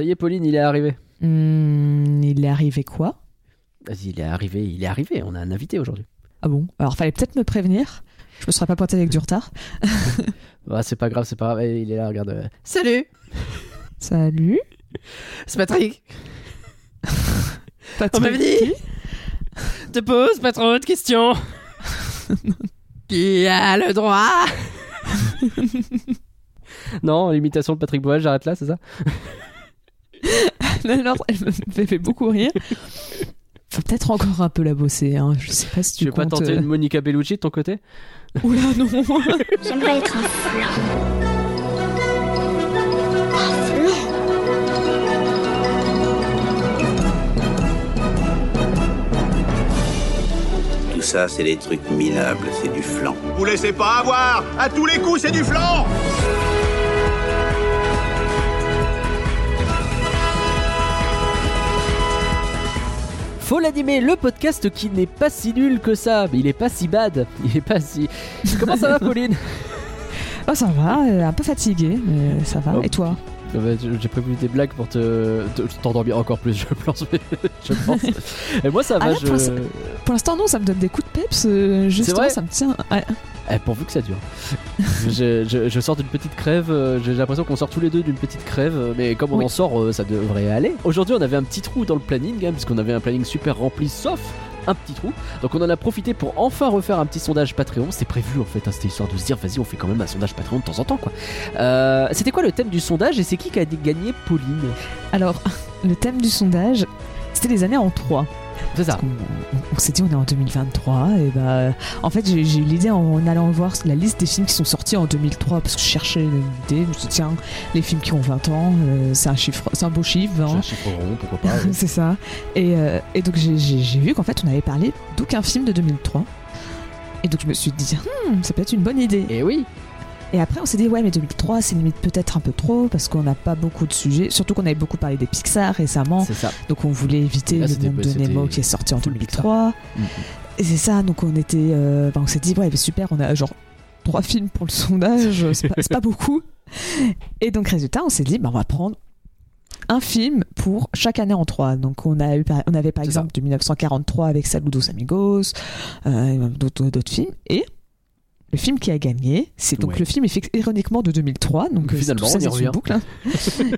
Ça y est, Pauline, il est arrivé. Hmm, il est arrivé quoi? Vas-y, il est arrivé, il est arrivé. On a un invité aujourd'hui. Ah bon? Alors fallait peut-être me prévenir. Je me serais pas pointé avec du retard. Ah, c'est pas grave, c'est pas grave. Eh, Il est là, regarde. Salut Salut. C'est Patrick Patrick. On m'avait dit Te pose pas trop de questions Qui a le droit? Non, l'imitation de Patrick Bois, j'arrête là, c'est ça? Alors, elle me fait beaucoup rire. Faut peut-être encore un peu la bosser. Hein. Je sais pas si tu Tu veux pas tenter euh, une Monica Bellucci de ton côté Oula non. J'aimerais être un flan. Un flan Tout ça, c'est des trucs minables, c'est du flan. Vous laissez pas avoir À tous les coups, c'est du flanc Faut l'animer, le podcast qui n'est pas si nul que ça, mais il est pas si bad, il est pas si... Comment ça va Pauline? Oh ça va, euh, un peu fatigué, mais ça va. Oh. Et toi? J'ai prévu des blagues pour te te- t'endormir encore plus, je pense. je pense. Et moi ça va, Ah là, je... pour l'instant- non, ça me donne des coups de peps. euh, justement, ça me tient. Ouais. Eh, pourvu que ça dure. je, je- je sors d'une petite crève, euh, j'ai l'impression qu'on sort tous les deux d'une petite crève, euh, mais comme on Oui. en sort, euh, ça devrait aller. Aujourd'hui, on avait un petit trou dans le planning, hein, puisqu'on avait un planning super rempli, sauf un petit trou. Donc on en a profité pour enfin refaire un petit sondage Patreon. C'est prévu en fait, hein, c'était histoire de se dire, vas-y, on fait quand même un sondage Patreon de temps en temps, quoi. Euh, C'était quoi le thème du sondage et c'est qui qui a gagné Pauline? Alors, le thème du sondage, c'était les années en 3. C'est ça. On, on- on s'est dit, on est en 2023. Et bah, en fait, j'ai j'ai eu l'idée en allant voir la liste des films qui sont sortis en 2003 parce que je cherchais une idée. Je me suis dit, tiens, les films qui ont 20 ans, euh, c'est un chiffre, c'est un beau chiffre. Hein. un chiffre rond, pourquoi pas. ouais. c'est ça. Et, euh, et donc j'ai- j'ai j'ai vu qu'en fait on avait parlé d'aucun film de 2003. Et donc je me suis dit, hmm, ça peut être une bonne idée. Et oui, Et après on s'est dit, ouais, mais 2003 c'est limite peut-être un peu trop parce qu'on n'a pas beaucoup de sujets. Surtout qu'on avait beaucoup parlé des Pixar récemment. c'est ça. Donc on voulait éviter Là, le monde de Nemo qui est sorti en full 2003. Mhm. Et c'est ça, donc on était. euh, bah, on s'est dit, ouais, super, on a genre trois films pour le sondage, c'est pas, beaucoup. Et donc, résultat, on s'est dit, bah, on va prendre un film pour chaque année en trois. Donc, on, a eu, on avait par exemple de 1943 avec Saludos Amigos, euh, d'autres films. Et le film qui a gagné, c'est donc Ouais. le film ironiquement de 2003. Donc, euh, Finalement, tout ça, on y revient. boucle, hein.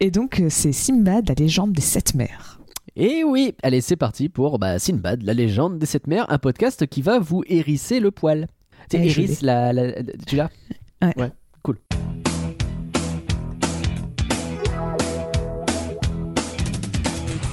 Et donc, euh, c'est Simbad, la légende des sept mers. Et oui, allez, c'est parti pour bah, Sinbad, la légende des sept mers, un podcast qui va vous hérisser le poil. Tu sais, Ouais, je hérisse la, la- Tu l'as? Ouais. cool.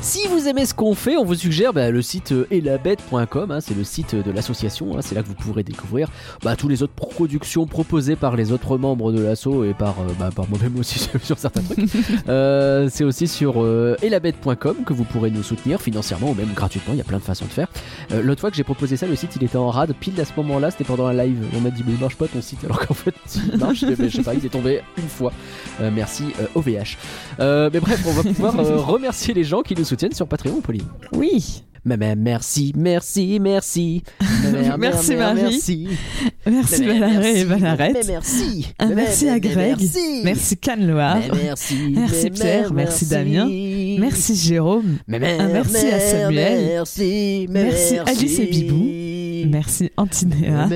Si vous aimez ce qu'on fait, on vous suggère bah, le site euh, elabette.com, hein, c'est le site de l'association, hein, c'est là que vous pourrez découvrir bah, toutes les autres productions proposées par les autres membres de l'asso et par, euh, bah, par moi-même aussi sur certains trucs. Euh, c'est aussi sur euh, elabette.com que vous pourrez nous soutenir financièrement ou même gratuitement, il y a plein de façons de faire. Euh, L'autre fois que j'ai proposé ça, le site il était en rade, pile à ce moment-là, c'était pendant un live. On m'a dit, mais il marche pas ton site, alors qu'en fait, il marche, mais je sais pas, il est tombé une fois. Euh, merci euh, OVH. Euh, mais bref, on va pouvoir euh, remercier les gens qui nous soutiennent sur Patreon, Pauline. Oui. Mais, mais merci, merci, merci. Merci, Marie. Merci. Merci Valaré et merci. Valarette. merci. Un mais, merci à Greg. Merci. Merci Cannes-Loire. Mais merci. Merci Pierre, mais, merci Damien. Merci Jérôme. Mais, Un merci à Samuel. Merci. Merci Alice et Bibou. Merci Antinéa.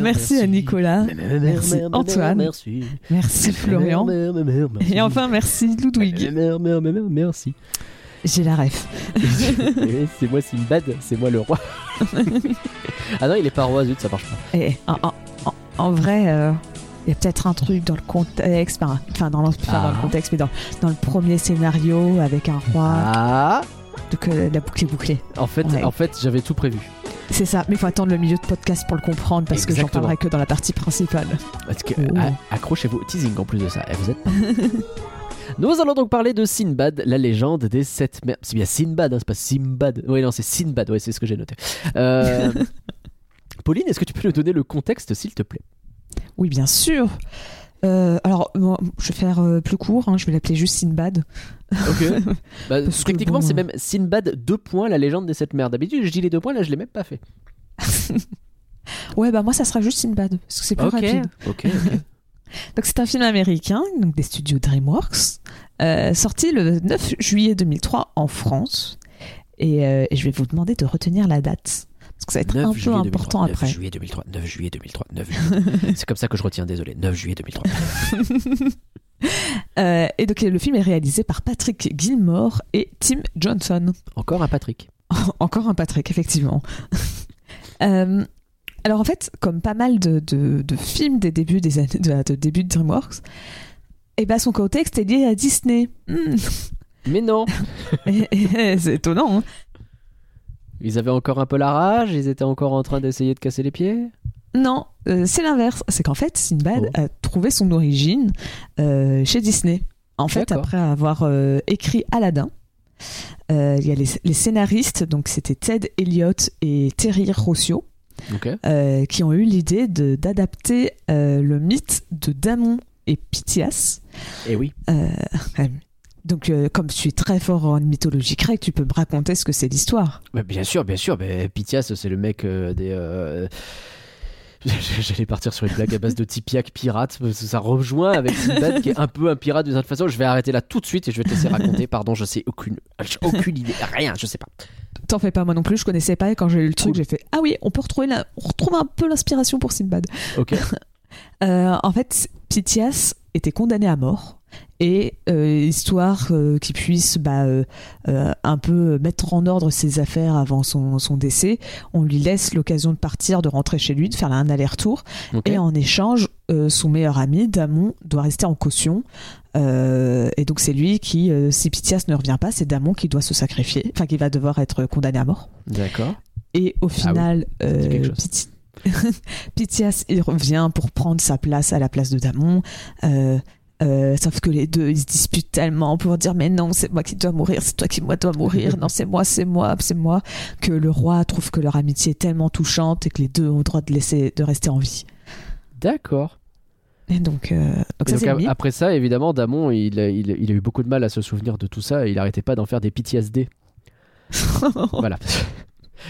Merci à Nicolas. Merci Antoine. Merci. Merci Florian. Merci. Et enfin, merci Ludwig. Merci. J'ai la ref. Eh, c'est moi Simbad, c'est moi le roi. ah non, il est pas roi, zut, ça marche pas. Et en, en- vrai, euh, il y a peut-être un truc dans le contexte, enfin, dans, le, dans Ah. le contexte, mais dans, dans le premier scénario avec un roi. Ah Donc euh, la boucle est bouclée. En fait, Ouais. en fait j'avais tout prévu. C'est ça, mais il faut attendre le milieu de podcast pour le comprendre parce que j'en Exactement. parlerai que dans la partie principale. Parce que, Oh. accrochez-vous au teasing en plus de ça. Eh, vous êtes pas- Nous allons donc parler de Sinbad, la légende des sept mers. C'est bien Sinbad, hein, c'est pas Simbad. Oui, non, c'est Sinbad, ouais, c'est ce que j'ai noté. Euh, Pauline, est-ce que tu peux nous donner le contexte, s'il te plaît? Oui, bien sûr. Euh, alors, je vais faire euh, plus court, hein, je vais l'appeler juste Sinbad. Ok. Bah, techniquement, bon, c'est même Sinbad, deux points, la légende des sept mers. D'habitude, je dis les deux points, là, je l'ai même pas fait. Ouais, bah moi, ça sera juste Sinbad, parce que c'est plus rapide. Ok, ok. Donc c'est un film américain, donc des studios DreamWorks, euh, sorti le 9 juillet 2003 en France. Et, euh, et je vais vous demander de retenir la date. Parce que ça va être 9 un peu important 2003, après. 9 juillet 2003, 9 juillet 2003, 9 juillet. C'est comme ça que je retiens, désolé. 9 juillet 2003. Euh, et donc le film est réalisé par Patrick Gilmore et Tim Johnson. Encore un Patrick. Encore un Patrick, effectivement. Euh, alors en fait, comme pas mal de, de- de films des débuts des années, de, de début de DreamWorks, et ben son contexte est lié à Disney. Hmm. Mais non Et- et- c'est étonnant. hein. Ils avaient encore un peu la rage, ils étaient encore en train d'essayer de casser les pieds? Non, euh, c'est l'inverse. C'est qu'en fait, Sinbad Oh. a trouvé son origine euh, chez Disney. En fait, après avoir euh, écrit Aladdin, il y a les, les scénaristes, donc c'était Ted Elliott et Terry Rossio, Euh, qui ont eu l'idée d'adapter euh, le mythe de Damon et Pythias. Et oui. Euh, donc, comme tu es très fort en mythologie grecque, tu peux me raconter ce que c'est l'histoire. Bien sûr, bien sûr. Mais Pythias, c'est le mec des. J'allais partir sur une blague à base de Tipiak pirate, parce que ça rejoint avec Sinbad qui est un peu un pirate d'une certaine façon. Je vais arrêter là tout de suite et je vais te laisser raconter. Pardon, je sais aucune, aucune idée, rien, je sais pas. T'en fais pas, moi non plus, je connaissais pas et quand j'ai lu le truc, Cool. j'ai fait Ah oui, on peut retrouver la... on retrouve un peu l'inspiration pour Sinbad. Ok. Euh, en fait, Pythias était condamné à mort. Et euh, histoire euh, qu'il puisse bah, un peu mettre en ordre ses affaires avant son, son décès, on lui laisse l'occasion de partir, de rentrer chez lui, de faire un aller-retour. Et en échange, son meilleur ami, Damon, doit rester en caution. Euh, et donc c'est lui qui, euh, si Pythias ne revient pas, c'est Damon qui doit se sacrifier, enfin qui va devoir être condamné à mort. D'accord. Et au final, Ah euh. Pythi- Pythias, il revient pour prendre sa place à la place de Damon. Euh, euh, sauf que les deux, ils se disputent tellement pour dire mais non, c'est moi qui dois mourir, c'est toi qui moi dois mourir, non c'est moi, c'est moi, c'est moi, que le roi trouve que leur amitié est tellement touchante et que les deux ont le droit de laisser, de rester en vie. D'accord. Et donc, euh, donc Et ça donc, c'est a- le mythe. après ça, évidemment, Damon, il a, il, il a eu beaucoup de mal à se souvenir de tout ça et il arrêtait pas d'en faire des PTSD. voilà.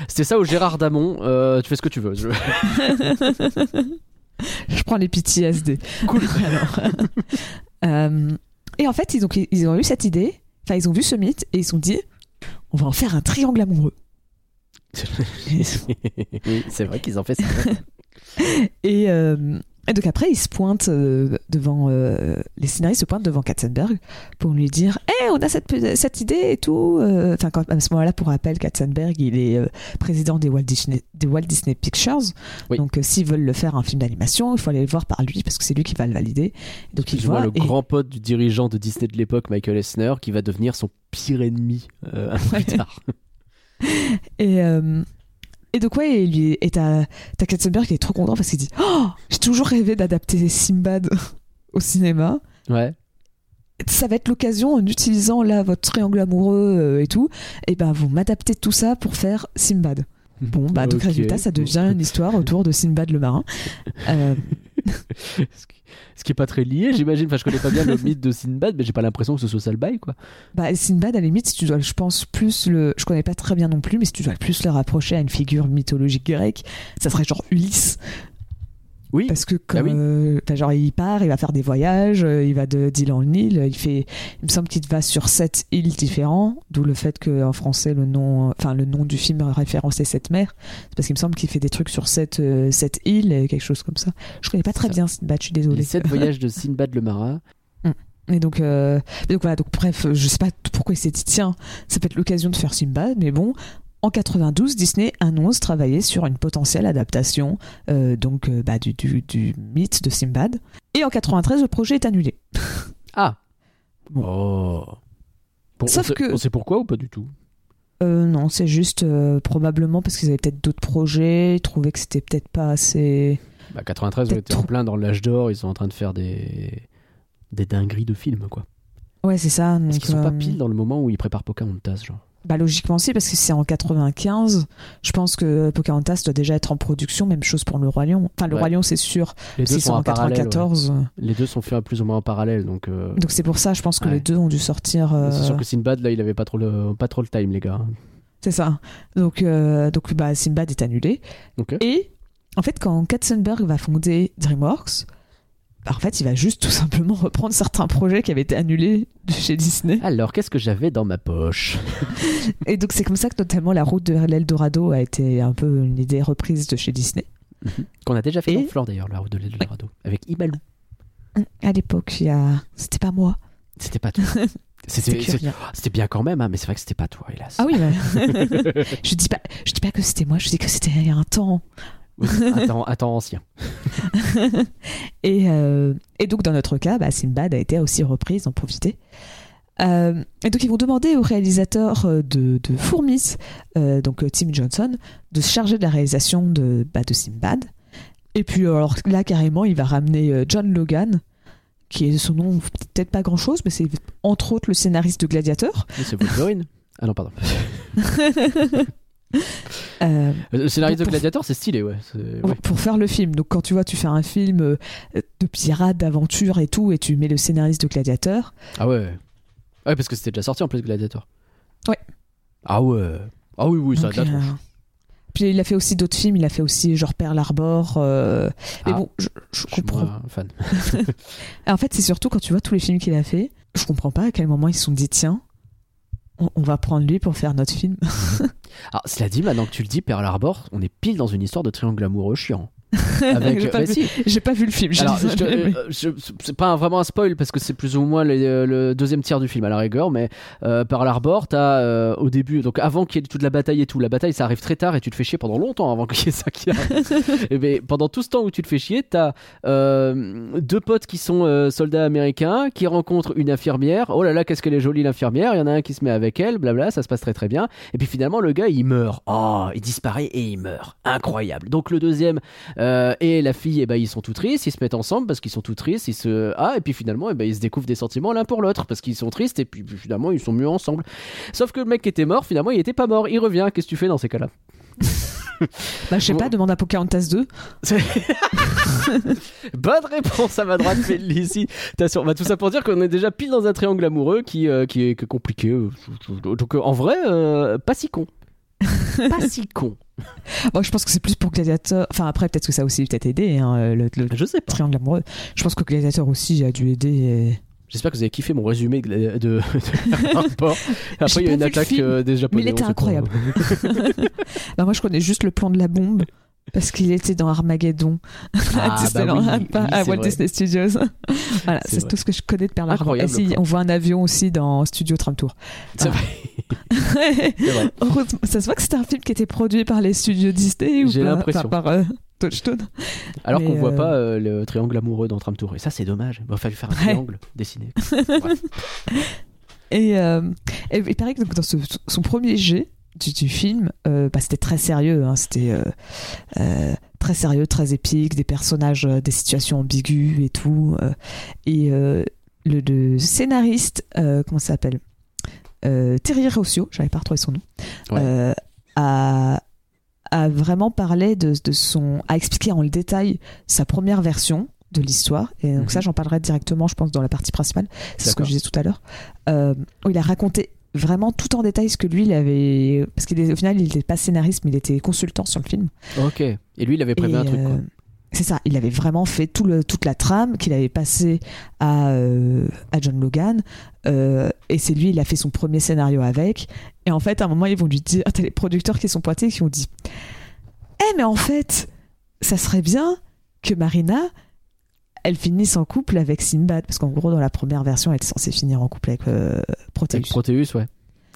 C'était ça au Gérard Damon. euh, tu fais ce que tu veux. Je- Je prends les PTSD. Cool. Alors, euh, et en fait, ils ont, ils ont eu cette idée, enfin, ils ont vu ce mythe et ils se sont dit on va en faire un triangle amoureux. oui, c'est vrai qu'ils ont fait ça. Et, euh, et donc après, ils se pointent euh, devant. euh, les scénaristes se pointent devant Katzenberg pour lui dire Hé, on a cette, idée et tout. euh. Enfin, quand- à ce moment-là, pour rappel, Katzenberg, il est président des Walt Disney, des Walt Disney Pictures. Oui. Donc, s'ils veulent le faire un film d'animation, il faut aller le voir par lui parce que c'est lui qui va le valider. Donc, il moins voit. le et- grand pote du dirigeant de Disney de l'époque, Michael Eisner, qui va devenir son pire ennemi un peu plus tard. Et, et donc, ouais, et, lui, et t'as Katzenberg qui est trop content parce qu'il dit Oh, j'ai toujours rêvé d'adapter Simbad au cinéma. Ouais. Ça va être l'occasion, en utilisant là votre triangle amoureux euh, et tout, et ben vous m'adaptez tout ça pour faire Simbad. Bon, bah, donc résultat, ça devient une histoire autour de Sinbad le marin. Euh, ce, qui, est pas très lié, j'imagine. Enfin, je connais pas bien le mythe de Sinbad, mais j'ai pas l'impression que ce soit ça bail, quoi. bah, Sinbad, à la limite, si tu dois, je pense, plus le. Je connais pas très bien non plus, mais si tu dois plus le rapprocher à une figure mythologique grecque, ça serait genre Ulysse. Oui. Parce que comme, Ah oui. euh, genre il part, il va faire des voyages, euh, il va de d'île en île, il fait, il me semble qu'il va sur sept îles différents, d'où le fait que en français le nom, enfin le nom du film référencé sept mers, c'est parce qu'il me semble qu'il fait des trucs sur sept, euh, sept îles, et quelque chose comme ça. Je connais pas très Ça. bien Sinbad, je suis Les désolée. sept voyages de Sinbad le marin. Et donc, euh, mais donc voilà, donc bref, je sais pas pourquoi il s'est dit tiens, ça peut être l'occasion de faire Sinbad, mais bon. En 92, Disney annonce travailler sur une potentielle adaptation euh, donc euh, bah, du, du, du mythe de Sinbad. Et en 93, le projet est annulé. Ah. Bon. Oh. Bon, Sauf on sait, que- on sait pourquoi ou pas du tout? Euh, non, c'est juste euh, probablement parce qu'ils avaient peut-être d'autres projets, ils trouvaient que c'était peut-être pas assez. Bah, 93, on était en trop. plein dans l'âge d'or, ils sont en train de faire des des dingueries de films, quoi. Ouais, c'est ça. Est-ce donc, qu'ils sont pas pile dans le moment où ils préparent Pocahontas, genre Bah logiquement si, parce que c'est en 95. Je pense que Pocahontas doit déjà être en production, même chose pour le Roi Lion. Enfin, le Ouais. Roi Lion, c'est sûr, Les deux sont en en parallèle. ouais. 94. Les deux sont faits plus ou moins en parallèle, donc. euh, Donc c'est pour ça, je pense que Ouais. les deux ont dû sortir. euh, C'est sûr que Sinbad, là, il avait pas trop le, pas trop le time, les gars. C'est ça. Donc, euh, donc bah, Sinbad est annulé. Et en fait, quand Katzenberg va fonder DreamWorks, en fait, il va juste tout simplement reprendre certains projets qui avaient été annulés de chez Disney. Alors, qu'est-ce que j'avais dans ma poche? Et donc, c'est comme ça que notamment la route de l'Eldorado a été un peu une idée reprise de chez Disney. Qu'on a déjà fait Et- dans Flan d'ailleurs, la route de l'Eldorado, avec Imalou. À l'époque, il y a... c'était pas moi. C'était pas toi. C'était C'était bien quand même, hein, mais c'est vrai que c'était pas toi, hélas. Ah oui, ouais. je dis pas, je dis pas que c'était moi, je dis que c'était il y a un temps. Oui, ancien. Et, euh, et donc, dans notre cas, bah, Sinbad a été aussi reprise, en profiter. Euh, et donc, ils vont demander au réalisateur euh, de, de Fourmis, euh, donc Tim Johnson, de se charger de la réalisation de, bah, de. Et puis, alors là, carrément, il va ramener John Logan, qui est son nom, peut-être pas grand-chose, mais c'est entre autres le scénariste de Gladiator. Oui, c'est Wolverine. Ah non, pardon. Euh, Le scénario de Gladiator, c'est stylé, ouais. pour faire le film. Donc quand tu vois, tu fais un film euh, de pirates, d'aventure et tout, et tu mets le scénariste de Gladiator. Ah ouais. Ouais, parce que c'était déjà sorti en plus Gladiator. Ouais. Ah ouais. Ah oui, oui, ça date. euh, Puis il a fait aussi d'autres films, il a fait aussi genre Pearl Harbor. euh, Mais Ah. bon, je, je comprends. moins fan. En fait, c'est surtout quand tu vois tous les films qu'il a fait, je comprends pas à quel moment ils se sont dit tiens, on, on va prendre lui pour faire notre film. Alors, cela dit, maintenant que tu le dis, Pearl Harbor, on est pile dans une histoire de triangle amoureux chiant. Avec, J'ai pas bah, vu. si. Pas vu le film. euh, c'est pas un- vraiment un spoil parce que c'est plus ou moins le, le deuxième tiers du film à la rigueur, mais euh, Pearl Harbor, t'as euh, au début, donc avant qu'il y ait toute la bataille et tout, la bataille ça arrive très tard et tu te fais chier pendant longtemps avant qu'il y ait ça qui arrive. et ben, pendant tout ce temps où tu te fais chier, t'as euh, deux potes qui sont euh, soldats américains qui rencontrent une infirmière. Oh là là, qu'est-ce qu'elle est jolie l'infirmière. Il y en a un qui se met avec elle, blabla, ça se passe très très bien. Et puis finalement, le gars il meurt. Oh, il disparaît et il meurt. Incroyable. Donc le deuxième euh, et la fille, eh ben, ils sont tout tristes, ils se mettent ensemble parce qu'ils sont tout tristes, ils se... Ah, et puis finalement, eh ben, ils se découvrent des sentiments l'un pour l'autre parce qu'ils sont tristes et puis finalement, ils sont mieux ensemble. Sauf que le mec qui était mort, finalement, il était pas mort, il revient, qu'est-ce que tu fais dans ces cas-là? Bah, je sais Bon. pas, demande à Pocahontas 2. Bonne réponse à ma droite, félicitations. Bah, tout ça pour dire qu'on est déjà pile dans un triangle amoureux qui, euh, qui, est, compliqué. Donc en vrai, euh, pas si con. pas si con. Bon, je pense que c'est plus pour Gladiator. Enfin, après, peut-être que ça a aussi peut-être aidé, hein, le, le Je sais pas. triangle amoureux. Je pense que Gladiator aussi a dû aider. et- J'espère que vous avez kiffé mon résumé de, de. Après, il y a une attaque film, euh, des Japonais. mais il était incroyable. Bah, moi, je connais juste le plan de la bombe. Parce qu'il était dans Armageddon Ah, à, Disneyland- bah oui, à- oui, à c'est Walt vrai. Disney Studios. voilà, C'est tout ce que je connais de Pearl Harbor. Et si, plan. on voit un avion aussi dans Studio Tram Tour. C'est vrai. C'est vrai. Ça se voit que c'était un film qui était produit par les studios Disney ou J'ai l'impression. Par euh, Touchstone. Alors qu'on voit euh, pas euh, le triangle amoureux dans Tram Tour. Et ça, c'est dommage. Il va falloir faire un Ouais. triangle dessiné. Et, euh, et il paraît que donc, dans ce- son premier jet du, du film, euh, bah, c'était très sérieux. hein, c'était euh, euh, très sérieux, très épique, des personnages, des situations ambiguës et tout. et le, le scénariste, comment ça s'appelle Terry Rossio, j'avais pas retrouvé son nom, Ouais. a, a vraiment parlé de, de son, a expliqué en le détail sa première version de l'histoire. Et donc Mhm. ça, j'en parlerai directement, je pense, dans la partie principale. C'est ce que je disais tout à l'heure. Euh, où il a raconté vraiment tout en détail ce que lui, il avait. Parce qu'au final, il n'était pas scénariste, mais il était consultant sur le film. Ok. Et lui, il avait prévu un truc. Quoi. euh, C'est ça, il avait vraiment fait tout le, toute la trame qu'il avait passé à, euh, à John Logan. euh, et c'est lui, il a fait son premier scénario avec. Et en fait, à un moment, ils vont lui dire T'as les producteurs qui sont pointés qui ont dit Eh, mais en fait, ça serait bien que Marina, elle finisse en couple avec Sinbad. Parce qu'en gros, dans la première version, elle était censée finir en couple avec euh, Proteus. Avec Proteus, ouais.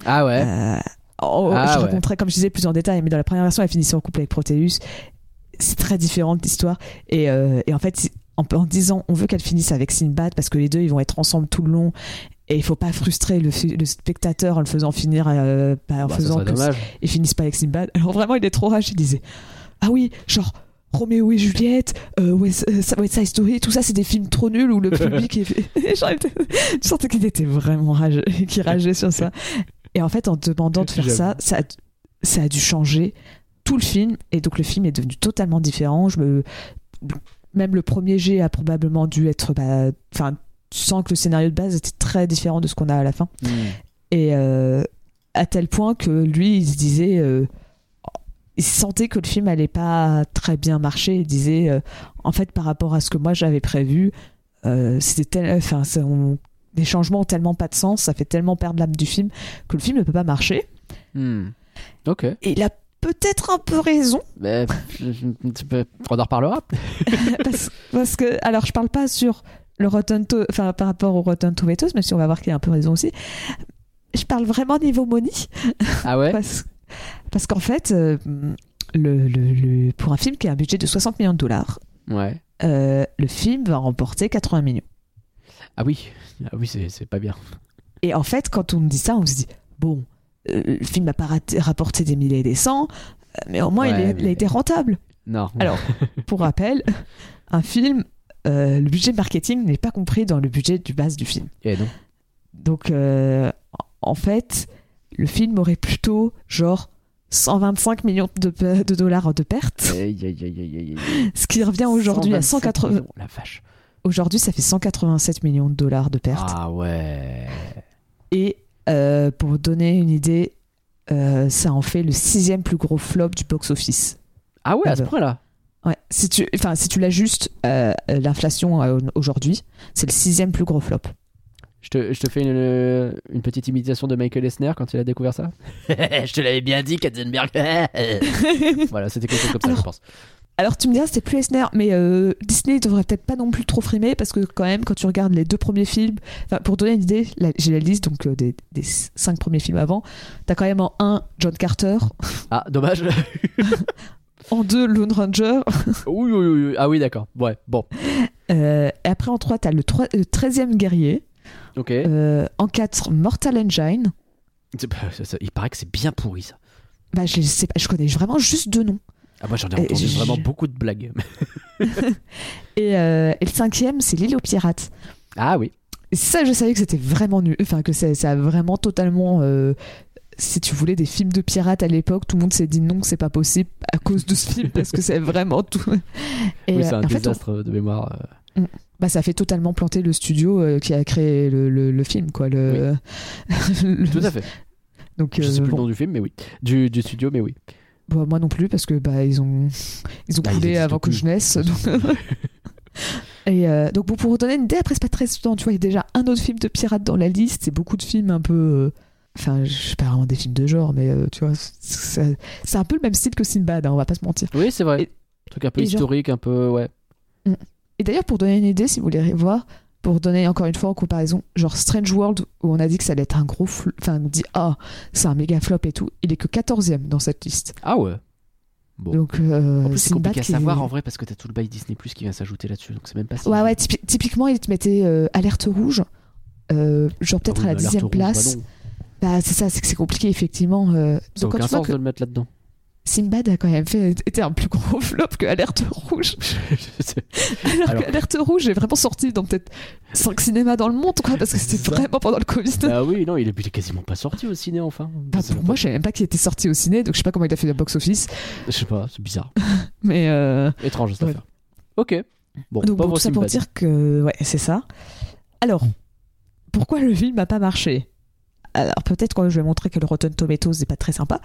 Ah ouais. Euh, oh, Ah je ouais. raconterai, comme je disais, plus en détail, mais dans la première version, elle finissait en couple avec Proteus. C'est très différent de l'histoire. Et, euh, et en fait, en, en disant on veut qu'elle finisse avec Sinbad parce que les deux ils vont être ensemble tout le long et il faut pas frustrer le, spectateur en le faisant finir euh, bah, en Bah, faisant que ils finissent pas avec Sinbad alors vraiment il est trop rage il disait ah oui genre Roméo et Juliette, euh, West, euh, West Side Story, tout ça c'est des films trop nuls où le public est... Tu sentais qu'il était vraiment rageux, qu'il rageait sur ça. Et en fait en demandant de faire ça, ça a, ça a dû changer tout le film et donc le film est devenu totalement différent. Je me... Même le premier jet a probablement dû être... bah, Enfin, tu sens que le scénario de base était très différent de ce qu'on a à la fin. Hmm. Et euh, à tel point que lui, il se disait. euh, il sentait que le film allait pas très bien marcher. Il disait, euh, en fait, par rapport à ce que moi j'avais prévu, euh, c'était tel- enfin, les changements ont tellement pas de sens, ça fait tellement perdre l'âme du film que le film ne peut pas marcher. Hmm. Ok. Et il a peut-être un peu raison Mais, on en reparlera. parce, parce que alors je parle pas sur le Rotten To- enfin par rapport au Rotten Tomatoes, même si on va voir qu'il a un peu raison aussi. Je parle vraiment niveau money Ah ouais? Parce, parce qu'en fait, euh, le, le- le- pour un film qui a un budget de 60 millions de dollars, Ouais. euh, le film va remporter 80 millions. Ah oui. Ah oui, c'est pas bien. Et en fait, quand on me dit ça, on se dit bon, euh, le film n'a pas raté- rapporté des milliers et des cents, mais au moins il, a été rentable. Non. Alors, pour rappel, un film, euh, le budget marketing n'est pas compris dans le budget du base du film. Eh non. Donc, en fait, le film aurait plutôt genre 125 millions de, dollars de pertes, Aïe, aïe, aïe, ce qui revient aujourd'hui à 127 180. millions, La vache. Aujourd'hui, ça fait 187 millions de dollars de pertes. Ah ouais. Et euh, pour vous donner une idée, euh, ça en fait le sixième plus gros flop du box-office. Ah ouais, à ce point-là. Ouais, si tu, enfin, si tu l'ajustes euh, euh, l'inflation euh, aujourd'hui, c'est le sixième plus gros flop. Je te, je te fais une, une petite imitation de Michael Esner quand il a découvert ça. je te l'avais bien dit, Katzenberg. voilà, c'était quelque chose comme ça, Alors, je pense. Alors tu me diras, c'était plus Eisner, mais euh, Disney devrait peut-être pas non plus trop frimer parce que quand même, quand tu regardes les deux premiers films, pour donner une idée, j'ai la liste donc euh, des, des cinq premiers films avant. T'as quand même en un John Carter, Ah, dommage. en deux Lone Ranger, oui, oui, oui, oui. Ah oui, d'accord. Ouais, bon. euh, et après en trois t'as le, troi- le 13e guerrier, Euh, en quatre Mortal Engine. Il paraît que c'est bien pourri, ça. Bah je sais pas, je connais vraiment juste deux noms. Ah, moi, j'en ai Et entendu je- vraiment beaucoup de blagues. Et, euh, et le cinquième, c'est l'île aux pirates. ah oui. Et ça, je savais que c'était vraiment nul. Enfin, que ça, ça a vraiment totalement. euh, si tu voulais des films de pirates à l'époque, tout le monde s'est dit non, c'est pas possible à cause de ce film parce que c'est vraiment tout. Et, oui, euh, c'est un en fait, on- désastre de mémoire. Euh. bah, ça fait totalement planter le studio euh, qui a créé le, le- le film, quoi. Le... Tout à fait. Donc, Je sais euh, plus bon, le nom du film, mais oui. Du, du studio, mais oui. bah, moi non plus parce que bah ils ont ils ont Bah, coulé avant que je naisse. donc- Et euh, donc bon, pour vous donner une idée, après c'est pas très souvent, tu vois, il y a déjà un autre film de pirates dans la liste, c'est beaucoup de films un peu, euh, enfin, je sais pas vraiment des films de genre, mais euh, tu vois, c'est un peu le même style que Sinbad, hein, on va pas se mentir. Oui, c'est vrai. Et- truc un peu genre- historique, un peu, ouais. Et d'ailleurs, pour donner une idée, si vous voulez voir, pour donner encore une fois en comparaison, genre Strange World, où on a dit que ça allait être un gros, flop, enfin, on dit ah, c'est un méga flop et tout, il est que 14ème dans cette liste. Ah ouais. Bon. Donc, euh, en plus, c'est compliqué à savoir en vrai parce que t'as tout le bail Disney Plus qui vient s'ajouter là-dessus, donc c'est même pas si. Ouais, ouais, typi- typiquement, il te mettait euh, alerte rouge, euh, genre Ah peut-être oui, à la dixième rouge, place. bah. Bah, c'est ça, c'est que c'est compliqué, effectivement. euh. Ça Donc, quand aucun tu vois que de le mettre là-dedans. Sinbad a quand même fait, était un plus gros flop que Alerte Rouge. Alors, Alors- que Alerte Rouge est vraiment sorti dans peut-être 5 cinémas dans le monde, quoi, parce que c'était vraiment pendant le Covid. ah oui, non, il est, quasiment pas sorti au ciné enfin. Bah, pour moi, je savais même pas qu'il était sorti au ciné, donc je sais pas comment il a fait le box-office. je sais pas, c'est bizarre. Mais euh, Étrange cette Ouais. affaire. Ok. Bon, donc, bon, tout ça pour dire que. Ouais, c'est ça. Alors, pourquoi le film n'a pas marché? Alors, peut-être que je vais montrer que le Rotten Tomatoes n'est pas très sympa,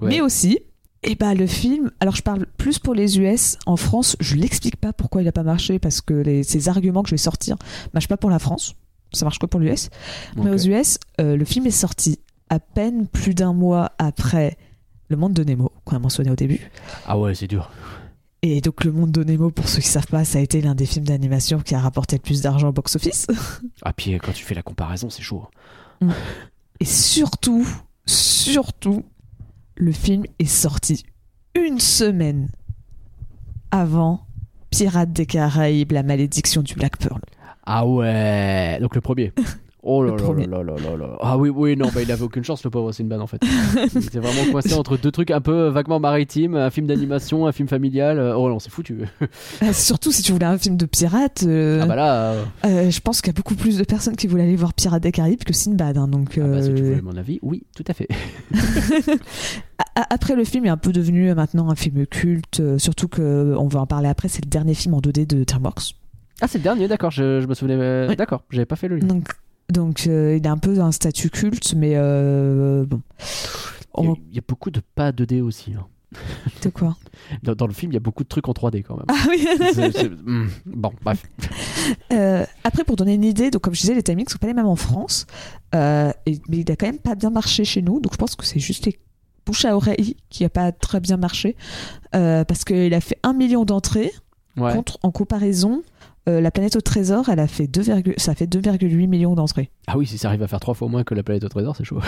Ouais. mais aussi. Et bah le film, alors je parle plus pour les US, en France, je l'explique pas pourquoi il a pas marché parce que les, ces arguments que je vais sortir marchent pas pour la France, ça marche que pour l'US. Mais Ok. aux US, euh, le film est sorti à peine plus d'un mois après Le Monde de Nemo, qu'on a mentionné au début. Ah ouais, c'est dur. Et donc Le Monde de Nemo, pour ceux qui savent pas, ça a été l'un des films d'animation qui a rapporté le plus d'argent au box-office. Ah, puis quand tu fais la comparaison, c'est chaud. Et surtout, surtout, le film est sorti une semaine avant Pirates des Caraïbes, la malédiction du Black Pearl. Ah ouais, donc le premier. Oh là là là là là là. Ah oui, oui, non, bah, il avait aucune chance, le pauvre Sinbad, en fait. il était vraiment coincé entre deux trucs un peu vaguement maritimes, un film d'animation, un film familial. Oh non, c'est foutu. Euh, surtout si tu voulais un film de pirates, euh, Ah bah là, euh, euh, je pense qu'il y a beaucoup plus de personnes qui voulaient aller voir Pirates des Caraïbes que Sinbad. hein, donc, ah bah, si tu euh, voulais mon avis, oui, tout à fait. Après, le film est un peu devenu euh, maintenant un film culte, euh, surtout que euh, on va en parler après. C'est le dernier film en 2D de DreamWorks. Ah, c'est le dernier, d'accord, je, je me souvenais. euh, Oui. D'accord, j'avais pas fait le lien. Donc, donc euh, il a un peu un statut culte, mais euh, bon. Il y, a, On- il y a beaucoup de pas 2D aussi. hein. De quoi? Dans, dans le film, il y a beaucoup de trucs en 3D quand même. Ah oui C'est- c'est- hmm, Bon, bref. Euh, après, pour donner une idée, donc comme je disais, les timings sont pas les mêmes en France, euh, et- mais il a quand même pas bien marché chez nous, donc je pense que c'est juste les bouche à oreille qui a pas très bien marché, euh, parce qu'il a fait un million d'entrées, Ouais. contre, en comparaison, euh, La planète au trésor, elle a fait 2, ça fait 2,8 millions d'entrées. Ah oui, si ça arrive à faire trois fois moins que la planète au trésor, c'est chaud.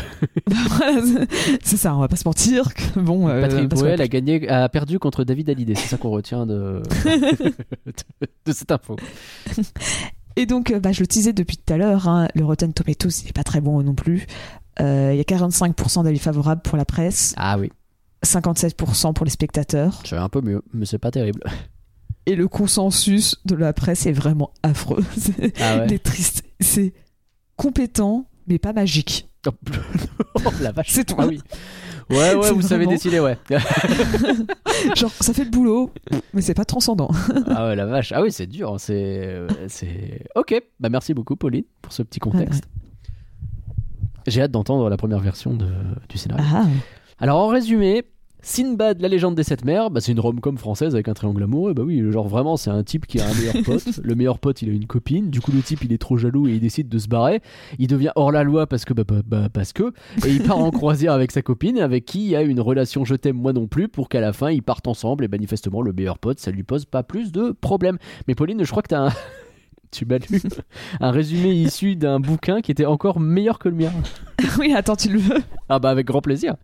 Voilà, c'est- ça, on va pas se mentir. que bon, euh, Patrick que- Bruel a gagné, a perdu contre David Hallyday. C'est ça qu'on retient de... de, de cette info. Et donc, euh, bah, je le disais depuis tout à l'heure, hein, le Rotten Tomatoes, il est pas très bon non plus. Euh, Il y a 45% d'avis favorables pour la presse, Ah oui, 57% pour les spectateurs. c'est un peu mieux, mais c'est pas terrible. Et le consensus de la presse est vraiment affreux. C'est- Ah ouais. Il est triste. C'est compétent, mais pas magique. oh la vache. C'est tout. Ah oui. Ouais, ouais, vous savez vraiment- décider, ouais. Genre, ça fait le boulot, mais c'est pas transcendant. ah ouais, la vache. Ah oui, c'est dur. C'est, euh, c'est. Ok. Bah merci beaucoup, Pauline, pour ce petit contexte. J'ai hâte d'entendre la première version de, du scénario. Ah, Alors en résumé, Sinbad, la légende des sept mers, bah, c'est une rom-com française avec un triangle amoureux. Bah oui, genre vraiment, c'est un type qui a un meilleur pote. le meilleur pote, il a une copine. Du coup, le type, il est trop jaloux et il décide de se barrer. Il devient hors la loi parce que, bah, bah, bah, parce que, et il part en croisière avec sa copine, avec qui il a une relation je t'aime moi non plus, pour qu'à la fin ils partent ensemble. Et manifestement, le meilleur pote, ça lui pose pas plus de problèmes. Mais Pauline, je crois que t'as un Tu m'as lu un résumé issu d'un bouquin qui était encore meilleur que le mien. oui, attends, tu le veux? Ah bah avec grand plaisir.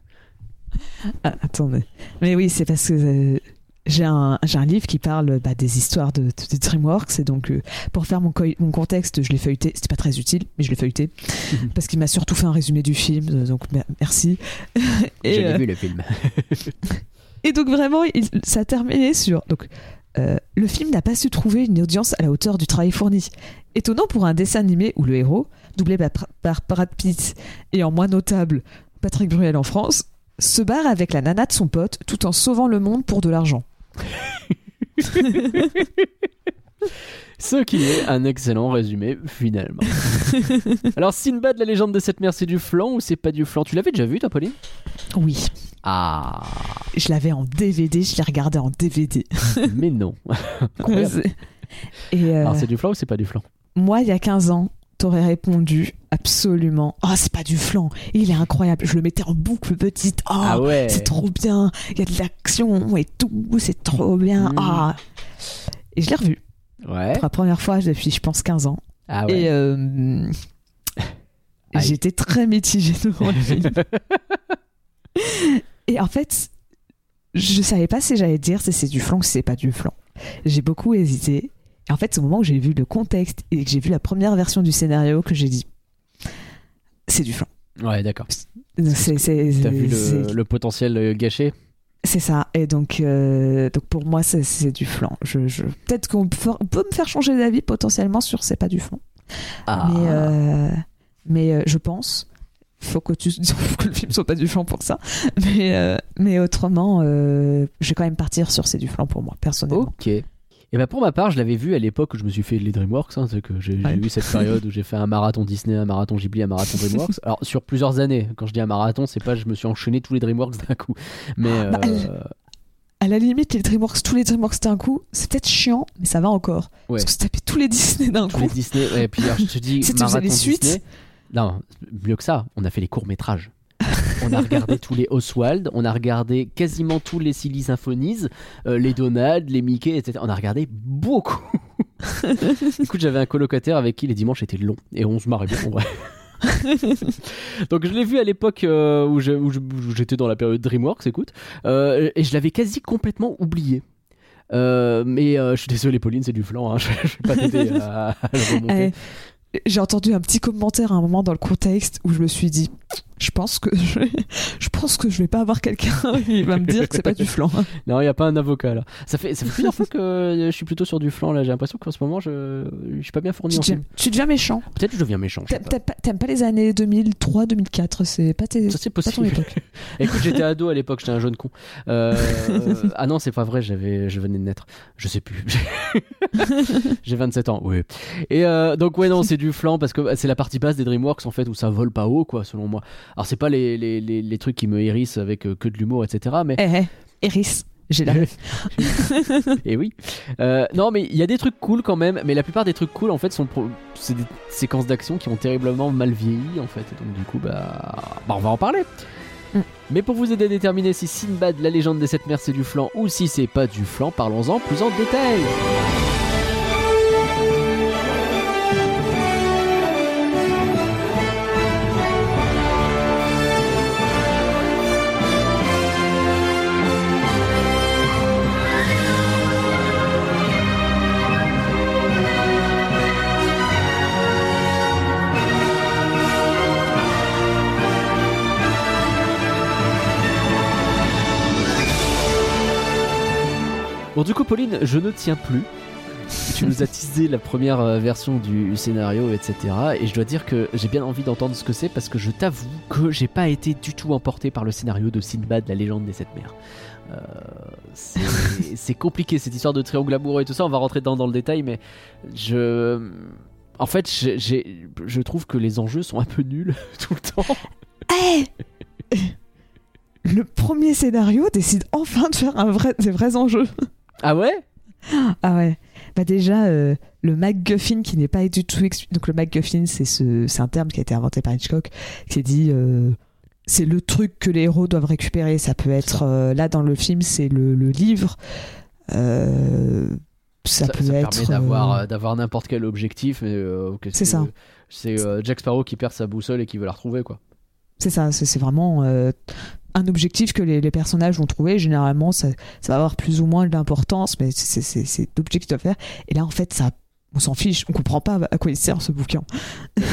Ah, attendez. Mais oui, c'est parce que euh, j'ai un, j'ai un livre qui parle bah, des histoires de, DreamWorks. Et donc, euh, pour faire mon, co- mon contexte, je l'ai feuilleté. C'était pas très utile, mais je l'ai feuilleté. parce qu'il m'a surtout fait un résumé du film. euh, Donc, mer- merci. L'ai euh, vu le film. et donc, vraiment, il- ça a terminé sur. Donc, euh, le film n'a pas su trouver une audience à la hauteur du travail fourni. Étonnant pour un dessin animé où le héros, doublé par, par Brad Pitt et en moins notable Patrick Bruel en France, se barre avec la nana de son pote tout en sauvant le monde pour de l'argent. Ce qui est un excellent résumé finalement. Alors Sinbad, la légende des sept mers, c'est du flan ou c'est pas du flan? Tu l'avais déjà vu toi Pauline? Oui, Ah, je l'avais en DVD, je l'ai regardé en DVD. mais non. Et euh, Alors c'est du flan ou c'est pas du flan? moi, il y a 15 ans, t'aurais répondu absolument. Ah, c'est pas du flan. Il est incroyable. Je le mettais en boucle petite. Oh, Ah ouais c'est trop bien. Il y a de l'action et tout. C'est trop bien. Mm. Ah. Et je l'ai revu Ouais. pour la première fois depuis, je pense, 15 ans. Ah ouais. Et euh, j'étais très mitigée devant le film. Et en fait, je savais pas si j'allais dire si c'est du flan ou si c'est pas du flan. J'ai beaucoup hésité. Et en fait, c'est au moment où j'ai vu le contexte et que j'ai vu la première version du scénario que j'ai dit c'est du flan. Ouais, d'accord. C'est c'est- T'as vu le, le potentiel euh, gâché? C'est ça. Et donc, euh, donc pour moi, c'est- c'est du flan. Je, je- Peut-être qu'on peut, me faire changer d'avis potentiellement sur c'est pas du flan. Ah. Mais, euh, mais je pense. Faut que, tu, faut que le film soit pas du flan pour ça. Mais, euh, mais autrement, je vais quand même partir sur c'est du flan pour moi, personnellement. Ok. Et bah pour ma part, je l'avais vu à l'époque où je me suis fait les DreamWorks. Hein, que j'ai Ouais. eu cette période où j'ai fait un marathon Disney, un marathon Ghibli, un marathon DreamWorks. Alors sur plusieurs années. Quand je dis un marathon, c'est pas je me suis enchaîné tous les DreamWorks d'un coup. Mais Bah, euh, À la limite, les DreamWorks, tous les DreamWorks d'un coup, c'est peut-être chiant, mais ça va encore. Ouais. Parce que se taper tous les Disney d'un tous les coup. Disney. Ouais, et puis alors, je te dis, marathon les suites. Disney. Non, mieux que ça. On a fait les courts métrages. On a regardé tous les Oswald, on a regardé quasiment tous les Silly Symphonies, euh, les Donald, les Mickey, etc. On a regardé beaucoup. Écoute, j'avais un colocataire avec qui les dimanches étaient longs et on se marrait bien en vrai. Donc je l'ai vu à l'époque euh, où j'étais dans la période DreamWorks, écoute, euh, et je l'avais quasi complètement oublié. Euh, mais euh, je suis désolé, Pauline, c'est du flan. Hein, je, je vais pas t'aider à, à le remonter. Eh, J'ai entendu un petit commentaire à un moment dans le contexte où je me suis dit, je pense que je, je pense que je vais pas avoir quelqu'un qui va me dire que c'est pas du flan. Non, il n'y a pas un avocat là. Ça fait, ça fait plusieurs fois que euh, je suis plutôt sur du flan là. J'ai l'impression qu'en ce moment, je, je suis pas bien fourni Tu en tu deviens méchant. Peut-être que je deviens méchant. T'aimes pas. les années 2003, 2004, c'est pas tes. Ça c'est pas ton possible. époque. Écoute, j'étais ado à l'époque, j'étais un jeune con. Euh, euh, ah non, c'est pas vrai, j'avais, je venais de naître. Je sais plus. J'ai 27 ans, oui. Et euh, donc ouais non, c'est du flan parce que bah, c'est la partie basse des DreamWorks en fait où ça vole pas haut quoi, selon moi. Alors c'est pas les, les, les, les trucs qui me hérissent avec euh, que de l'humour, etc. Mais Eh, eh. J'ai la. Et oui. Euh, non, mais il y a des trucs cool quand même. Mais la plupart des trucs cool, en fait, sont pro- c'est des séquences d'action qui ont terriblement mal vieilli, en fait. Et donc, du coup, bah, bah on va en parler. Mm. Mais pour vous aider à déterminer si Sinbad, la légende des sept mers, c'est du flan ou si c'est pas du flan, parlons-en plus en détail. Bon, du coup, Pauline, je ne tiens plus. Tu nous as teasé la première euh, version du scénario, etc. Et je dois dire que j'ai bien envie d'entendre ce que c'est parce que je t'avoue que j'ai pas été du tout emporté par le scénario de Sinbad, la légende des sept mers. Euh, c'est compliqué cette histoire de triangle amoureux et tout ça. On va rentrer dans le détail, mais je. En fait, j'ai- je trouve que les enjeux sont un peu nuls tout le temps. Eh Le premier scénario décide enfin de faire un vrai, des vrais enjeux. Ah ouais? Ah ouais. Bah déjà, euh, le MacGuffin qui n'est pas du tout expliqué. Donc le MacGuffin, c'est ce, c'est un terme qui a été inventé par Hitchcock, qui dit euh, c'est le truc que les héros doivent récupérer. Ça peut être euh, là dans le film, c'est le, le livre. Euh, ça, peut être. permet d'avoir d'avoir n'importe quel objectif. mais, C'est ça. C'est Jack Sparrow qui perd sa boussole et qui veut la retrouver, quoi. C'est ça. C'est vraiment euh, un objectif que les, les personnages vont trouver. Généralement, ça, ça va avoir plus ou moins de l'importance, mais c'est- l'objectif qu'ils doivent faire. Et là, en fait, ça. On s'en fiche, on comprend pas à quoi il sert ce bouquin.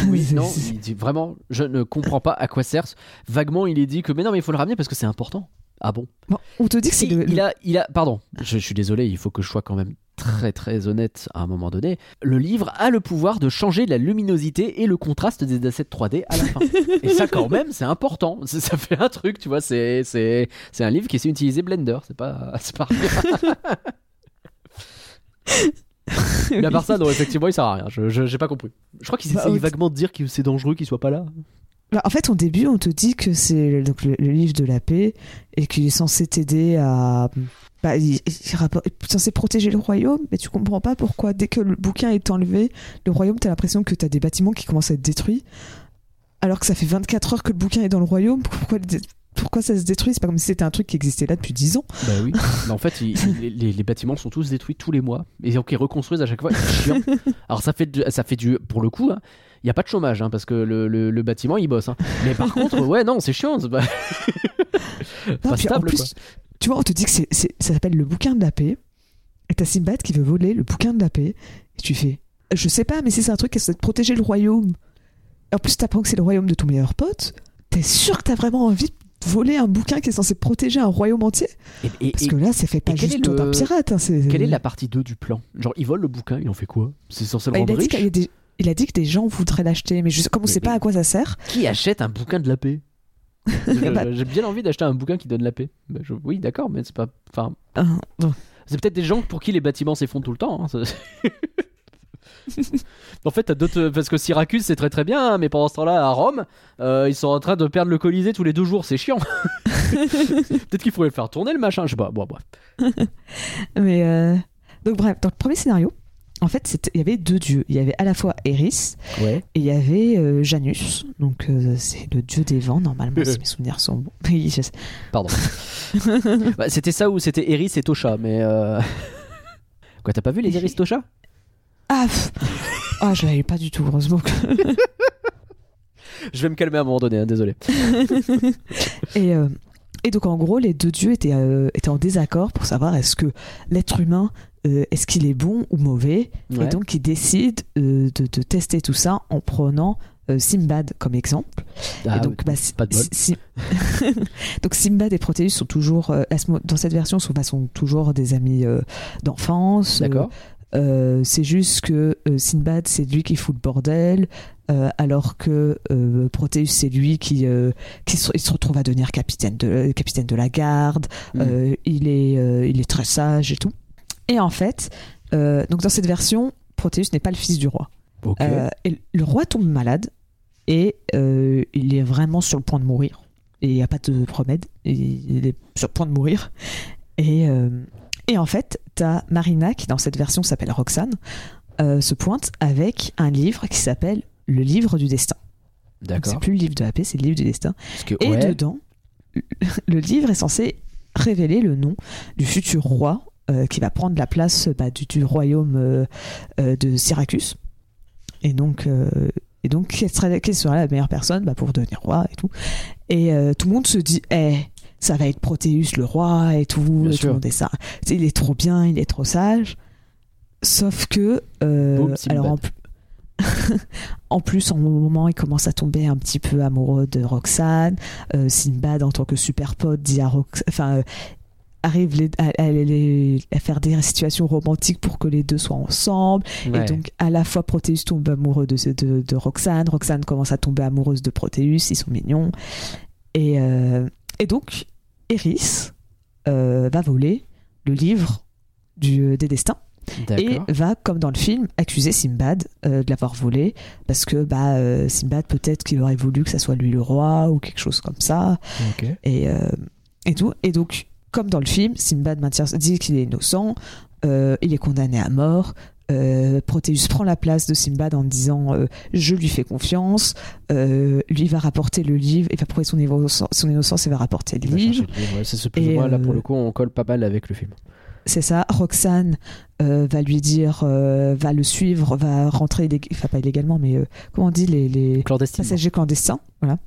Oui, non, il dit vraiment, je ne comprends pas à quoi sert. Vaguement, il est dit que, mais non, mais il faut le ramener parce que c'est important. Ah bon? Bon, on te dit que c'est Si, le, il a, il a, pardon, je, je suis désolé, il faut que je sois quand même très très honnête à un moment donné. Le livre a le pouvoir de changer la luminosité et le contraste des assets 3D à la fin. et ça, quand même, c'est important. Ça fait un truc, tu vois. C'est c'est c'est un livre qui sait utiliser Blender. C'est pas c'est pas. Mais à part ça, non, effectivement, il sert à rien. Je je- j'ai pas compris. Je crois qu'ils Bah, vaguement de dire que c'est dangereux qu'il soit pas là. Bah, en fait, au début, on te dit que c'est donc le, le livre de la paix et qu'il est censé t'aider à. Bah, il, il rapport- il est censé protéger le royaume, mais tu comprends pas pourquoi, dès que le bouquin est enlevé, le royaume, t'as l'impression que t'as des bâtiments qui commencent à être détruits, alors que ça fait 24 heures que le bouquin est dans le royaume. Pourquoi, ça se détruit? C'est pas comme si c'était un truc qui existait là depuis 10 ans. Bah oui. Bah, en fait, les, les bâtiments sont tous détruits tous les mois. Et donc ils reconstruisent à chaque fois. C'est chiant. Alors ça fait, du- ça fait du. Pour le coup, il n'y a pas de chômage hein, parce que le, le- le bâtiment il bosse. hein. Mais par contre, ouais, non, c'est chiant. C'est pas, Non, pas puis en stable plus, quoi. tu vois, on te dit que c'est, c'est- ça s'appelle le bouquin de la paix. Et t'as Simbad qui veut voler le bouquin de la paix. Et tu fais, je sais pas, mais si c'est un truc qui essaie de protéger le royaume. Et en plus, t'apprends que c'est le royaume de ton meilleur pote. T'es sûr que t'as vraiment envie de voler un bouquin qui est censé protéger un royaume entier? Et, et- Parce que là, c'est fait pas juste est le- d'un pirate. hein, c'est- quelle est la partie 2 du plan? Genre, il vole le bouquin, il en fait quoi? C'est censé le Bah, il, rendre a dit riche? qu'il y a des... il a dit que des gens voudraient l'acheter, mais je... comme on Mais- sait pas à quoi ça sert. Qui achète un bouquin de la paix? Bah- J'ai bien envie d'acheter un bouquin qui donne la paix. Bah, je- Oui, d'accord, mais c'est pas. Enfin, Ah. C'est peut-être des gens pour qui les bâtiments s'effondrent tout le temps. hein, en fait, t'as d'autres. Parce que Syracuse, c'est très très bien, hein, mais pendant ce temps-là, à Rome, euh, ils sont en train de perdre le Colisée tous les deux jours, c'est chiant. peut-être qu'il faudrait le faire tourner le machin, je sais pas. Bon, bref. Mais euh, donc bref, dans le premier scénario, en fait, il y avait deux dieux. Il y avait à la fois Eris Ouais. et il y avait euh, Janus. Donc euh, c'est le dieu des vents normalement, si mes souvenirs sont bons. Pardon. Bah, c'était ça ou c'était Eris et Tosha, mais. euh, Quoi, t'as pas vu les Eris Tosha? Ah, ah, je l'avais pas du tout, heureusement. que- Je vais me calmer à un moment donné, hein, désolé. Et, euh, et donc en gros, les deux dieux étaient, euh, étaient en désaccord pour savoir est-ce que l'être humain, euh, est-ce qu'il est bon ou mauvais. Ouais. Et donc ils décident euh, de, de tester tout ça en prenant euh, Simbad comme exemple. Ah, et donc, bah, si- pas de bol. si- donc Simbad et Proteus sont toujours, dans cette version, sont, bah, sont toujours des amis d'enfance. D'accord. c'est juste que Sinbad, c'est lui qui fout le bordel, alors que Proteus, c'est lui qui, qui se, il se retrouve à devenir capitaine de, capitaine de la garde. Mm. Euh, il, est, euh, il est très sage et tout. Et en fait, euh, donc dans cette version, Proteus n'est pas le fils du roi. Euh, et le roi tombe malade et euh, il est vraiment sur le point de mourir. et il n'y a pas de remède. Il est sur le point de mourir. Et, et en fait, t'as Marina qui, dans cette version, s'appelle Roxane, se pointe avec un livre qui s'appelle Le livre du destin. D'accord. C'est plus le livre de la paix, c'est le livre du destin. Que, Et ouais, dedans, le livre est censé révéler le nom du futur roi euh, qui va prendre la place bah, du, du royaume euh, euh, de Syracuse. Et donc, euh, et donc quelle, serait, quelle serait la meilleure personne bah, pour devenir roi et tout. Et euh, tout le monde se dit, eh, ça va être Protéus le roi et tout. Bien tout sûr. le monde est ça. Il est trop bien, il est trop sage. Sauf que, euh, Boum, alors en, pl- en plus, en moment, il commence à tomber un petit peu amoureux de Roxane. Euh, Sinbad, en tant que super pote, dit à Rox- enfin, euh, arrive les- à, à les- à faire des situations romantiques pour que les deux soient ensemble. ouais. Et donc, à la fois, Protéus tombe amoureux de, de, de Roxane. Roxane commence à tomber amoureuse de Protéus. Ils sont mignons. Et, euh, et donc, Eris euh, va voler le livre du, des destins et va, comme dans le film, accuser Simbad euh, de l'avoir volé parce que bah, euh, Simbad, peut-être qu'il aurait voulu que ça soit lui le roi ou quelque chose comme ça et, euh, et tout. Et donc, comme dans le film, Simbad maintient, dit qu'il est innocent, euh, il est condamné à mort. Euh, Protéus prend la place de Simbad en disant euh, je lui fais confiance, lui va rapporter le livre, il va prouver son, innocence- son innocence et va rapporter le livre. ouais, c'est ce plus ou Et, moins, là pour le coup on colle pas mal avec le film. C'est ça. Roxane euh, va lui dire, euh, va le suivre, va rentrer, illég- enfin pas illégalement, mais euh, comment on dit les, les passagers clandestins, voilà,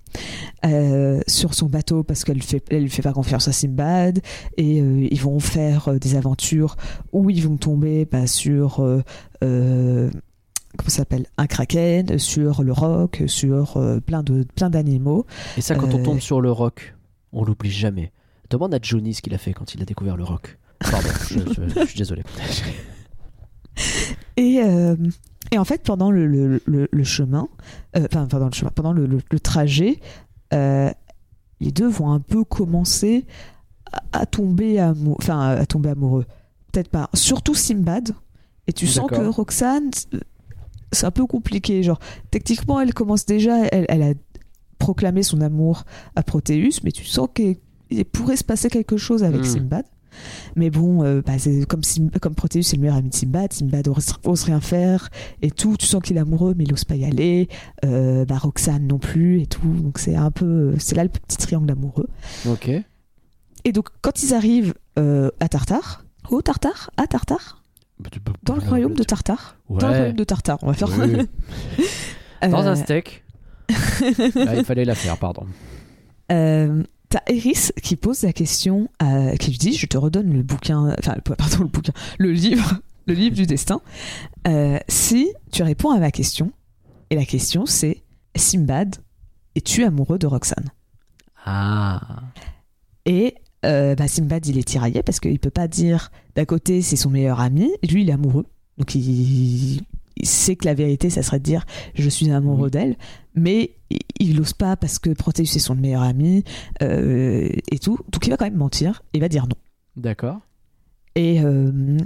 sur son bateau parce qu'elle fait, elle lui fait pas confiance à Simbad et ils vont faire des aventures où ils vont tomber bah, sur comment ça s'appelle? Un kraken, sur le roc, sur plein de plein d'animaux. Et ça quand on tombe sur le rock, on l'oublie jamais. Demande à Johnny ce qu'il a fait quand il a découvert le rock. Pardon, je, je- je suis désolé. Et, euh, et en fait, pendant le, le, le- le chemin, euh, enfin, pendant le chemin, pendant le, trajet, euh, les deux vont un peu commencer à, à tomber amoureux, enfin, à tomber amoureux. Peut-être pas. Surtout Simbad. Et tu sens que. Roxane, c'est un peu compliqué. Genre, techniquement, elle commence déjà, elle, elle a proclamé son amour à Protéus, mais tu sens qu'il il pourrait se passer quelque chose avec Hmm. Simbad. Mais bon, euh, bah, c'est comme, Sim- comme Proteus, c'est le meilleur ami de Simbad. Simbad ose, ose rien faire et tout. Tu sens qu'il est amoureux, mais il ose pas y aller. Euh, bah, Roxane non plus et tout. Donc c'est un peu. C'est là le petit triangle amoureux. Ok. Et donc, quand ils arrivent euh, à Tartare, au Tartare À Tartare Dans le royaume de Tartare Dans le Ouais. royaume de Tartare, on va faire. Oui. Dans un steak. Ah, il fallait la faire, pardon. Euh, T'as Eris qui pose la question, à- qui lui dit Je te redonne le bouquin, enfin, pardon, le bouquin, le livre, le livre du destin, euh, si tu réponds à ma question. Et la question, c'est Simbad, es-tu amoureux de Roxane? Ah. Et euh, bah, Simbad, il est tiraillé parce qu'il peut pas dire d'un côté, c'est son meilleur ami, et lui, il est amoureux. Donc, il, il sait que la vérité, ça serait de dire Je suis amoureux d'elle, mais il- il n'ose pas parce que Proteus est son meilleur ami euh, et tout. Donc, il va quand même mentir, il va dire non. D'accord. Et, euh,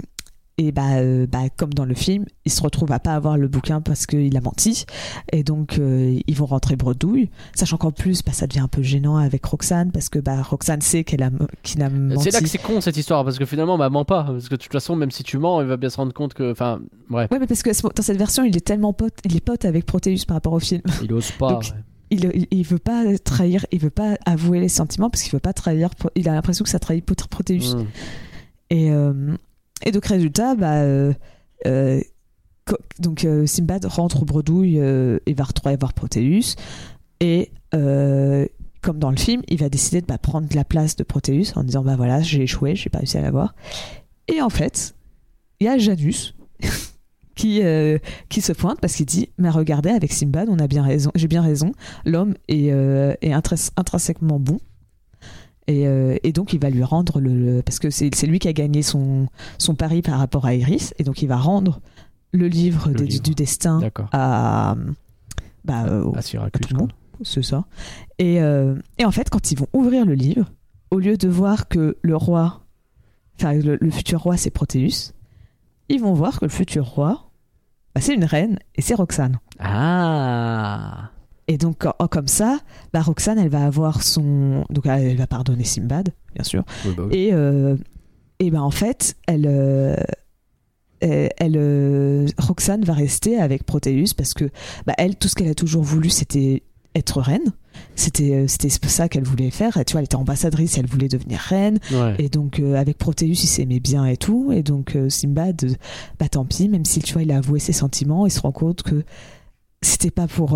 et bah, euh, bah, comme dans le film, il se retrouve à pas avoir le bouquin parce qu'il a menti. Et donc, euh, ils vont rentrer bredouille. Sachant qu'en plus, bah, ça devient un peu gênant avec Roxane parce que bah, Roxane sait qu'elle a, qu'il a menti. C'est là que c'est con cette histoire parce que finalement, bah, ment pas. Parce que de toute façon, même si tu mens, il va bien se rendre compte que. Enfin, bref, Ouais, mais parce que dans cette version, il est tellement pote, il est pote avec Proteus par rapport au film. il ose pas. Donc, ouais. Il, il, il veut pas trahir, il veut pas avouer les sentiments parce qu'il veut pas trahir. Il a l'impression que ça trahit Proteus. Mm. Et, euh, et donc, résultat, bah, euh, euh, donc, euh, Simbad rentre au bredouille euh, et va retrouver voir Proteus. Et comme dans le film, il va décider de bah, prendre la place de Proteus en disant Bah voilà, j'ai échoué, j'ai pas réussi à l'avoir. Et en fait, il y a Janus. Qui, qui se pointe parce qu'il dit mais regardez avec Simbad on a bien raison j'ai bien raison l'homme est, est intrins- intrinsèquement bon et, euh, et donc il va lui rendre le, le- parce que c'est lui qui a gagné son, son pari par rapport à Iris et donc il va rendre le livre, Le des- livre. du destin à bah, euh, au- À à Syracuse. tout le monde c'est ça et, euh, et en fait quand ils vont ouvrir le livre au lieu de voir que le roi enfin le, le futur roi c'est Protéus ils vont voir que le futur roi bah, c'est une reine et c'est Roxane Ah. Et donc, en- comme ça, bah, Roxane, elle va avoir son. Donc, elle, elle va pardonner Simbad, bien sûr. Oui, bah oui. Et, euh, et ben en fait, elle. euh, elle, euh, Roxane va rester avec Proteus parce que bah, elle, tout ce qu'elle a toujours voulu, c'était être reine. C'était c'était ça qu'elle voulait faire. Et, tu vois, elle était ambassadrice, elle voulait devenir reine. Ouais. Et donc, euh, avec Proteus, il s'aimait bien et tout. Et donc, euh, Simbad, euh, bah tant pis, même si tu vois, il a avoué ses sentiments, il se rend compte que c'était pas pour.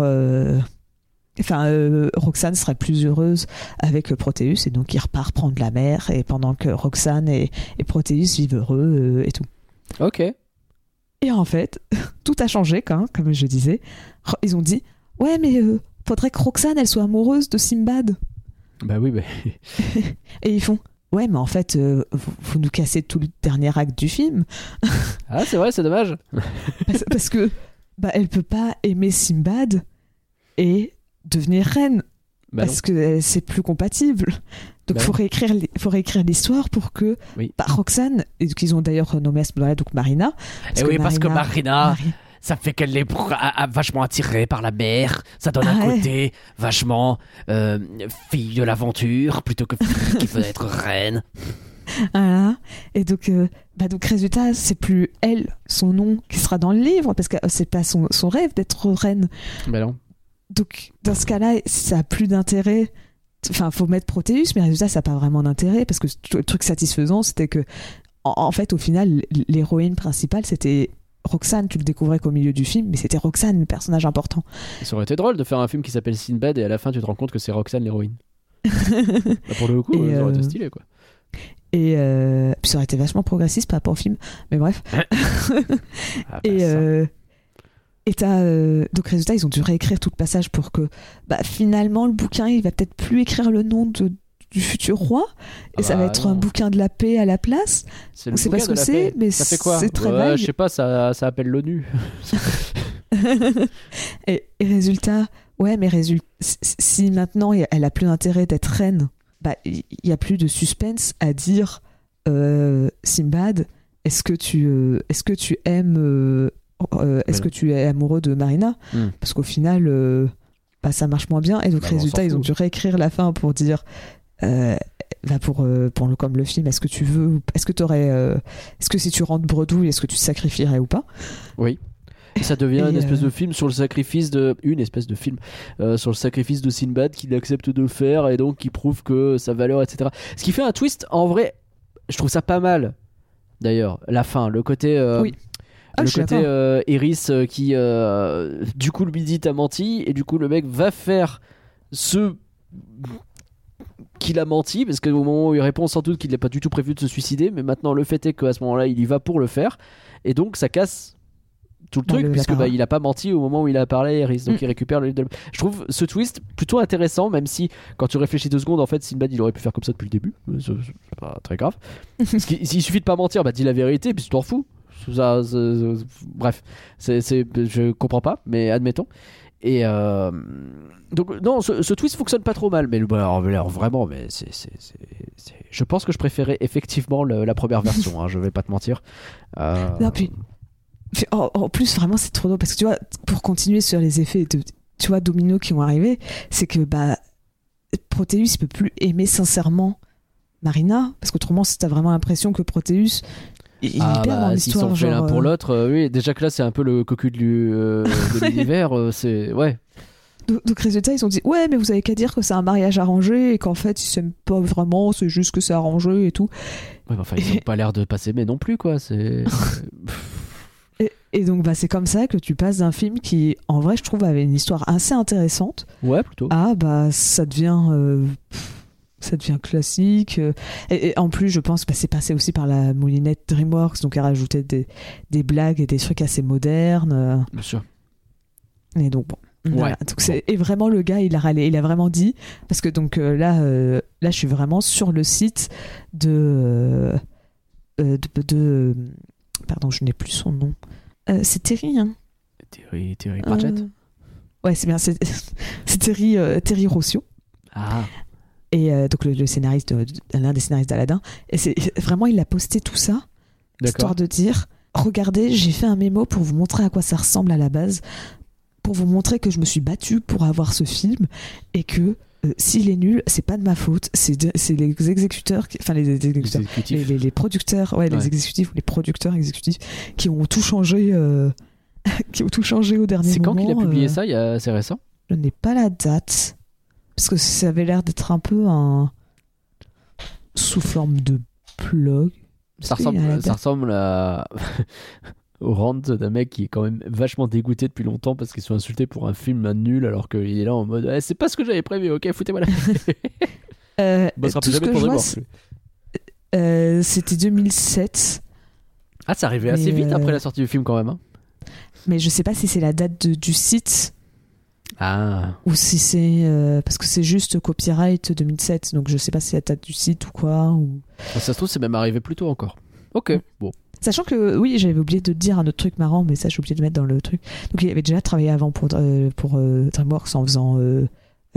Enfin, euh, Roxane serait plus heureuse avec Proteus. Et donc, il repart prendre la mer. Et pendant que Roxane et, et Proteus vivent heureux euh, et tout. Ok. Et en fait, tout a changé, quand, même, comme je disais. Ils ont dit Ouais, mais euh, faudrait que Roxane, elle soit amoureuse de Simbad. Bah oui, bah. Et ils font Ouais, mais en fait, vous, vous nous cassez tout le dernier acte du film. Ah, c'est vrai, c'est dommage. Parce, parce que bah, elle peut pas aimer Simbad et devenir reine. Bah non. parce que euh, c'est plus compatible. Donc Bah faut réécrire l'hi- faut réécrire l'histoire pour que Oui. bah, Roxane et qu'ils ont d'ailleurs renommé à ce moment-là donc Marina. Et oui, parce que Marina, Mari- ça fait qu'elle est vachement attirée par la mer. Ça donne un Ah ouais. côté vachement euh, fille de l'aventure plutôt que fille qui veut être reine. Voilà. Et donc, euh, bah donc résultat, c'est plus elle, son nom, qui sera dans le livre, parce que euh, c'est pas son, son rêve d'être reine. Bah non. Donc, dans ce cas-là, ça a plus d'intérêt. Enfin, faut mettre Proteus, mais résultat, ça n'a pas vraiment d'intérêt, parce que le truc satisfaisant, c'était que, en, en fait, au final, l'héroïne principale, c'était Roxane. Tu le découvrais qu'au milieu du film, mais c'était Roxane, le personnage important. Ça aurait été drôle de faire un film qui s'appelle Sinbad et à la fin tu te rends compte que c'est Roxane l'héroïne. Bah, pour le coup, Et, ça aurait été euh, stylé quoi. Et euh, puis ça aurait été vachement progressiste par rapport au film. Mais bref. Ah, bah, Et, euh, et euh, donc résultat, ils ont dû réécrire tout le passage pour que bah, finalement le bouquin, il va peut-être plus écrire le nom de, du futur roi, et Ah ça va bah être non. un bouquin de la paix à la place. c'est on sait pas bouquin ce que c'est, mais ça fait quoi c'est très Ouais, vague. Je sais pas, ça, ça appelle l'ONU. et, et résultat, ouais, mais résultat, si- maintenant elle a plus d'intérêt d'être reine, bah il y, a plus de suspense à dire euh, Simbad, est-ce que tu, euh, est-ce que tu aimes, euh, euh, est-ce que tu es amoureux de Marina Hmm. Parce qu'au final, euh, bah, ça marche moins bien. Et donc Bah, résultat, ils ont dû réécrire la fin pour dire. Euh, bah pour, pour le, comme le film, est-ce que tu veux, est-ce que tu aurais, est-ce que si tu rentres bredouille, est-ce que tu te sacrifierais ou pas? Oui. Et ça devient Et, une espèce de film sur le sacrifice de une espèce de film euh, sur le sacrifice de Sinbad qu'il accepte de faire et donc qui prouve que sa valeur etc. Ce qui fait un twist en vrai, je trouve ça pas mal. D'ailleurs, la fin, le côté euh, Oui. Ah, le côté d'accord. euh, Iris euh, qui euh, du coup lui dit t'as menti et du coup le mec va faire ce qu'il a menti parce qu'au moment où il répond sans doute qu'il n'a pas du tout prévu de se suicider mais maintenant le fait est qu'à ce moment-là il y va pour le faire et donc ça casse tout le truc puisque bah, il a pas menti au moment où il a parlé à Iris. Donc Mm. il récupère le livre de... je trouve ce twist plutôt intéressant même si quand tu réfléchis deux secondes en fait Sinbad il aurait pu faire comme ça depuis le début c'est pas très grave. Parce s'il suffit de pas mentir bah dis la vérité puis tu t'en fous Ça, ça- bref c'est, c'est- je comprends pas mais admettons. Et euh, donc non ce, ce twist fonctionne pas trop mal mais le- vraiment mais c'est, c'est- je pense que je préférais effectivement la première version hein, je vais pas te mentir. Euh, puis, en, plus, vraiment, c'est trop drôle parce que tu vois, pour continuer sur les effets de, tu vois, domino qui ont arrivé, c'est que bah, Proteus, peut plus aimer sincèrement Marina parce qu'autrement, si t'as vraiment l'impression que Proteus, il, ah, bah, s'ils sont faits l'un pour euh, l'autre euh, oui déjà que là c'est un peu le cocu de, euh, l'univers euh, c'est ouais. Donc, donc, résultat, ils ont dit Ouais, mais vous avez qu'à dire que c'est un mariage arrangé et qu'en fait, ils s'aiment pas vraiment, c'est juste que c'est arrangé et tout. Ouais, mais enfin ils ont pas l'air de pas s'aimer non plus quoi c'est Et, et donc, bah, c'est comme ça que tu passes d'un film qui, en vrai, je trouve, avait une histoire assez intéressante ouais plutôt. ah bah ça devient euh, pff, ça devient classique euh, et, et en plus je pense que c'est passé aussi par la moulinette DreamWorks donc elle rajoutait des, des blagues et des trucs assez modernes euh, bien sûr. Et donc bon voilà. Ouais. Donc c'est- et vraiment le gars il a râlé il a vraiment dit parce que donc euh, là euh, là je suis vraiment sur le site de euh, de, de- pardon je n'ai plus son nom. C'est Terry hein. Terry, Terry Pratchett. Ouais c'est bien c'est c'est Terry Terry Rossio. Ah et euh, donc le, le scénariste de- de- l'un des scénaristes d'Aladin et c'est vraiment il a posté tout ça. Histoire de dire regardez j'ai fait un mémo pour vous montrer à quoi ça ressemble à la base. Pour vous montrer que je me suis battue pour avoir ce film. Et que euh, s'il est nul, c'est pas de ma faute, c'est de- c'est les exécuteurs, qui- enfin les, les exécuteurs, les, Exécutif. les- les producteurs, ouais, les exécutifs, les producteurs exécutifs qui ont tout changé, euh, qui ont tout changé au dernier C'est quand moment. qu'il a publié ça? Il y a- C'est récent? Je n'ai pas la date parce que ça avait l'air d'être un peu un sous forme de blog. Ça ressemble, ça date ressemble à... au rant d'un mec qui est quand même vachement dégoûté depuis longtemps parce qu'ils sont insultés pour un film nul alors qu'il est là en mode Eh, c'est pas ce que j'avais prévu, ok, foutez-moi la Euh, tout ce que je vois, euh, c'était 2007. Ah, ça arrivait assez vite euh, après la sortie du film quand même. hein. Mais je sais pas si c'est la date de- du site Ah, ou si c'est euh, parce que c'est juste copyright 2007 donc je sais pas si la date du site ou quoi ou... ça se trouve, c'est même arrivé plus tôt encore. Ok, Mm. bon. sachant que oui j'avais oublié de dire un autre truc marrant mais ça j'ai oublié de mettre dans le truc donc il avait déjà travaillé avant pour euh, pour euh, DreamWorks en faisant euh,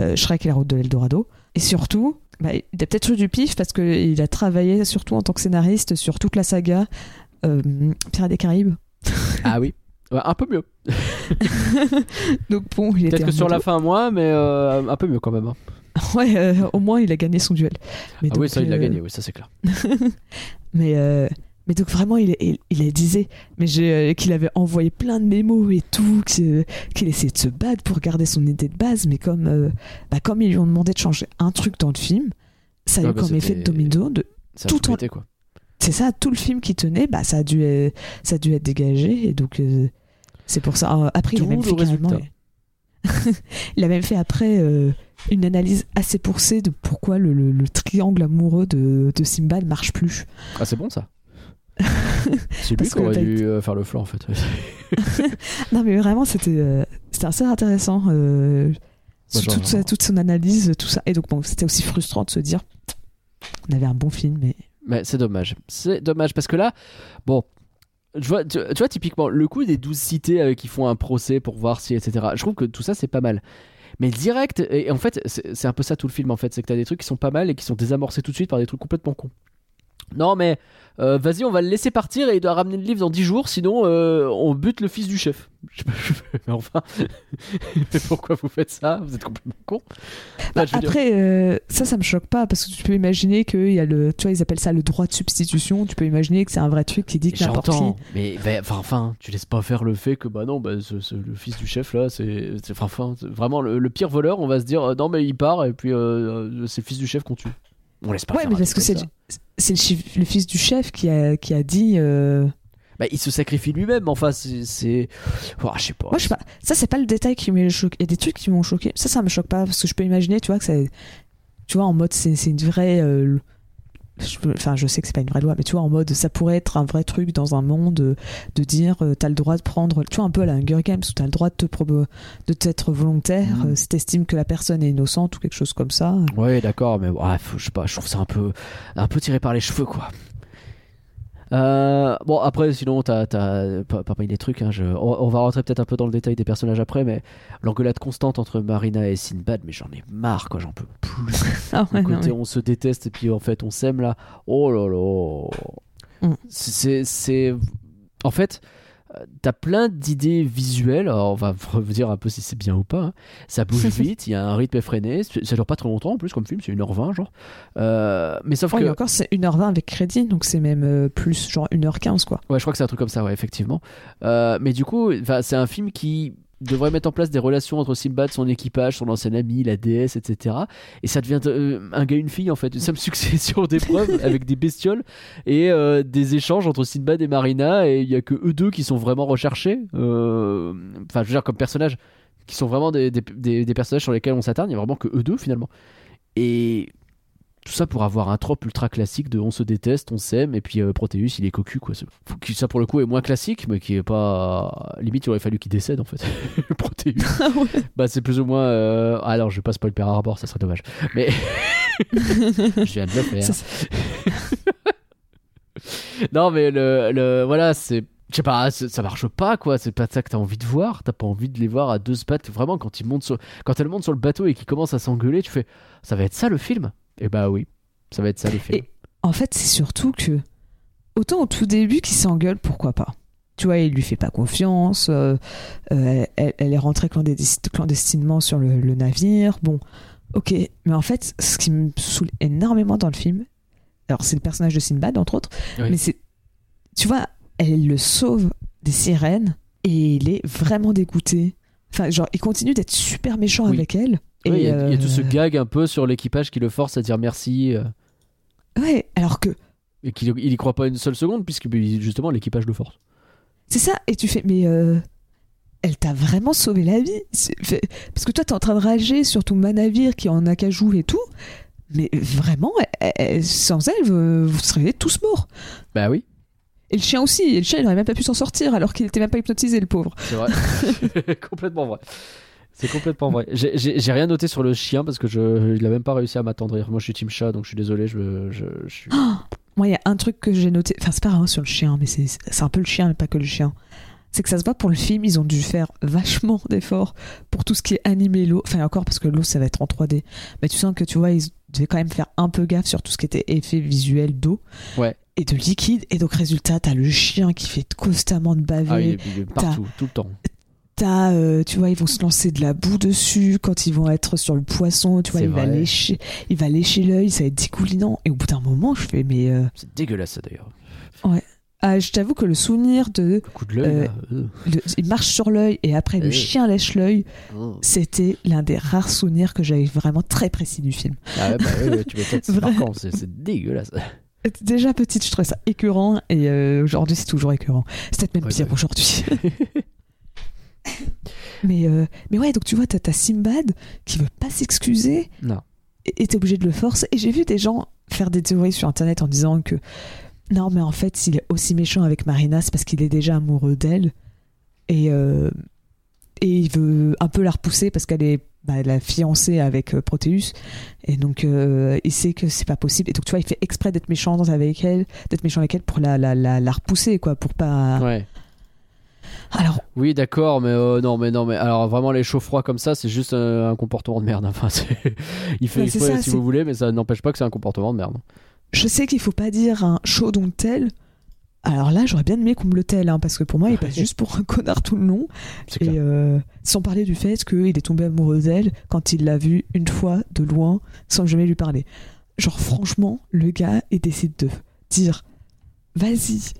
euh, Shrek et la route de l'Eldorado et surtout bah, il a peut-être eu du pif parce que il a travaillé surtout en tant que scénariste sur toute la saga Pirates des Caraïbes Ah oui. Ouais, un peu mieux. donc bon il Peut-être que sur la fin, moins, mais euh, un peu mieux quand même. hein. ouais euh, au moins il a gagné son duel mais Ah oui, ça, il l'a euh, gagné, oui, ça c'est clair. Mais, euh, mais donc vraiment, il, il, il a disait mais j'ai, euh, qu'il avait envoyé plein de mémos et tout, que- qu'il essayait de se battre pour garder son idée de base, mais comme, euh, bah, comme ils lui ont demandé de changer un truc dans le film, ça a Ouais, eu bah, comme effet de c'était- domino. De, Ça a tout tout en- pété, quoi. c'est ça, tout le film qui tenait, bah, ça, a dû, euh, ça a dû être dégagé, et donc euh, c'est pour ça. Euh, Après, il a même fait carrément- résultat. il a même fait après euh, une analyse assez poussée de pourquoi le, le- le triangle amoureux de, de Simba ne marche plus. Ah, c'est bon ça. c'est lui qui aurait dû euh, faire le flanc en fait. Non, mais vraiment, c'était euh, c'était assez intéressant. euh, Bah, toute, sa- toute son analyse, tout ça. Et donc, bon, c'était aussi frustrant de se dire on avait un bon film, mais. Mais c'est dommage. C'est dommage parce que là, bon, tu, vois, typiquement, le coup des 12 cités euh, qui font un procès pour voir si, etc. Je trouve que tout ça, c'est pas mal. Mais direct, et en fait, c'est un peu ça tout le film en fait, c'est que t'as des trucs qui sont pas mal et qui sont désamorcés tout de suite par des trucs complètement cons. Non, mais euh, vas-y, on va le laisser partir et il doit ramener le livre dans 10 jours, sinon euh, on bute le fils du chef. Mais enfin, mais pourquoi vous faites ça? Vous êtes complètement con. Dire- Après, euh, ça, ça me choque pas parce que tu peux imaginer qu'il y a le. Tu vois, ils appellent ça le droit de substitution. Tu peux imaginer que c'est un vrai truc qui dit que n'importe qui. Mais bah, enfin, enfin, tu laisses pas faire le fait que bah non, bah, ce- ce- le fils du chef là, c'est enfin, vraiment le, le pire voleur. On va se dire non mais il part et puis c'est le fils du chef qu'on tue. On laisse pas. Ouais, faire mais un parce que c'est le, ça. c'est le, chif- le fils du chef qui a, qui a dit. euh, Bah, il se sacrifie lui-même. Enfin, c'est. Oh, je sais pas. Moi, je sais pas. Ça, c'est pas le détail qui m'a choqué. Il y a des trucs qui m'ont choqué. Ça, ça me choque pas parce que je peux imaginer, tu vois, que ça. Tu vois, en mode, c'est c'est une vraie. euh, je Enfin, je sais que c'est pas une vraie loi, mais tu vois, en mode, ça pourrait être un vrai truc dans un monde euh, de dire, euh, t'as le droit de prendre, tu vois, un peu à la Hunger Games, où t'as le droit de te de t'être volontaire, euh, si t'estimes que la personne est innocente ou quelque chose comme ça. Ouais, d'accord, mais ouais, faut- je sais pas, je trouve ça un peu, un peu tiré par les cheveux, quoi. Euh, bon, après, sinon, t'as, pas, pas les trucs. Hein, je- on, on va rentrer peut-être un peu dans le détail des personnages après, mais l'engueulade constante entre Marina et Sinbad, mais j'en ai marre, quoi, j'en peux plus. Ah non, côté on se déteste et puis en fait on s'aime là. Oh là là. Mm. C'est, en fait, t'as plein d'idées visuelles. Alors on va revenir un peu si c'est bien ou pas. hein. Ça bouge vite, il y a un rythme effréné. Ça dure pas trop longtemps en plus comme film, c'est 1h20 genre. Euh, mais sauf Oh, que et encore, c'est 1h20 avec crédit, donc c'est même euh, plus, genre 1h15, quoi. Ouais, je crois que c'est un truc comme ça, ouais, effectivement. Euh, mais du coup, c'est un film qui devrait mettre en place des relations entre Simbad, son équipage, son ancien ami, la déesse, etc. Et ça devient euh, un gars, une fille, en fait. Une simple succession d'épreuves avec des bestioles et euh, des échanges entre Sinbad et Marina. Et il y a que eux deux qui sont vraiment recherchés. Euh, Enfin, je veux dire, comme personnages, qui sont vraiment des, des- personnages sur lesquels on s'attarde. Il y a vraiment que eux deux, finalement. Et tout ça pour avoir un trope ultra classique de on se déteste, on s'aime, et puis euh, Proteus il est cocu quoi. Que ça pour le coup est moins classique, mais qui est pas. Limite, il aurait fallu qu'il décède en fait. Proteus. Bah, c'est plus ou moins. euh, ah, Alors, je vais pas spoiler Pearl Harbor, ça serait dommage. Mais. je viens de le faire. Non, mais le, le voilà, c'est. Je sais pas, ça marche pas quoi. C'est pas ça que t'as envie de voir. T'as pas envie de les voir à deux pattes. Vraiment, quand ils montent sur, quand elle monte sur le bateau et qu'ils commencent à s'engueuler, tu fais, ça va être ça le film? Et bah oui, ça va être ça le film. Et- En fait, c'est surtout que, autant au tout début qu'ils s'engueulent, pourquoi pas? Tu vois, il lui fait pas confiance. euh, euh, elle, elle est rentrée clandestinement sur le, le navire. Bon, ok. Mais en fait, ce qui me saoule énormément dans le film, alors c'est le personnage de Sinbad, entre autres, Oui. mais c'est. Tu vois, elle le sauve des sirènes et il est vraiment dégoûté. Enfin, genre, il continue d'être super méchant Oui. avec elle. Il y, a- il y a tout ce euh, gag un peu sur l'équipage qui le force à dire merci euh, Ouais, alors que et qu'il il y croit pas une seule seconde puisque bah, justement l'équipage le force. C'est ça, et tu fais, mais euh, elle t'a vraiment sauvé la vie. Fait- Parce que toi, t'es en train de rager sur ton navire qui est en acajou et tout, mais vraiment, elle- elle- sans elle, vous, vous seriez tous morts. Bah oui, Et le chien aussi, et le chien, il aurait même pas pu s'en sortir alors qu'il était même pas hypnotisé, le pauvre. c'est vrai. complètement vrai. C'est complètement vrai. J'ai- rien noté sur le chien parce que je, il a même pas réussi à m'attendrir. Moi, je suis team chat, donc je suis désolé. Je, je, je suis. Moi, il y a un truc que j'ai noté, enfin, c'est pas vraiment sur le chien, mais c'est c'est un peu le chien, mais pas que le chien. C'est que ça se voit pour le film, ils ont dû faire vachement d'efforts pour tout ce qui est animé l'eau. Enfin, encore parce que l'eau, ça va être en 3D. Mais tu sens que tu vois, ils devaient quand même faire un peu gaffe sur tout ce qui était effet visuel d'eau. Ouais. Et de liquide. Et donc, résultat, t'as le chien qui fait constamment de baver. Ah, il est, il est partout, tout le temps. T'as, euh, tu vois, ils vont se lancer de la boue dessus quand ils vont être sur le poisson. Tu vois, il va, lécher, il va lécher l'œil, ça va être dégoulinant. Et au bout d'un moment, je fais, mais. euh, C'est dégueulasse ça d'ailleurs. ah, je t'avoue que le souvenir de. Le coup de l'œil. Euh, il marche sur l'œil et après le chien lèche l'œil, Oh. c'était l'un des rares souvenirs que j'avais vraiment très précis du film. Ah ouais, bah ouais, ouais, tu m'étonnes, c'est marquant, c'est dégueulasse. Déjà petite, je trouvais ça écœurant et euh, aujourd'hui c'est toujours écœurant. C'est peut-être même Ouais, pire bah aujourd'hui. mais, euh, mais ouais, donc tu vois, t'as ta Simbad qui veut pas s'excuser Non. et et t'es obligé de le forcer. Et j'ai vu des gens faire des théories sur internet en disant que non, mais en fait, s'il est aussi méchant avec Marina, c'est parce qu'il est déjà amoureux d'elle et, euh, et il veut un peu la repousser parce qu'elle est bah, la fiancée avec euh, Proteus et donc euh, il sait que c'est pas possible et donc tu vois il fait exprès d'être méchant avec elle d'être méchant avec elle pour la, la, la, la repousser quoi pour pas Ouais. Alors Oui, d'accord, mais euh, non, mais non, mais alors vraiment les chauds froids comme ça, c'est juste euh, un comportement de merde. Enfin, il fait exprès ça, si vous voulez, mais ça n'empêche pas que c'est un comportement de merde. je sais qu'il faut pas dire un chaud donc tel alors là j'aurais bien aimé qu'on me le telle hein, parce que pour moi il passe juste pour un connard tout le long Et euh, sans parler du fait qu'il est tombé amoureux d'elle quand il l'a vue une fois de loin sans jamais lui parler. Genre franchement, le gars il décide de dire vas-y,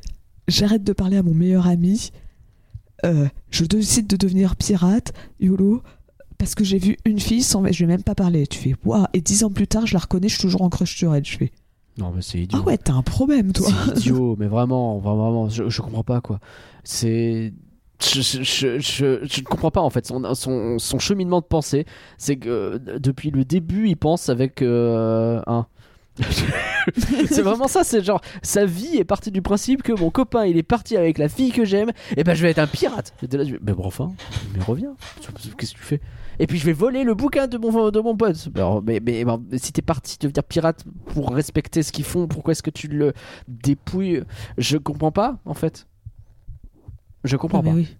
j'arrête de parler à mon meilleur ami, euh, je décide de devenir pirate, YOLO, parce que j'ai vu une fille sans je lui ai même pas parlé. Tu fais waouh, et dix ans plus tard je la reconnais, je suis toujours en crush sur elle. Je fais Non, mais c'est idiot. ah ouais, t'as un problème toi. C'est idiot, mais vraiment, vraiment, je, je comprends pas quoi. C'est. Je, je, je, je- je ne comprends pas en fait son, son, son cheminement de pensée. C'est que euh, depuis le début, il pense avec euh, un. c'est vraiment ça, c'est genre sa vie est partie du principe que mon copain il est parti avec la fille que j'aime, et ben je vais être un pirate. Et de là, je vais, mais bon, enfin, mais reviens, qu'est-ce que tu fais? Et puis je vais voler le bouquin de mon, de mon pote. Alors, mais, mais, si t'es parti devenir pirate pour respecter ce qu'ils font, pourquoi est-ce que tu le dépouilles? Je comprends pas en fait. Je comprends mais pas. oui.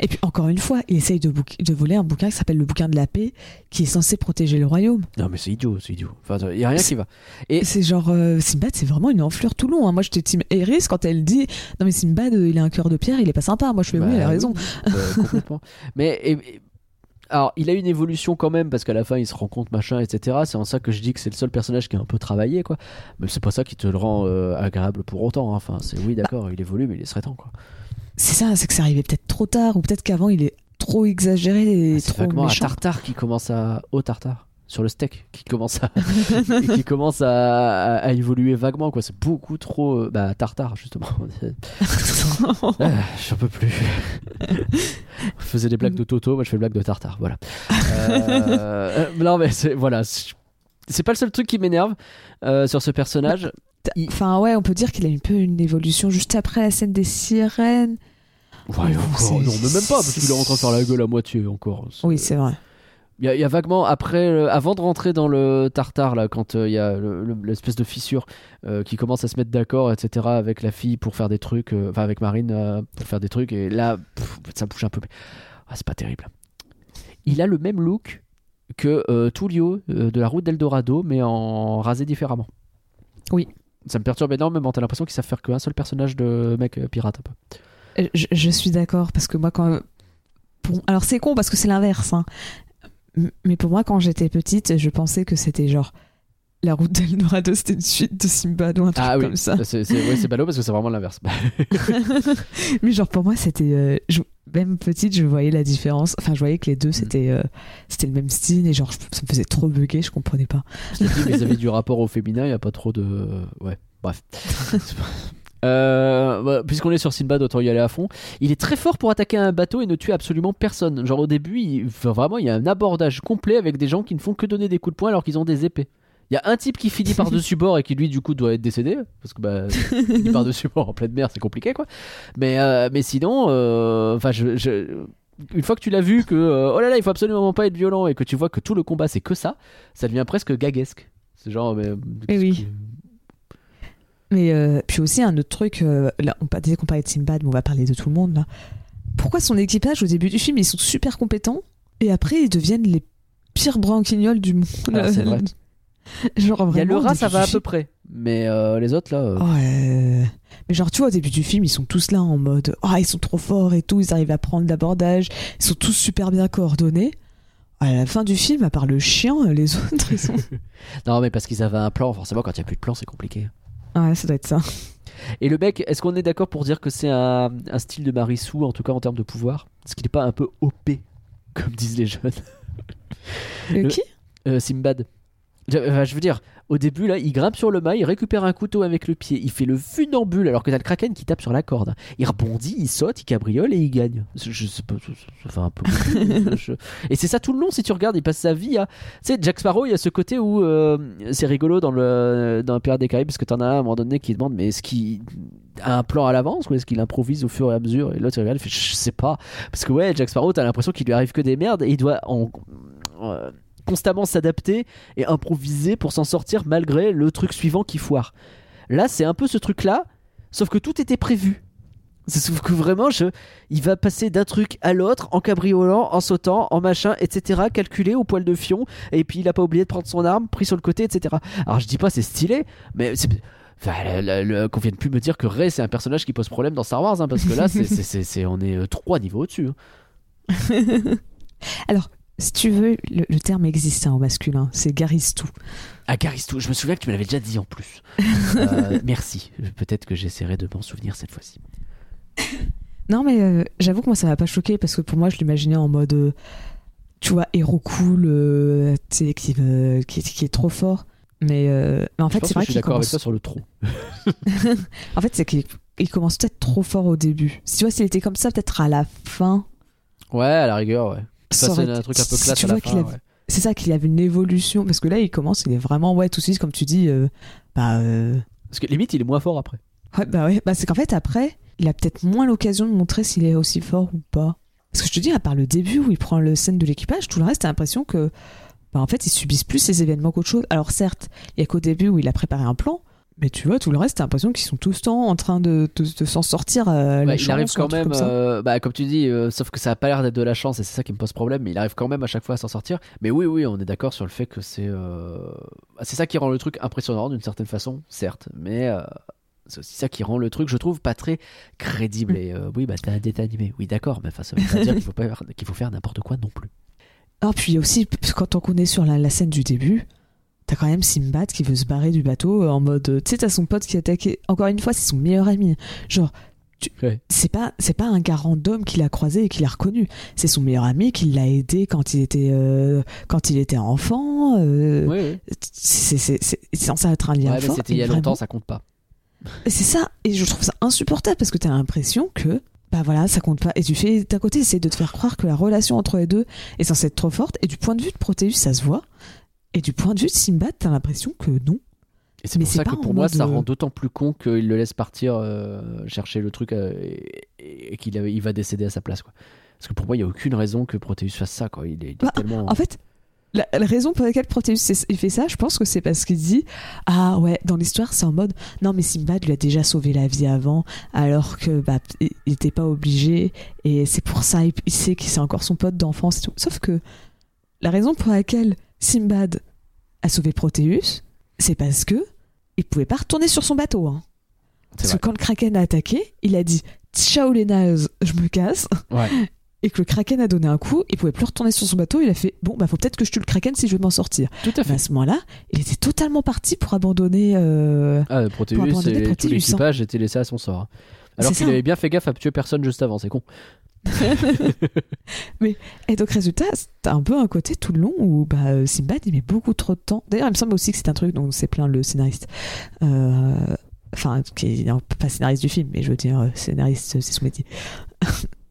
Et puis encore une fois, il essaye de, voler un bouquin qui s'appelle le bouquin de la paix, qui est censé protéger le royaume. Non mais c'est idiot, c'est idiot. Enfin, il y a rien qui va. Et C'est genre euh, Simbad, c'est vraiment une enflure tout long. hein. Moi, j'étais team Eris quand elle dit non mais Simbad, euh, il a un cœur de pierre, il est pas sympa. Moi, je fais Bah oui, elle a raison. Euh, complètement. Mais et- et- alors, il a une évolution quand même parce qu'à la fin, il se rend compte machin, etc. C'est en ça que je dis que c'est le seul personnage qui a un peu travaillé, quoi. Mais c'est pas ça qui te le rend euh, agréable pour autant. hein. Enfin, c'est oui, d'accord, il évolue, mais il serait temps, quoi. C'est ça, c'est que c'est arrivé peut-être trop tard ou peut-être qu'avant il est trop exagéré et Ah, C'est trop méchant. tartare qui commence à au tartare sur le steak qui commence à qui commence à, à- à évoluer vaguement quoi. C'est beaucoup trop euh, bah tartare justement. Ah, j'en peux plus. On faisait des blagues de Toto moi je fais des blagues de tartare voilà. Euh, non mais c'est voilà c'est pas le seul truc qui m'énerve euh, sur ce personnage Enfin ouais, on peut dire qu'il a un peu une évolution juste après la scène des sirènes. ouais, Oh, encore non mais même pas parce qu'il est en train de faire la gueule à moitié encore Oui, c'est vrai. Il y, a- il y a vaguement après, euh, avant de rentrer dans le tartare là, quand euh, il y a le- le- l'espèce de fissure euh, qui commence à se mettre d'accord, etc. avec la fille pour faire des trucs, enfin avec Marine pour faire des trucs, et là pff, ça bouge un peu. Ah, c'est pas terrible. Il a le même look que Tullio de la route d'Eldorado, mais en rasé différemment. Oui. Ça me perturbe énormément. T'as l'impression qu'ils savent faire qu'un seul personnage de mec euh, pirate. Euh, Je, je suis d'accord parce que moi quand alors c'est con parce que c'est l'inverse hein. Mais pour moi quand j'étais petite je pensais que c'était genre la route d'Eldorado c'était une suite de Simbad ou un truc Ah oui, comme ça c'est c'est- ouais, ballot parce que c'est vraiment l'inverse. mais genre pour moi c'était euh, même petite je voyais la différence enfin je voyais que les deux c'était euh, c'était le même style et genre je- ça me faisait trop bugger je comprenais pas dis, vis-à-vis du rapport au féminin, il n'y a pas trop de. Ouais, bref. Euh, bah, Puisqu'on est sur Sinbad, autant y aller à fond? Il est très fort pour attaquer un bateau et ne tuer absolument personne. Genre au début, il... enfin, vraiment, il y a un abordage complet avec des gens qui ne font que donner des coups de poing alors qu'ils ont des épées. Il y a un type qui finit par-dessus bord et qui lui, du coup, doit être décédé. Parce que bah, il par-dessus bord en pleine mer, c'est compliqué quoi. Mais, euh, mais sinon, euh, enfin, je. je- Une fois que tu l'as vu que euh, oh là là il faut absolument pas être violent et que tu vois que tout le combat c'est que ça, ça devient presque gaguesque. C'est genre mais, Eh oui. Mais puis aussi un autre truc, là on disait qu'on parlait de Simbad, mais on va parler de tout le monde là. Pourquoi son équipage au début du film ils sont super compétents et après ils deviennent les pires branquignoles du monde? Ah. Genre Il y a le rat, ça va à peu près. Mais euh, les autres, là. euh, Ouais. Mais genre tu vois au début du film ils sont tous là en mode ah ils sont trop forts et tout, ils arrivent à prendre l'abordage, ils sont tous super bien coordonnés. À la fin du film, à part le chien, les autres ils sont. Non, mais parce qu'ils avaient un plan. Forcément, quand il n'y a plus de plan, c'est compliqué. Ouais, ça doit être ça. Et le mec, est-ce qu'on est d'accord pour dire que c'est un, un style de Marissou, en tout cas en termes de pouvoir? Est-ce qu'il n'est pas un peu OP, comme disent les jeunes Le Le- qui? Euh, Simbad. Je, enfin, je veux dire, au début, là, il grimpe sur le mât, il récupère un couteau avec le pied, il fait le funambule alors que t'as le kraken qui tape sur la corde. Il rebondit, il saute, il cabriole et il gagne. Je, sais pas, ça, fait un peu. Et c'est ça tout le long, si tu regardes, il passe sa vie à. Tu sais, Jack Sparrow, il y a ce côté où euh, c'est rigolo dans le dans des Caraïbes parce que t'en as un à un moment donné qui demande mais est-ce qu'il a un plan à l'avance ou est-ce qu'il improvise au fur et à mesure? Et l'autre il regarde, il fait je sais pas. Parce que ouais, Jack Sparrow, t'as l'impression qu'il lui arrive que des merdes et il doit en. euh, constamment s'adapter et improviser pour s'en sortir malgré le truc suivant qui foire. Là, c'est un peu ce truc-là, sauf que tout était prévu. Sauf que vraiment, je, il va passer d'un truc à l'autre en cabriolant, en sautant, en machin, etc. Calculé au poil de fion. Et puis il a pas oublié de prendre son arme, pris sur le côté, etc. Alors je dis pas c'est stylé, mais c'est. Enfin, qu'on vienne plus me dire que Rey c'est un personnage qui pose problème dans Star Wars, hein, parce que là, c'est- on est euh, trois niveaux au-dessus. hein. Alors, si tu veux, le, le terme existe hein, au masculin, c'est garistou. Ah, Garistou, je me souviens que tu me l'avais déjà dit en plus. Euh, merci. Peut-être que j'essaierai de m'en souvenir cette fois-ci. Non, mais euh, j'avoue que moi, ça m'a pas choqué parce que pour moi, je l'imaginais en mode, euh, tu vois, héros cool, tu sais, qui, qui, qui est trop fort. Mais, mais en fait, c'est que vrai je suis d'accord avec commence. toi sur le trop. En fait, c'est qu'il il commence peut-être trop fort au début. Si tu vois, s'il était comme ça, peut-être à la fin. Ouais, à la rigueur, ouais. Ça c'est aurait un été- truc un peu si classe tu à la vois qu'il fin. avait- ouais. C'est ça qu'il avait une évolution parce que là, il commence, il est vraiment ouais tout de suite comme tu dis. euh, bah, euh, Parce que limite, il est moins fort après. ouais, bah ouais, bah c'est qu'en fait après, il a peut-être moins l'occasion de montrer s'il est aussi fort ou pas. Parce que je te dis, à part le début où il prend le scène de l'équipage, tout le reste, t'as l'impression que, bah en fait, ils subissent plus ces événements qu'autre chose. Alors certes, il y a qu'au début où il a préparé un plan. Mais tu vois, tout le reste, t'as l'impression qu'ils sont tout le temps en train de, de- de s'en sortir. la Ouais, il arrive chance quand même, comme euh, bah, comme tu dis, euh, sauf que ça a pas l'air d'être de la chance et c'est ça qui me pose problème, mais il arrive quand même à chaque fois à s'en sortir. Mais oui, oui, on est d'accord sur le fait que c'est. euh, bah, c'est ça qui rend le truc impressionnant d'une certaine façon, certes, mais euh, c'est aussi ça qui rend le truc, je trouve, pas très crédible. Et euh, oui, bah t'as un dessin animé, oui, d'accord, mais enfin, ça veut pas dire qu'il faut, pas faire, qu'il faut faire n'importe quoi non plus. Ah, puis aussi, quand on est sur la, la scène du début, t'as quand même Simbad qui veut se barrer du bateau euh, en mode. euh, Tu sais, t'as son pote qui est attaqué. Encore une fois, c'est son meilleur ami. Genre, Ouais. c'est pas, c'est pas un gars random qui l'a croisé et qui l'a reconnu. C'est son meilleur ami qui l'a aidé quand il était, euh, quand il était enfant. euh, oui. c'est, censé être un lien Ouais, mais fort. c'était il y a longtemps, ça compte pas. c'est ça, et je trouve ça insupportable parce que t'as l'impression que, bah voilà, ça compte pas. Et tu fais, d'un côté, essayer de te faire croire que la relation entre les deux est censée être trop forte, et du point de vue de Proteus, ça se voit. Et du point de vue de Simbad, t'as l'impression que non. Et c'est pour ça que pour moi, ça euh, rend d'autant plus con qu'il le laisse partir euh, chercher le truc euh, et, et qu'il il va décéder à sa place. Quoi. Parce que pour moi, il n'y a aucune raison que Proteus fasse ça. Quoi. Il est, il est Bah, tellement. En fait, la, la raison pour laquelle Proteus fait ça, je pense que c'est parce qu'il dit Ah ouais, dans l'histoire, c'est en mode Non, mais Simbad lui a déjà sauvé la vie avant, alors que bah, il il était pas obligé, et c'est pour ça, il, il sait que c'est encore son pote d'enfance. Sauf que la raison pour laquelle Simbad a sauvé Proteus, c'est parce que il pouvait pas retourner sur son bateau. hein. Parce vrai. que quand le Kraken a attaqué, il a dit Ciao les nazes, je me casse. Ouais. Et que le Kraken a donné un coup, il pouvait plus retourner sur son bateau. Il a fait Bon, bah faut peut-être que je tue le Kraken si je veux m'en sortir. Tout à Mais fait. à ce moment-là, il était totalement parti pour abandonner. euh, Ah, Pour Proteus abandonner et tout Proteus, hein. l'équipage était laissé à son sort. Alors qu'il avait bien fait gaffe à tuer personne juste avant, c'est con. Et donc, résultat, t'as un peu un côté tout le long où bah, euh, Simbad il met beaucoup trop de temps. D'ailleurs, il me semble aussi que c'est un truc dont c'est plein le scénariste. Euh, Enfin, qui pas scénariste du film, mais je veux dire, euh, scénariste, c'est son métier.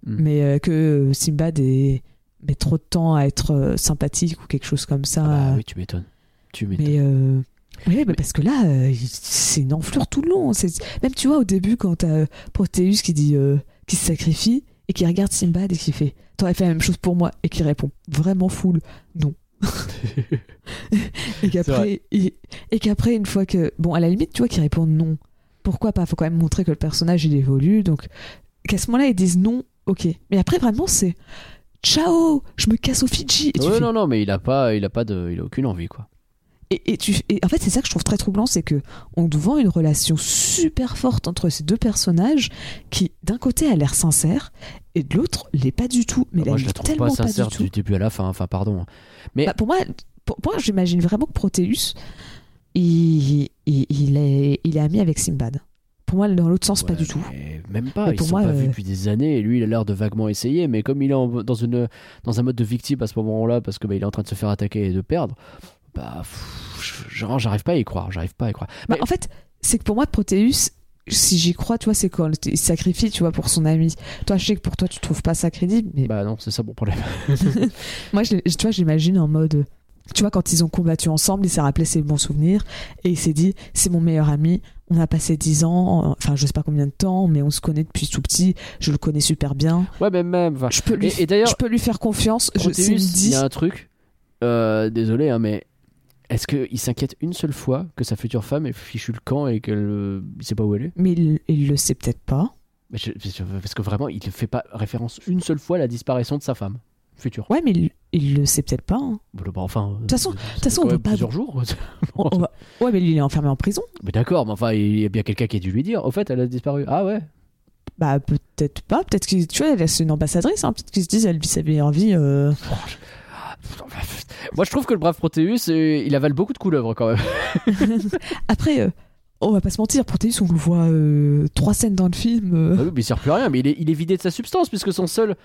Mm. Mais euh, que Simbad est- met trop de temps à être sympathique ou quelque chose comme ça. Ah bah oui, tu m'étonnes. Tu m'étonnes. Mais euh, oui, mais parce que là, euh, c'est une enflure tout le long. C'est- Même tu vois au début quand t'as Proteus qui dit euh, qui se sacrifie et qui regarde Simbad et qui fait t'aurais fait la même chose pour moi et qui répond vraiment full non. et qu'après il- et qu'après une fois que bon à la limite tu vois qu'il répond non. Pourquoi pas? Faut quand même montrer que le personnage il évolue donc qu'à ce moment-là ils disent non. Ok. Mais après vraiment c'est ciao, je me casse au Fidji. Et tu Ouais, fais, non, non, mais il a pas, il a pas de, il a aucune envie, quoi. Et, et tu, et en fait, c'est ça que je trouve très troublant, c'est que on te vend une relation super forte entre ces deux personnages qui, d'un côté, a l'air sincère et de l'autre, l'est pas du tout. Mais Bah, là, moi, je la trouve tellement pas pas, sincère du tout. du début à la fin. Enfin, pardon. Mais Bah, pour moi, pour moi, j'imagine vraiment que Proteus, il, il, il est, il est ami avec Simbad. Pour moi, dans l'autre sens, pas du tout. Même pas. Mais Ils pour sont moi, pas euh, vus depuis des années. Et lui, il a l'air de vaguement essayer. Mais comme il est en- dans une, dans un mode de victime à ce moment-là, parce que bah, il est en train de se faire attaquer et de perdre. Bah, pff, je- genre, j'arrive pas à y croire. J'arrive pas à y croire. Bah, Mais- en fait, c'est que pour moi, Proteus, si j'y crois, tu vois, c'est quand il se sacrifie, tu vois, pour son ami. Toi, je sais que pour toi, tu trouves pas ça crédible, mais Bah non, c'est ça mon problème. Moi, je, tu vois, j'imagine en mode. Tu vois, quand ils ont combattu ensemble, il s'est rappelé ses bons souvenirs et il s'est dit c'est mon meilleur ami. On a passé 10 ans, enfin, je sais pas combien de temps, mais on se connaît depuis tout petit. Je le connais super bien. Ouais, mais même. Je peux lui, Et, et d'ailleurs, je peux lui faire confiance. Je, Proteus, me il dit. y a un truc. euh, désolé, hein, mais est-ce qu'il s'inquiète une seule fois que sa future femme est fichue le camp et qu'elle euh, il sait pas où elle est? Mais il, il le sait peut-être pas. Mais je- Parce que vraiment, il ne fait pas référence une seule fois à la disparition de sa femme future. Ouais, mais il, il le sait peut-être pas. hein. Bon, bah, enfin, de toute façon- de toute façon, on peut pas- plusieurs jours. On- on va- Ouais, mais il est enfermé en prison. mais d'accord, mais enfin, il y a bien quelqu'un qui a dû lui dire. Au fait, elle a disparu. Ah ouais. Bah, peut-être pas. Peut-être que, tu vois, elle, c'est une ambassadrice. Hein. Peut-être qu'ils se disent, elle vit sa meilleure vie. euh. Moi, je trouve que le brave Proteus, euh, il avale beaucoup de couleuvres quand même. Après, euh, on va pas se mentir, Proteus, on le voit euh, trois scènes dans le film. Ah oui, mais il sert plus à rien. Mais il est, il est vidé de sa substance puisque son seul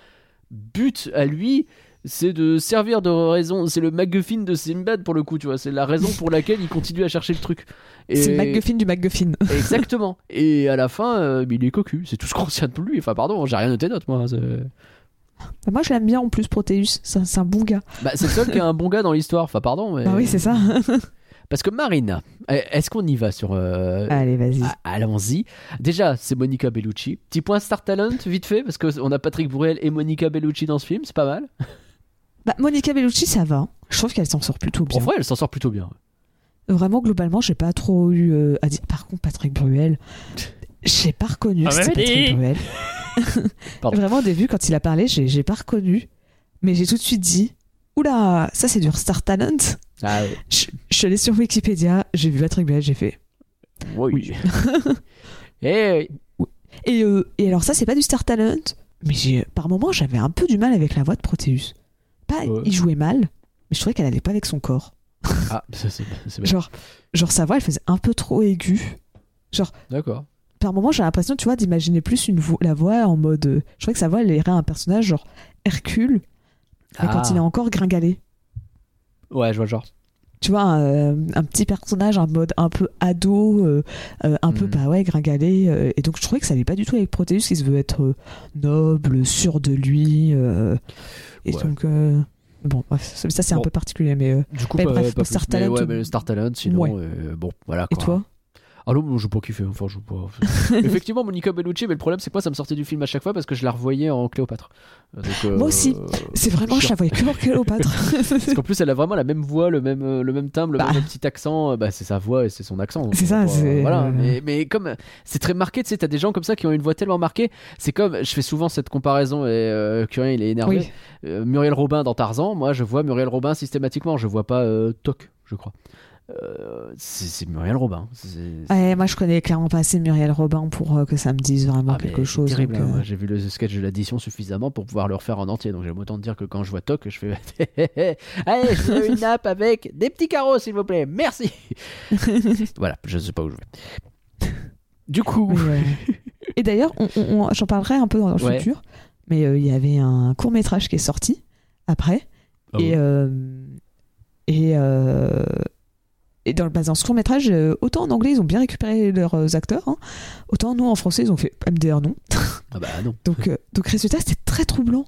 but à lui, c'est de servir de raison. C'est le MacGuffin de Simbad pour le coup, tu vois. C'est la raison pour laquelle il continue à chercher le truc. Et- C'est le MacGuffin du MacGuffin. Exactement. Et à la fin, euh, il est cocu. C'est tout ce qu'on retient de lui. Enfin, pardon, j'ai rien noté d'autre, moi. Moi, je l'aime bien en plus, Proteus. C'est un, c'est un bon gars. bah, c'est le seul qui est un bon gars dans l'histoire. Enfin, pardon. Mais... Bah oui, c'est ça. Parce que Marina, eh, est-ce qu'on y va sur. euh, Allez, vas-y. ah, Allons-y. Déjà, c'est Monica Bellucci. Petit point Star Talent, vite fait, parce qu'on a Patrick Bruel et Monica Bellucci dans ce film, c'est pas mal. Bah, Monica Bellucci, ça va. Je trouve qu'elle s'en sort plutôt bien. En vrai, elle s'en sort plutôt bien. Vraiment, globalement, j'ai pas trop eu euh, à dire. Par contre, Patrick Bruel, j'ai pas reconnu Ah, Patrick. Bruel. Vraiment, au début, quand il a parlé, j'ai j'ai pas reconnu. Mais j'ai tout de suite dit Oula, ça c'est du Star Talent. Ah oui. Je, je suis allée sur Wikipédia, j'ai vu Patrick Bruel, j'ai fait. Oui. Eh oui. Et, euh, et alors, ça, c'est pas du Star Talent. Mais j'ai- par moments, j'avais un peu du mal avec la voix de Proteus. Pas, Ouais. il jouait mal, mais je trouvais qu'elle allait pas avec son corps. Ah, ça, c'est c'est bien. Genre, genre, sa voix, elle faisait un peu trop aiguë. D'accord. Par moments, j'ai l'impression, tu vois, d'imaginer plus une vo- la voix en mode. euh, je trouvais que sa voix, elle irait à un personnage genre Hercule, mais quand Ah. il est encore gringalé. Ouais, je vois le genre. Tu vois, un, euh, un petit personnage en mode un peu ado, euh, un peu, Mhm. bah ouais, gringalé. euh, et donc, je trouvais que ça allait pas du tout avec Proteus, qui se veut être noble, sûr de lui. et Ouais. donc. Bon, bref, ça, c'est un peu particulier, mais. Du coup, Mais pas, bref, pas Star plus. Mais Talent, ouais, mais le Star Talent, sinon, ouais. bon, voilà Et toi? Ah non, je pas kiffé. Enfin, je pas. Effectivement, Monica Bellucci, mais le problème, c'est quoi Ça me sortait du film à chaque fois parce que je la revoyais en Cléopâtre. Donc, euh, Moi aussi. C'est vraiment, je la voyais que en Cléopâtre. Parce qu'en plus, elle a vraiment la même voix, le même, euh, le même timbre, le Bah. même petit accent. euh, Bah, c'est sa voix et c'est son accent. C'est ça, Euh, c'est- Voilà. Mais, mais comme c'est très marqué, tu sais, t'as des gens comme ça qui ont une voix tellement marquée. C'est comme, je fais souvent cette comparaison et euh, Curien, il est énervé. Oui. Euh, Muriel Robin dans Tarzan, moi, je vois Muriel Robin systématiquement. Je vois pas euh, Toc, je crois. Euh, c'est Muriel Robin. Ouais, moi je connais clairement pas assez Muriel Robin pour euh, que ça me dise vraiment Ah, quelque chose. terrible, hein. euh, Moi, J'ai vu le sketch de l'addition suffisamment pour pouvoir le refaire en entier. Donc j'aime autant te dire que quand je vois Toc, je fais Allez, je veux une nappe avec des petits carreaux, s'il vous plaît. Merci. voilà, je sais pas où je vais. Du coup, ouais. Et d'ailleurs, j'en parlerai un peu dans le Ouais. futur, mais euh, il y avait un court métrage qui est sorti après. Ah et et, et dans, bah, dans ce court métrage, autant en anglais ils ont bien récupéré leurs euh, acteurs, hein, autant nous en français ils ont fait MDR non. ah bah non. Donc, euh, donc résultat, c'était très troublant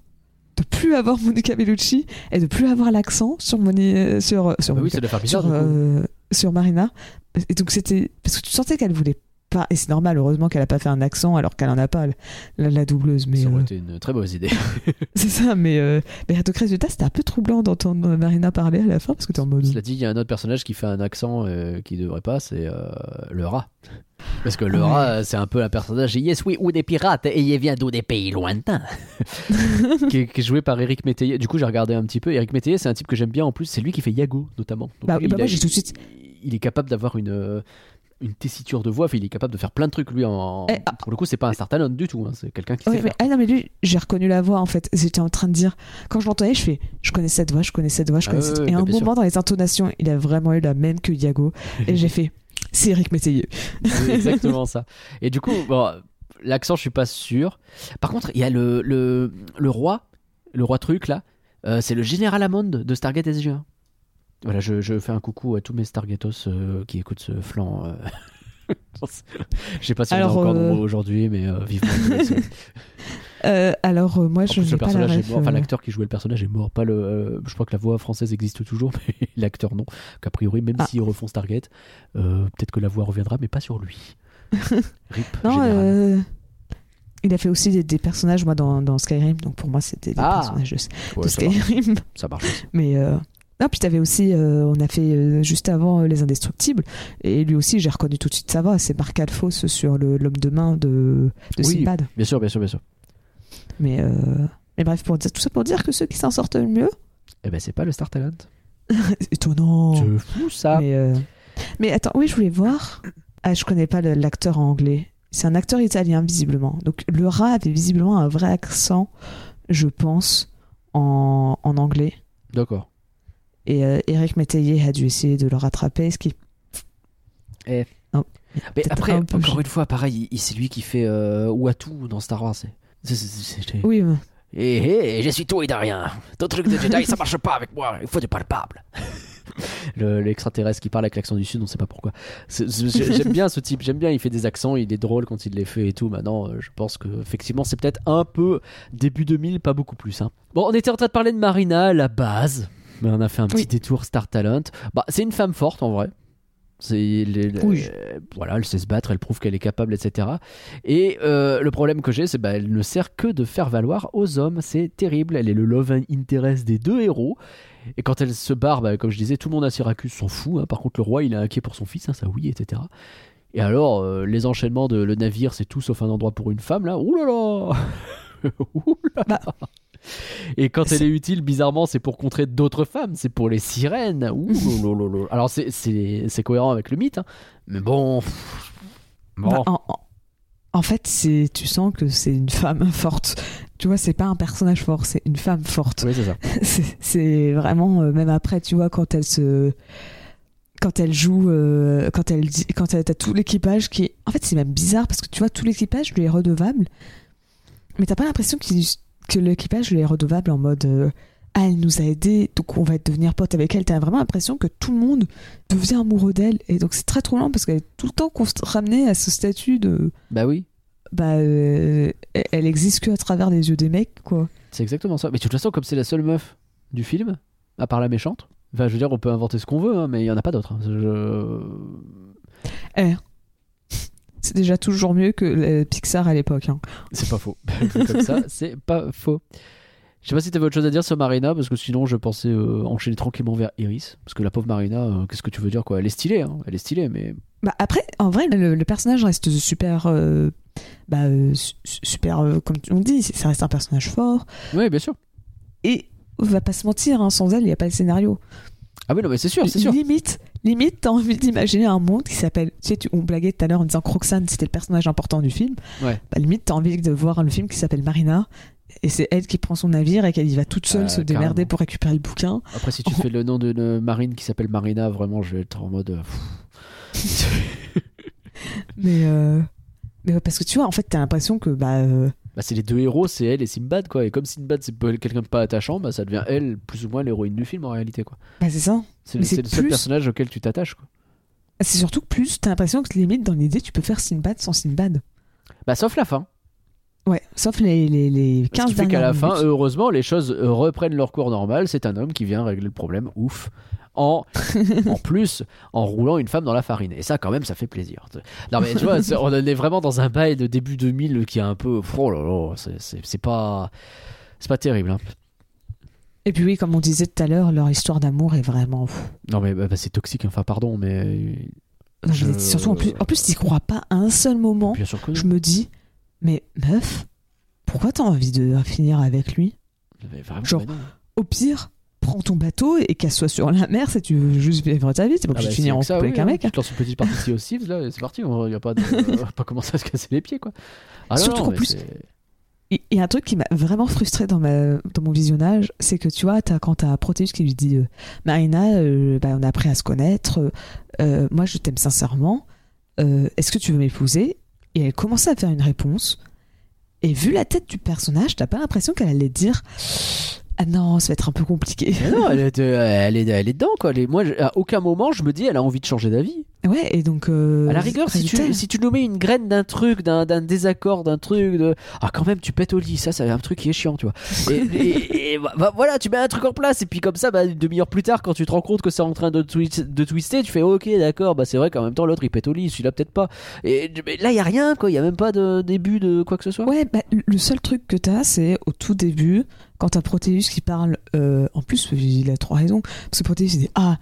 de plus avoir Monica Bellucci et de plus avoir l'accent sur, Moni, euh, sur, sur, Bah oui, Monica, bizarre. euh, sur Marina. Et donc c'était parce que tu sentais qu'elle voulait pas, et c'est normal, heureusement qu'elle a pas fait un accent alors qu'elle en a pas, la, la doubleuse. Mais ça aurait euh, été une très mauvaise idée. c'est ça, mais, euh, mais résultat, c'était un peu troublant d'entendre Marina parler à la fin parce que t'es en mode. Cela dit, il y a un autre personnage qui fait un accent euh, qui devrait pas, c'est euh, le rat. Parce que le Ouais. rat, c'est un peu un personnage, yes, oui, ou des pirates, et il vient d'où des pays lointains. qui, est, qui est joué par Eric Métayer. Du coup, j'ai regardé un petit peu. Eric Métayer, c'est un type que j'aime bien en plus, c'est lui qui fait Yago, notamment. Donc, Bah bah moi, j'ai tout de suite- Il est capable d'avoir une. Une tessiture de voix, il est capable de faire plein de trucs lui en. Eh, ah. Pour le coup, c'est pas un Star Talent du tout, hein, c'est quelqu'un qui Ouais, sait mais, faire. ah non, mais lui, j'ai reconnu la voix en fait. J'étais en train de dire, quand je l'entendais, je fais, je connais cette voix, je connais cette voix, je Ah connais ouais, cette ouais, Et à un moment, dans les intonations, il a vraiment eu la même que Yago. et j'ai fait, c'est Eric Métayer. C'est exactement ça. Et du coup, bon, l'accent, je suis pas sûr. Par contre, il y a le, le, le roi, le roi truc là, euh, c'est le général Hammond de Stargate SG1. Voilà, je, je fais un coucou à tous mes Stargatos euh, qui écoutent ce flanc. euh. je sais pas si Alors, on est encore euh, nombreux aujourd'hui, mais euh, vivement. Euh, alors, moi, je plus, le la personnage est ref. mort. Enfin, l'acteur qui jouait le personnage est mort. Pas le. je crois que la voix française existe toujours, mais l'acteur non. Qu'a priori, même Ah. s'ils refont Stargate, peut-être que la voix reviendra, mais pas sur lui. Rip. Non, il a fait aussi des, des personnages, moi, dans, dans Skyrim. Donc pour moi, c'était des Ah. personnages de, Ouais, Skyrim. ça marche aussi. Mais euh, non, puis t'avais aussi, euh, on a fait euh, juste avant euh, Les Indestructibles, et lui aussi, j'ai reconnu tout de suite sa voix. C'est Marc Alphos sur l'homme de main de, de Oui. Sinbad. Bien sûr, bien sûr, bien sûr. Mais, mais bref, pour dire, tout ça pour dire que ceux qui s'en sortent le mieux, Eh ben, c'est pas le Star Talent. étonnant. C'est fou ça. Mais, mais attends, oui, je voulais voir. Ah, je connais pas l'acteur en anglais. C'est un acteur italien, visiblement. Donc le rat avait visiblement un vrai accent, je pense, en, en anglais. D'accord. Et euh, Eric Métayer a dû essayer de le rattraper, ce qui Eh. Non. Mais après, un encore une fois, pareil, il- c'est lui qui fait euh, Watu dans Star Wars. Oui, mais- Hé hé, je suis tout et de rien. Ton truc de Jedi, ça marche pas avec moi. Il faut du palpable. le- l'extraterrestre qui parle avec l'accent du sud, on sait pas pourquoi. J'aime bien ce type, j'aime bien, il fait des accents, il est drôle quand il les fait et tout. Maintenant, euh, je pense que effectivement, c'est peut-être un peu début 2000, pas beaucoup plus. hein. Bon, on était en train de parler de Marina à la base, mais on a fait un petit Oui. détour Star Talent. Bah, c'est une femme forte en vrai. Les- les- Oui. euh, voilà, elle sait se battre, elle prouve qu'elle est capable, etc. Et euh, le problème que j'ai, c'est bah, elle ne sert que de faire valoir aux hommes. C'est terrible. Elle est le love interest des deux héros. Et quand elle se barre, bah, comme je disais, tout le monde à Syracuse s'en fout. hein. Par contre, le roi, il est inquiet pour son fils, hein, ça oui, etc. Et alors, euh, les enchaînements de le navire, c'est tout sauf un endroit pour une femme, là. Ouh là là Ouh là là Et quand elle est utile, bizarrement, c'est pour contrer d'autres femmes, c'est pour les sirènes. Ouh là. Alors, c'est- cohérent avec le mythe, hein. mais bon. Bon. bah, en, fait, c'est tu sens que c'est une femme forte. Tu vois, c'est pas un personnage fort, c'est une femme forte. Oui, c'est ça. C'est- vraiment euh, même après tu vois quand elle se quand elle joue euh, quand elle dit quand elle t'as tout l'équipage qui en fait c'est même bizarre parce que tu vois tout l'équipage lui est redevable mais t'as pas l'impression qu'il- que l'équipage lui est redevable en mode euh, ah elle nous a aidés donc on va devenir pote avec elle t'as vraiment l'impression que tout le monde devient amoureux d'elle et donc c'est très troublant parce qu'elle est tout le temps ramenée à ce statut de Bah oui. bah euh, elle- existe que à travers les yeux des mecs quoi C'est exactement ça. Mais de toute façon, comme c'est la seule meuf du film, à part la méchante, enfin, je veux dire, on peut inventer ce qu'on veut, hein, mais il y en a pas d'autres. hein. Je- Eh. C'est déjà toujours mieux que Pixar à l'époque. hein. C'est pas faux. Comme ça, c'est pas faux. Je sais pas si t'avais autre chose à dire sur Marina, parce que sinon je pensais euh, enchaîner tranquillement vers Iris. Parce que la pauvre Marina, euh, qu'est-ce que tu veux dire quoi? Elle est stylée, hein. elle est stylée, mais Bah après, en vrai, le, le personnage reste super. euh, bah, su- super. comme on dit, ça reste un personnage fort. oui, bien sûr. Et on va pas se mentir, hein, sans elle, il n'y a pas de scénario. Ah oui, non, mais c'est sûr, c'est sûr. Limite, limite, t'as envie d'imaginer un monde qui s'appelle. Tu sais, tu, on blaguait tout à l'heure en disant Roxane c'était le personnage important du film. Ouais. Bah, limite, t'as envie de voir le film qui s'appelle Marina. Et c'est elle qui prend son navire et qu'elle y va toute seule Euh, se démerder pour récupérer le bouquin. Après, si tu fais le nom d'une marine qui s'appelle Marina, vraiment, je vais être en mode. euh. Mais, euh, mais parce que tu vois, en fait, t'as l'impression que bah, euh, Bah, c'est les deux héros, c'est elle et Sinbad, quoi. Et comme Sinbad, c'est quelqu'un de pas attachant, bah, ça devient elle, plus ou moins l'héroïne du film en réalité, quoi. bah, c'est ça. C'est le seul plus- personnage auquel tu t'attaches, quoi. C'est surtout que plus, t'as l'impression que limite, dans l'idée, tu peux faire Sinbad sans Sinbad. Bah, sauf la fin. Ouais, sauf les, les, les Ce 15 qui fait qu'à la fin, heureusement, les choses reprennent leur cours normal. C'est un homme qui vient régler le problème. Ouf. En, en plus, en roulant une femme dans la farine. Et ça, quand même, ça fait plaisir. Non, mais tu vois, on est vraiment dans un bail de début 2000 qui est un peu. Oh là là, c'est- pas. C'est pas terrible. hein. Et puis oui, comme on disait tout à l'heure, leur histoire d'amour est vraiment... Non, mais bah, bah, c'est toxique, enfin, pardon, mais. Non, Je- mais Surtout, en plus, en plus t'y crois pas un seul moment. Bien sûr que. Je me dis, mais meuf, pourquoi t'as envie de finir avec lui? Mais vraiment, genre-. Au pire, prends ton bateau et qu'elle soit sur la mer si tu veux juste vivre ta vie. T'es pas Ah bah, de c'est finir en que couple oui, avec un hein. mec. Tu te lances une petite partie aussi, là, c'est parti. On va pas, de- on va pas commencer à se casser les pieds, quoi. Ah, Surtout non, qu'en plus, c'est- Il y a un truc qui m'a vraiment frustré dans, ma, dans mon visionnage, c'est que tu vois, as, quand t'as Proteus qui lui dit euh, Marina, euh, bah, on a appris à se connaître, euh, euh, moi je t'aime sincèrement, est-ce que tu veux m'épouser? Et elle commençait à faire une réponse, et vu la tête du personnage, t'as pas l'impression qu'elle allait dire Ah non, ça va être un peu compliqué. Non, elle est, elle est, elle est dedans, quoi. Moi, à aucun moment, je me dis, elle a envie de changer d'avis. Ouais, et donc. euh, À la rigueur, si tu, si tu nous mets une graine d'un truc, d'un d'un désaccord, d'un truc, de... ah quand même, tu pètes au lit, ça, c'est un truc qui est chiant, tu vois. Et, et- et bah, bah, voilà, tu mets un truc en place, et puis comme ça, bah, une demi-heure plus tard, quand tu te rends compte que c'est en train de, de twister, tu fais ok, d'accord, bah c'est vrai qu'en même temps, l'autre il pète au lit, celui-là peut-être pas. Et mais là, il y a rien, quoi, il y a même pas de début de quoi que ce soit. Ouais, bah, le seul truc que t'as, c'est au tout début, quand t'as Proteus qui parle. euh, en plus, il a trois raisons. Parce que Proteus, il dit Ah,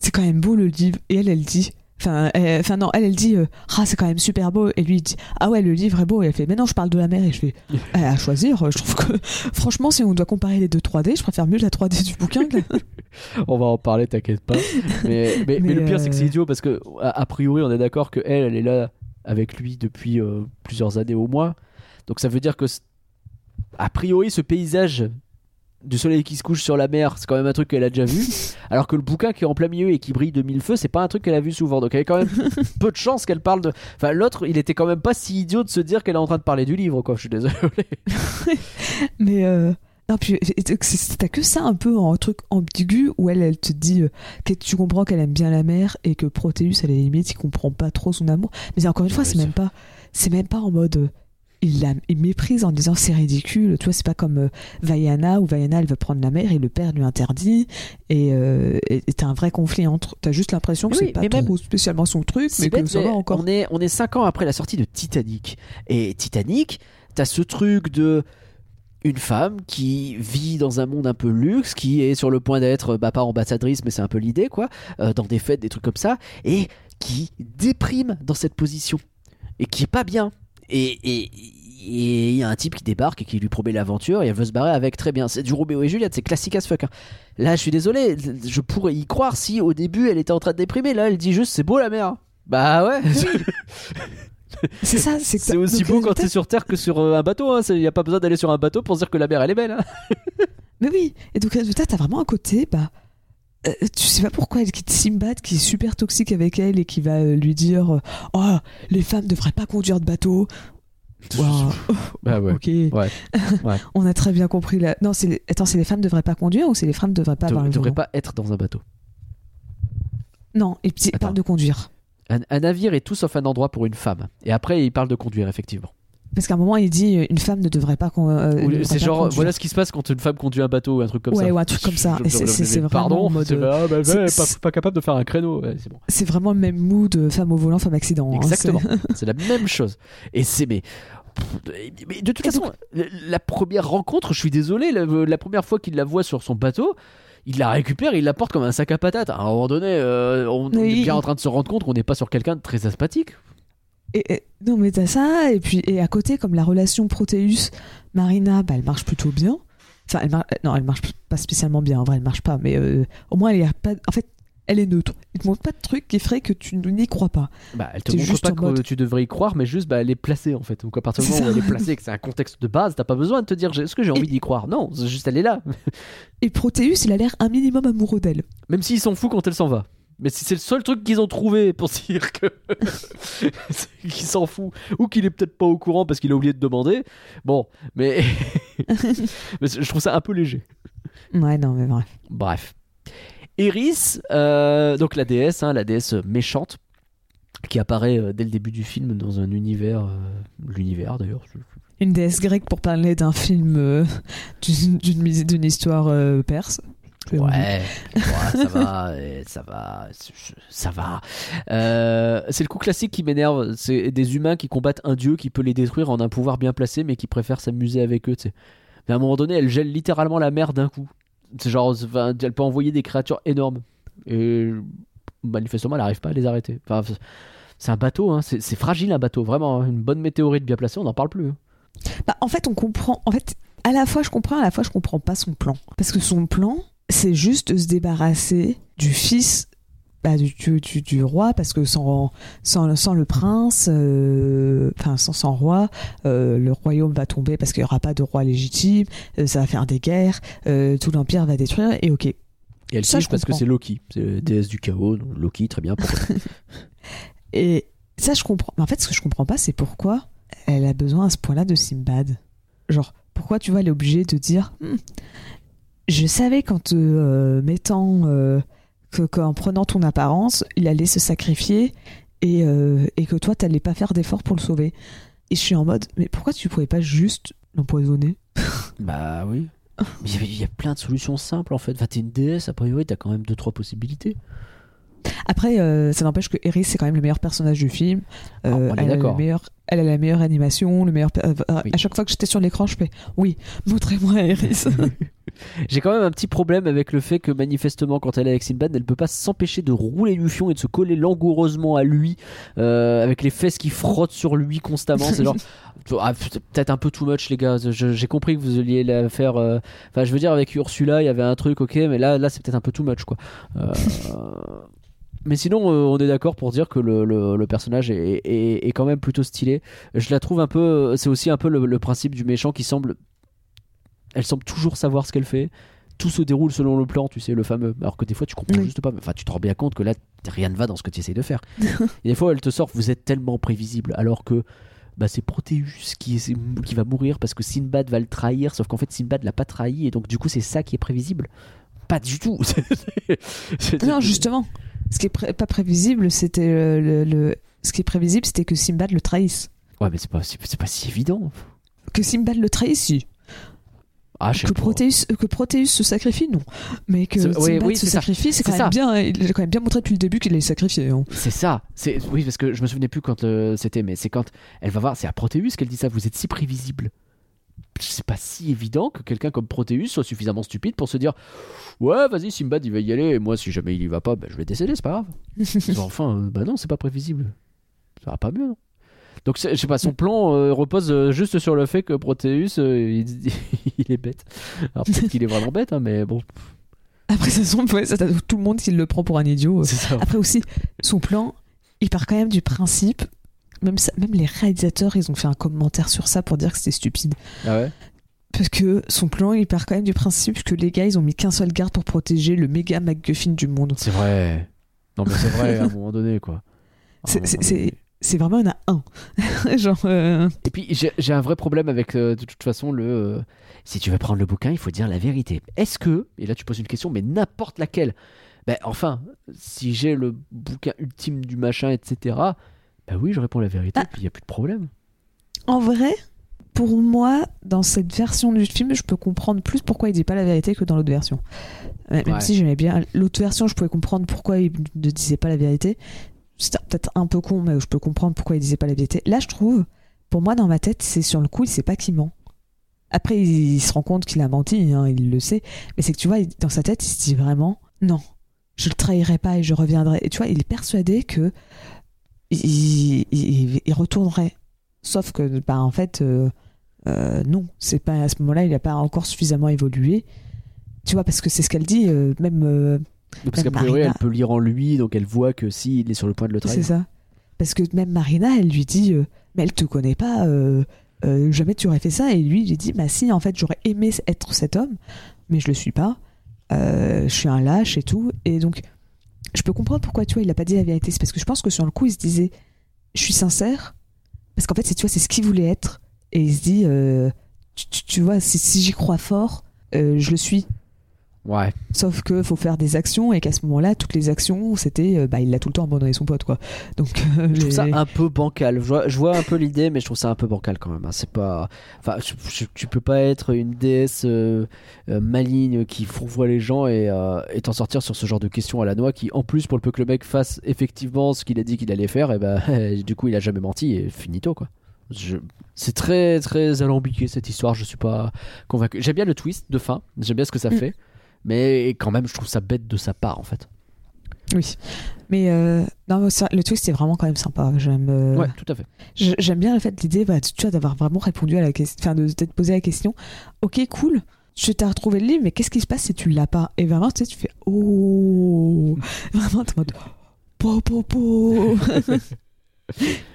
c'est quand même beau le livre. Et elle, elle dit. Enfin, elle- enfin non, elle, elle dit euh, Ah, c'est quand même super beau. Et lui, il dit Ah ouais, le livre est beau. Et elle fait Mais non, je parle de la mer. Et je fais Eh, À choisir, je trouve que, franchement, si on doit comparer les deux 3D, je préfère mieux la 3D du bouquin que la- On va en parler, t'inquiète pas. Mais, mais, mais Mais, le pire, c'est que c'est euh, idiot parce que, a, a priori, on est d'accord que elle, elle est là avec lui depuis euh, plusieurs années au moins. Donc ça veut dire que, a priori, ce paysage du soleil qui se couche sur la mer, c'est quand même un truc qu'elle a déjà vu. Alors que le bouquin qui est en plein milieu et qui brille de mille feux, c'est pas un truc qu'elle a vu souvent. Donc y avait quand même peu de chance qu'elle parle de. Enfin, l'autre, il était quand même pas si idiot de se dire qu'elle est en train de parler du livre, quoi. Je suis désolé. Mais euh, non, puis t'as que ça un peu en truc ambigu où elle, elle te dit euh, que tu comprends qu'elle aime bien la mer et que Proteus, à la limite, il comprend pas trop son amour. Mais encore une fois, c'est c'est- même pas, c'est même pas en mode. Il, la, il méprise en disant c'est ridicule. Tu vois, c'est pas comme euh, Vaiana où Vaiana elle veut prendre la mer et le père lui interdit. Et euh, t'as un vrai conflit entre. T'as juste l'impression que Oui, c'est pas mais même- trop spécialement son truc, mais que bête, ça mais va encore. On est, on est 5 ans après la sortie de Titanic. Et Titanic, t'as ce truc de une femme qui vit dans un monde un peu luxe, qui est sur le point d'être, bah, pas ambassadrice, mais c'est un peu l'idée, quoi, euh, dans des fêtes, des trucs comme ça, et qui déprime dans cette position. Et qui est pas bien. Et. il y a un type qui débarque et qui lui promet l'aventure et elle veut se barrer avec très bien. C'est du Roméo et Juliette, c'est classique as fuck. hein. Là, je suis désolé, je pourrais y croire si au début elle était en train de déprimer. Là, elle dit juste c'est beau la mer. Bah ouais. C'est ça, c'est C'est aussi beau quand résultat, t'es sur Terre que sur euh, un bateau. Il n'y a pas besoin d'aller sur un bateau pour se dire que la mer elle est belle. hein. Mais oui, et donc résultat, t'as vraiment un côté, bah, euh, tu sais pas pourquoi elle quitte Simbad qui est super toxique avec elle et qui va euh, lui dire, euh, oh, les femmes devraient pas conduire de bateau. Waouh, Bah ouais. ok. Ouais. Ouais. On a très bien compris la. Non, c'est les... attends, c'est les femmes devraient pas conduire ou c'est les femmes devraient pas avoir Tu le devrais volant pas être dans un bateau. Non, et puis il parle de conduire. Un, un navire est tout sauf un endroit pour une femme. Et après, il parle de conduire, effectivement. Parce qu'à un moment, il dit euh, une femme ne devrait pas. euh, C'est genre, conduire. voilà ce qui se passe quand une femme conduit un bateau ou un truc comme Ouais, ça. ou un truc comme ça. C'est- vraiment Pardon, mode, c'est ah, bah, c'est- ouais, pas, pas capable de faire un créneau. Ouais, c'est bon. Vraiment le même mood euh, femme au volant, femme accident. hein, Exactement. c'est- C'est la même chose. Et c'est mais. mais de toute Et façon, la- la première rencontre, je suis désolé, la, la première fois qu'il la voit sur son bateau, il la récupère, il la porte comme un sac à patates. À un moment donné, euh, on, Oui. est bien en train de se rendre compte qu'on n'est pas sur quelqu'un de très aspathique. Et, et- non, mais t'as ça, et puis et à côté, comme la relation Proteus-Marina, bah, elle marche plutôt bien. Enfin, elle mar- non, elle marche pas spécialement bien, en vrai, elle marche pas, mais euh, au moins, elle a pas. En fait, elle est neutre. Il te montre pas de truc qui ferait que tu n'y crois pas. Bah, elle te montre juste pas que mode- tu devrais y croire, mais juste bah, elle est placée en fait. Donc à partir du moment où elle est placée, que c'est un contexte de base, t'as pas besoin de te dire est-ce que j'ai envie d'y croire? Non, juste elle est là. Et Proteus, il a l'air un minimum amoureux d'elle. Même s'il s'en fout quand elle s'en va. Mais si c'est le seul truc qu'ils ont trouvé pour dire que qu'il s'en fout ou qu'il est peut-être pas au courant parce qu'il a oublié de demander. Bon, mais, mais je trouve ça un peu léger. Ouais, non, mais bref. Bref. Eris, euh, donc la déesse, hein, la déesse méchante, qui apparaît euh, dès le début du film dans un univers, euh, l'univers d'ailleurs. Une déesse grecque pour parler d'un film, euh, d'une- histoire euh, perse. Ouais, ouais, ça va, euh, ça va, ça va. Euh, c'est le coup classique qui m'énerve. C'est des humains qui combattent un dieu qui peut les détruire en un pouvoir bien placé, mais qui préfèrent s'amuser avec eux. Mais à un moment donné, elle gèle littéralement la mer d'un coup. C'est genre, elle peut envoyer des créatures énormes. Et manifestement, elle n'arrive pas à les arrêter. Enfin, c'est un bateau, hein. c'est c'est fragile un bateau, vraiment. hein. Une bonne météorite bien placée, on n'en parle plus. hein. Bah, en fait, on comprend. En fait, à la fois je comprends, à la fois je comprends pas son plan. Parce que son plan, c'est juste de se débarrasser du fils bah, du, du, du- roi, parce que sans, sans, sans le prince, euh, enfin sans, sans roi, euh, le royaume va tomber parce qu'il n'y aura pas de roi légitime, euh, ça va faire des guerres, tout l'empire va détruire, et ok. Et elle Ça, je parce que c'est Loki, c'est la déesse du chaos. donc Loki, très bien. Et ça, je comprends. Mais en fait, ce que je comprends pas, c'est pourquoi elle a besoin à ce point-là de Simbad. Genre, pourquoi tu vois, elle est obligée de dire Hmm, Je savais qu'en te euh, mettant. euh, que- qu'en prenant ton apparence, il allait se sacrifier et, euh, et que toi, t'allais pas faire d'effort pour le sauver. Et je suis en mode Mais pourquoi tu pouvais pas juste l'empoisonner? Bah oui. Il y a- il y, a plein de solutions simples en fait. Enfin, t'es une déesse, a priori, t'as quand même 2-3 possibilités. Après, ça n'empêche que Eris, c'est quand même le meilleur personnage du film. Ah, on est elle, a d'accord. le meilleur, elle a la meilleure animation, le meilleur. euh, Oui. À chaque fois que j'étais sur l'écran, je fais Oui, montrez-moi Eris. J'ai quand même un petit problème avec le fait que manifestement, quand elle est avec Sinbad, elle peut pas s'empêcher de rouler du fion et de se coller langoureusement à lui, euh, avec les fesses qui frottent sur lui constamment. C'est genre. Ah, peut-être un peu too much les gars j'ai compris que vous alliez la faire euh, enfin je veux dire avec Ursula il y avait un truc ok mais là là c'est peut-être un peu too much quoi Euh, mais sinon euh, on est d'accord pour dire que le, le- le personnage est, est- est quand même plutôt stylé je la trouve un peu c'est aussi un peu le, le principe du méchant qui semble elle semble toujours savoir ce qu'elle fait tout se déroule selon le plan tu sais le fameux alors que des fois tu comprends Oui. juste pas enfin tu te rends bien compte que là rien ne va dans ce que tu essayes de faire et des fois elle te sort vous êtes tellement prévisible alors que bah, c'est Proteus qui, qui va mourir parce que Sinbad va le trahir, sauf qu'en fait Sinbad l'a pas trahi et donc du coup c'est ça qui est prévisible. Pas du tout. C'est- non, justement. Ce qui est pré- pas prévisible, c'était le, le- Ce qui est prévisible, c'était que Simbad le trahisse. Ouais, mais c'est pas, c'est pas si évident. Que Simbad le trahisse, si. Ah, Que. Proteus, que Proteus se sacrifie, non. Mais que Simbad oui, oui, se sacrifie, c'est quand même ça. bien. hein. Il a quand même bien montré depuis le début qu'il allait sacrifier. hein. C'est ça. C'est oui parce que je me souvenais plus quand euh, c'était, mais c'est quand elle va voir, c'est à Proteus qu'elle dit ça. Vous êtes si prévisible. C'est pas si évident que quelqu'un comme Proteus soit suffisamment stupide pour se dire ouais vas-y Simbad il va y aller et moi si jamais il y va pas ben, je vais décéder c'est pas grave. Enfin euh, bah non c'est pas prévisible. Ça va pas mieux. non donc c'est- je sais pas son plan euh, repose euh, juste sur le fait que Proteus euh, il, il est bête. Alors peut-être qu'il est vraiment bête hein, mais bon Après, ça semble, ouais, ça, tout le monde qui le prend pour un idiot. c'est ça. Après aussi, son plan, il part quand même du principe. Même, ça- même les réalisateurs, ils ont fait un commentaire sur ça pour dire que c'était stupide. Ah ouais? Parce que son plan, il part quand même du principe que les gars, ils ont mis qu'un seul garde pour protéger le méga MacGuffin du monde. C'est vrai. Non mais c'est vrai à un moment donné quoi. Un C'est- vraiment, il y en a un. Genre, euh, Et puis j'ai j'ai un vrai problème avec euh, de toute façon le. euh, si tu veux prendre le bouquin, il faut dire la vérité. Est-ce que et là tu poses une question, mais n'importe laquelle. Ben enfin, si j'ai le bouquin ultime du machin, etc. Ben oui, je réponds la vérité. Ah. Puis il y a plus de problème. en vrai, pour moi, dans cette version du film, je peux comprendre plus pourquoi il dit pas la vérité que dans l'autre version. Même Ouais. si j'aimais bien l'autre version, je pouvais comprendre pourquoi il ne disait pas la vérité. C'était peut-être un peu con, mais je peux comprendre pourquoi il disait pas la vérité. Là, je trouve, pour moi, dans ma tête, c'est sur le coup, il sait pas qu'il ment. Après, il, il se rend compte qu'il a menti, hein, il le sait. Mais c'est que tu vois, dans sa tête, il se dit vraiment, non, je le trahirai pas et je reviendrai. Et tu vois, il est persuadé que il, il- il retournerait. Sauf que, bah, en fait, euh, euh, non, c'est pas à ce moment-là, il n'a pas encore suffisamment évolué. Tu vois, parce que c'est ce qu'elle dit, euh, même, Parce qu'a priori, Marina. elle peut lire en lui, donc elle voit que si il est sur le point de le C'est trahir. ça. Parce que même Marina, elle lui dit, mais elle te connaît pas, jamais tu aurais fait ça. Et lui, il lui dit, bah si, en fait, j'aurais aimé être cet homme, mais je le suis pas. Je suis un lâche et tout. Et donc, je peux comprendre pourquoi, tu vois, il a pas dit la vérité. C'est parce que je pense que sur le coup, il se disait, je suis sincère. Parce qu'en fait, c'est, tu vois, c'est ce qu'il voulait être. Et il se dit, euh, tu, tu- tu vois, si, j'y crois fort, euh, je le suis. Ouais. Sauf que faut faire des actions et qu'à ce moment-là, toutes les actions, c'était, euh, bah, il a tout le temps abandonné son pote, quoi. Donc, euh, Je trouve ça un peu bancal. Je vois, je vois un peu l'idée, mais je trouve ça un peu bancal quand même. hein. C'est pas. Enfin, je- je- tu peux pas être une déesse euh, euh, maligne qui fourvoie les gens et, euh, et t'en sortir sur ce genre de questions à la noix qui, en plus, pour le peu que le mec fasse effectivement ce qu'il a dit qu'il allait faire, et ben du coup, il a jamais menti et finito quoi. Je- C'est très très alambiqué cette histoire. Je suis pas convaincu. J'aime bien le twist de fin. J'aime bien ce que ça Mm. fait, mais quand même, je trouve ça bête de sa part en fait. Oui. Mais euh, non, le twist est vraiment quand même sympa. J'aime. euh, Ouais, tout à fait. J'aime bien le fait l'idée, bah, tu vois, d'avoir vraiment répondu à la question, enfin, de t'être posé la question. Ok, cool. Tu t'as retrouvé le livre, mais qu'est-ce qui se passe si tu l'as pas? Et vraiment, tu sais, tu fais oh, vraiment, t'es en mode po po po.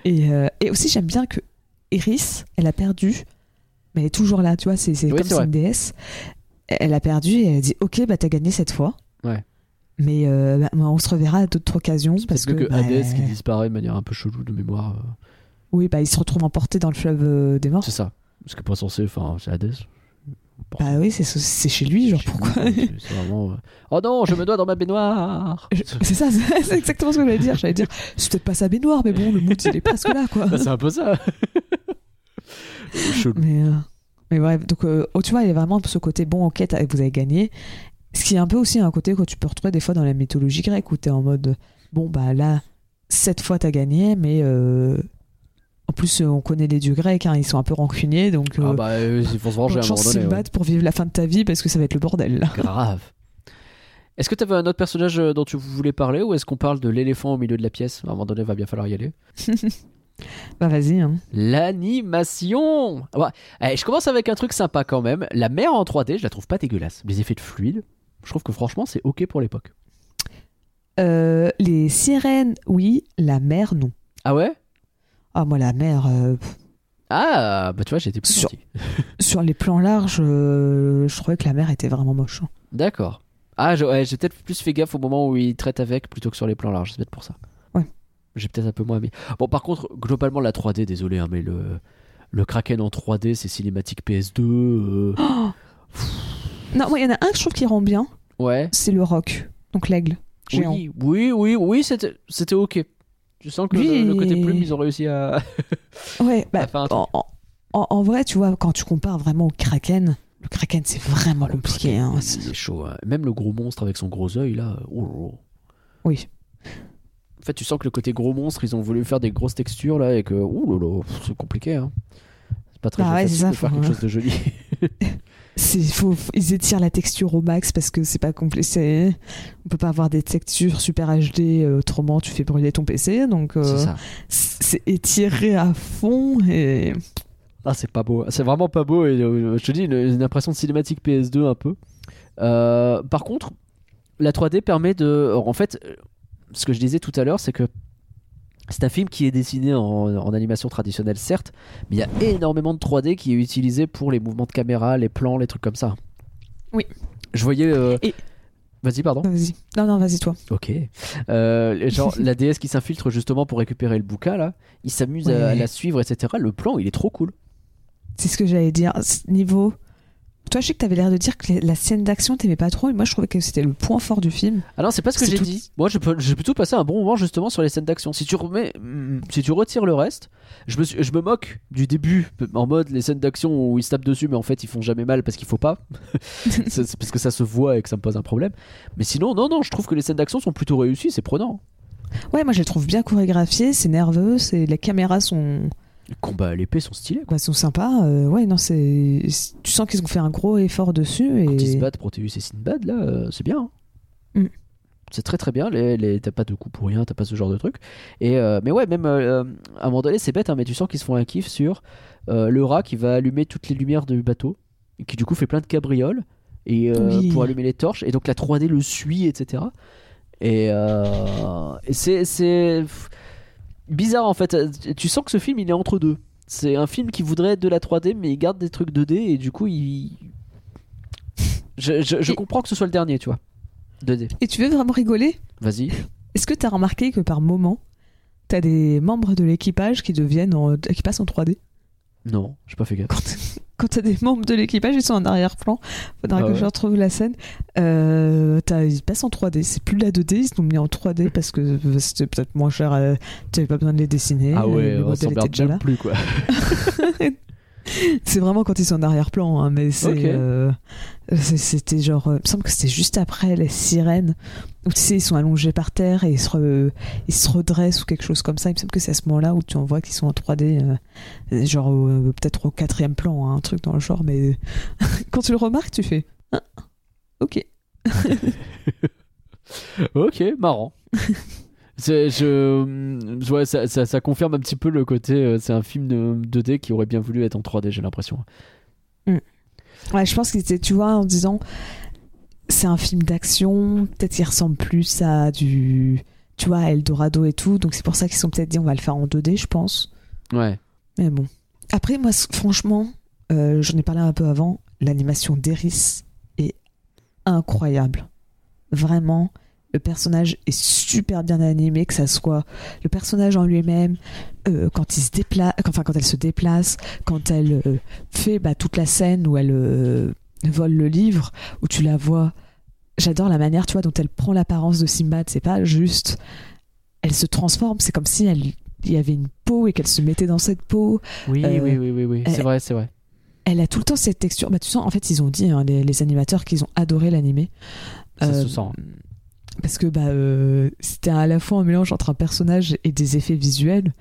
et, euh, et aussi, j'aime bien que Iris, elle a perdu, mais elle est toujours là, tu vois. C'est Oui, comme vrai. une déesse. Elle a perdu et elle a dit ok, bah t'as gagné cette fois. Ouais. Mais euh, bah, on se reverra à d'autres occasions parce que, que, bah, Hades qui disparaît de manière un peu chelou de mémoire. euh, oui, bah il se retrouve emporté dans le fleuve euh, des morts. C'est ça. Parce que pas censé, enfin, c'est Hades. Bah oui, c'est c'est chez lui, genre Chez lui, pourquoi c'est vraiment. euh, Oh non, je me dois dans ma baignoire Je- C'est ça, c'est c'est exactement ce que j'allais dire. J'allais dire, c'est peut-être pas sa baignoire, mais bon, le mood il est presque là, quoi. Bah, C'est un peu ça. Chelou. Mais, euh, mais bref, donc euh, oh, tu vois, il y a vraiment ce côté bon, ok, vous avez gagné. Ce qui est un peu aussi un côté que tu peux retrouver des fois dans la mythologie grecque où t'es en mode, bon, bah là, cette fois t'as gagné, mais euh, en plus, euh, on connaît les dieux grecs, hein, ils sont un peu rancuniers, donc Ah bah, euh, il faut se venger à un moment donné. ouais. battre pour vivre la fin de ta vie parce que ça va être le bordel là. Grave. Est-ce que tu avais un autre personnage dont tu voulais parler ou est-ce qu'on parle de l'éléphant au milieu de la pièce? À un moment donné, il va bien falloir y aller. Bah vas-y. Hein. L'animation bah, eh, Je commence avec un truc sympa quand même. La mer en 3D, je la trouve pas dégueulasse. Les effets de fluide, je trouve que franchement, c'est ok pour l'époque. Euh, les sirènes, oui, la mer, non. Ah ouais? Ah, moi, la mer, euh, Ah, bah tu vois, j'étais plus Sur- sur les plans larges, euh, je trouvais que la mer était vraiment moche. hein. D'accord. Ah, ouais, j'ai peut-être plus fait gaffe au moment où il traite avec plutôt que sur les plans larges. C'est peut-être pour ça. J'ai peut-être un peu moins mis. Bon, par contre, globalement, la 3D, désolé, hein, mais le, le Kraken en 3D, c'est cinématique PS2. euh, Non, moi, il y en a un que je trouve qui rend bien, Ouais. c'est le roc, donc l'aigle géant. Oui, oui, oui, oui, c'était c'était ok. Tu sens que le, le côté plume, ils ont réussi à. Ouais, bah, à faire un truc. en, en- en- en vrai, tu vois, quand tu compares vraiment au kraken, le kraken, c'est vraiment compliqué. Kraken, hein. C'est- est chaud. hein. Même le gros monstre avec son gros œil, là. oh là. Oui. Fait, tu sens que le côté gros monstre, ils ont voulu faire des grosses textures là et que. Ouh c'est compliqué. Hein. C'est pas très Bah ouais, ça, de faire quelque chose de joli. Faut, faut- ils étirent la texture au max parce que c'est pas compliqué. On peut pas avoir des textures super HD, euh, autrement tu fais brûler ton PC. Donc euh, C'est étiré à fond et Ah, c'est pas beau. C'est vraiment pas beau. Et euh, je te dis, une, une impression de cinématique PS2 un peu. Euh, par contre, la 3D permet de. En fait, ce que je disais tout à l'heure, c'est que c'est un film qui est dessiné en, en animation traditionnelle, certes, mais il y a énormément de 3D qui est utilisé pour les mouvements de caméra, les plans, les trucs comme ça. Oui. Je voyais. euh, Et- Vas-y, pardon. vas-y. Non non, vas-y toi. Ok. Euh, genre la déesse qui s'infiltre justement pour récupérer le bouquin là, il s'amuse à, la suivre, etc. Le plan, il est trop cool. C'est ce que j'allais dire. Ce Niveau. Toi, je sais que t'avais l'air de dire que la scène d'action t'aimais pas trop, et moi je trouvais que c'était le point fort du film. Ah non, c'est pas ce que j'ai tout- dit. Moi, j'ai plutôt passé un bon moment justement sur les scènes d'action. Si tu remets, mm, si tu retires le reste, je me, suis- je me moque du début en mode les scènes d'action où ils se tapent dessus, mais en fait ils font jamais mal parce qu'il faut pas, c'est parce que ça se voit et que ça me pose un problème. Mais sinon, non, non, je trouve que les scènes d'action sont plutôt réussies, c'est prenant. Ouais, moi je les trouve bien chorégraphiées, c'est nerveux, c'est les caméras sont Les combats à l'épée sont stylés. Quoi. bah, sont sympas. euh, ouais, non, c'est tu sens qu'ils ont fait un gros effort dessus et Quand ils se battent Proteus et Sinbad, là, euh, c'est bien. hein. Mm. C'est très très bien. Les, les- T'as pas de coup pour rien, t'as pas ce genre de truc. Et euh, mais ouais, même euh, à un moment donné, c'est bête, hein, mais tu sens qu'ils se font un kiff sur euh, le rat qui va allumer toutes les lumières du bateau et qui du coup fait plein de cabrioles. et euh, Oui. pour allumer les torches. Et donc la 3D le suit, etc. Et, euh, et c'est c'est pff, bizarre en fait. Tu sens que ce film il est entre deux. C'est un film qui voudrait être de la 3D, mais il garde des trucs 2D et du coup il. Je, je- je Et- comprends que ce soit le dernier, tu vois. 2D. Et tu veux vraiment rigoler? Vas-y. Est-ce que t'as remarqué que par moment, t'as des membres de l'équipage qui deviennent en- qui passent en 3D Non, j'ai pas fait gaffe. quand, quand t'as des membres de l'équipage, ils sont en arrière-plan. Faudra Ah que ouais. je retrouve la scène. Euh, ils passent en 3D. C'est plus la 2D, ils l'ont mis en 3D parce que c'était peut-être moins cher. euh, T'avais pas besoin de les dessiner. Ah ouais, le on modèle était déjà là. plus quoi. C'est vraiment quand ils sont en arrière-plan, hein, mais c'est, euh, c'est- c'était genre, euh, il me semble que c'était juste après les sirènes, où tu sais, ils sont allongés par terre et ils se, re- ils se redressent ou quelque chose comme ça. Il me semble que c'est à ce moment-là où tu en vois qu'ils sont en 3D, euh, genre peut-être au quatrième plan, hein, un truc dans le genre, mais quand tu le remarques, tu fais, Ah, ok. ok, marrant. Je, je- ouais, ça, ça- ça confirme un petit peu le côté. euh, C'est un film de 2D qui aurait bien voulu être en 3D, j'ai l'impression. Ouais, je pense qu'ils étaient, tu vois, en disant, c'est un film d'action, peut-être qu'il ressemble plus à du, tu vois, à Eldorado et tout, donc c'est pour ça qu'ils sont peut-être dit, on va le faire en 2D, je pense. Ouais. Mais bon. Après, moi, franchement, euh, j'en ai parlé un peu avant, l'animation d'Eris est incroyable. Vraiment, le personnage est super bien animé, que ça soit le personnage en lui-même, euh, quand il se déplace, enfin quand elle se déplace, quand elle euh, fait bah, toute la scène où elle euh, vole le livre, où tu la vois. J'adore la manière, tu vois, dont elle prend l'apparence de Simbad. C'est pas juste, elle se transforme. C'est comme si elle il y avait une peau et qu'elle se mettait dans cette peau. Oui, Euh, oui, oui, oui, oui. C'est euh, vrai, c'est vrai. Elle a tout le temps cette texture. Bah, tu sens, en fait, ils ont dit, hein, les, les animateurs, qu'ils ont adoré l'animé. Ça Euh, se sent. Parce que bah, euh, c'était à la fois un mélange entre un personnage et des effets visuels.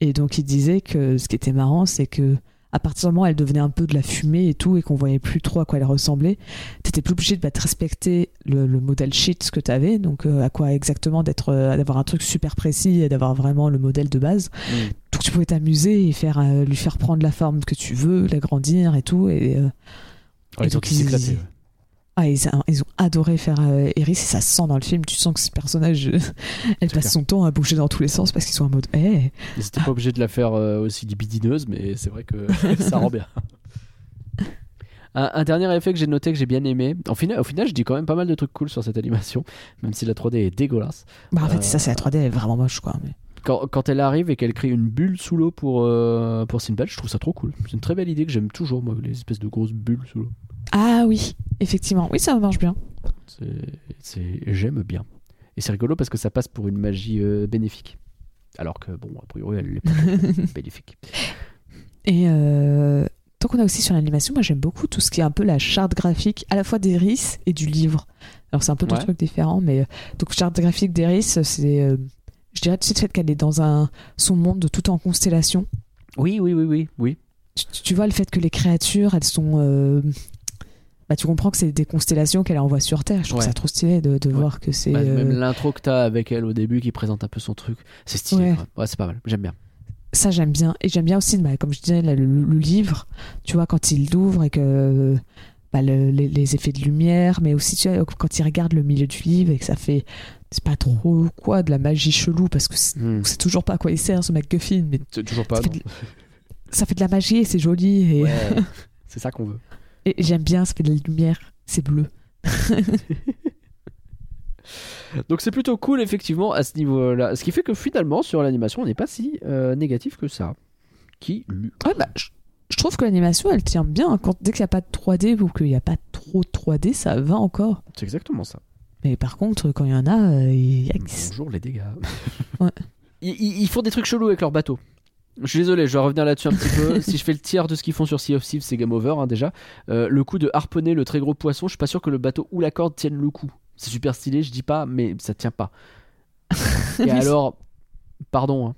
Et donc, ils disaient que ce qui était marrant, c'est que à partir du moment où elle devenait un peu de la fumée et tout, et qu'on voyait plus trop à quoi elle ressemblait, t'étais plus obligé de bah, te respecter le, le modèle sheet que t'avais, donc euh, à quoi exactement d'être, euh, d'avoir un truc super précis et d'avoir vraiment le modèle de base. Mm. Donc tu pouvais t'amuser et faire, lui faire prendre la forme que tu veux, l'agrandir et tout. Et, Ouais, et donc, ouais. Ah, ils, a- ils ont adoré faire euh, Eris et ça se sent dans le film. Tu sens que ce personnage, euh, elle passe clair. son temps à bouger dans tous les sens parce qu'ils sont en mode Eh, Ils étaient pas obligés de la faire euh, aussi libidineuse, mais c'est vrai que ça rend bien. Un, un dernier effet que j'ai noté que j'ai bien aimé. En final, au final, je dis quand même pas mal de trucs cool sur cette animation, même si la 3D est dégueulasse. Bah, en fait, Euh, ça, c'est la 3D, elle est vraiment moche, quoi. Mais... Quand, quand elle arrive et qu'elle crée une bulle sous l'eau pour, euh, pour Sinbad, je trouve ça trop cool. C'est une très belle idée que j'aime toujours, moi, les espèces de grosses bulles sous l'eau. Ah oui, effectivement. Oui, ça marche bien. J'aime bien. Et c'est rigolo parce que ça passe pour une magie euh, bénéfique. Alors que, bon, a priori, elle n'est pas bénéfique. Et euh, tant qu'on a aussi sur l'animation, moi j'aime beaucoup tout ce qui est un peu la charte graphique, à la fois d'Eris et du livre. Alors c'est un peu deux Ouais. trucs différents, mais euh, donc charte graphique d'Eris, c'est, euh, je dirais, tu sais, le fait qu'elle est dans un son monde tout en constellation. Oui, oui, oui, oui, oui. Tu, tu vois le fait que les créatures, elles sont. Euh, bah, tu comprends que c'est des constellations qu'elle envoie sur Terre. Je trouve Ouais. ça trop stylé de, de Ouais. voir que c'est. Bah, euh, Même l'intro que t'as avec elle au début qui présente un peu son truc, c'est stylé. Ouais. c'est pas mal. J'aime bien. Ça, j'aime bien. Et j'aime bien aussi, bah, comme je disais, le, le livre, tu vois, quand il l'ouvre et que. bah, le- les, les effets de lumière, mais aussi tu vois, quand il regarde le milieu du livre et que ça fait. C'est pas trop quoi, de la magie chelou, parce que c'est sait toujours pas à quoi il sert ce MacGuffin, mais C'est toujours pas. Ça fait de- ça fait de la magie et c'est joli. Et, Ouais, c'est ça qu'on veut. Et j'aime bien, ça fait de la lumière, c'est bleu. Donc c'est plutôt cool effectivement à ce niveau-là. Ce qui fait que finalement sur l'animation on n'est pas si euh, négatif que ça. Qui Ouais, bah, je, je trouve que l'animation, elle tient bien. Quand, dès qu'il n'y a pas de 3D ou qu'il n'y a pas trop de 3D, ça va encore. C'est exactement ça. Mais par contre, quand il y en a, euh, yikes. Bonjour les dégâts. Ouais. Ils, ils- ils font des trucs chelous avec leur bateau. Je suis désolé, je vais revenir là-dessus un petit peu. si je fais le tiers de ce qu'ils font sur Sea of Thieves, c'est game over hein, déjà. Euh, le coup de harponner le très gros poisson, je suis pas sûr que le bateau ou la corde tiennent le coup. C'est super stylé, je dis pas, mais ça tient pas. Et alors, pardon, hein,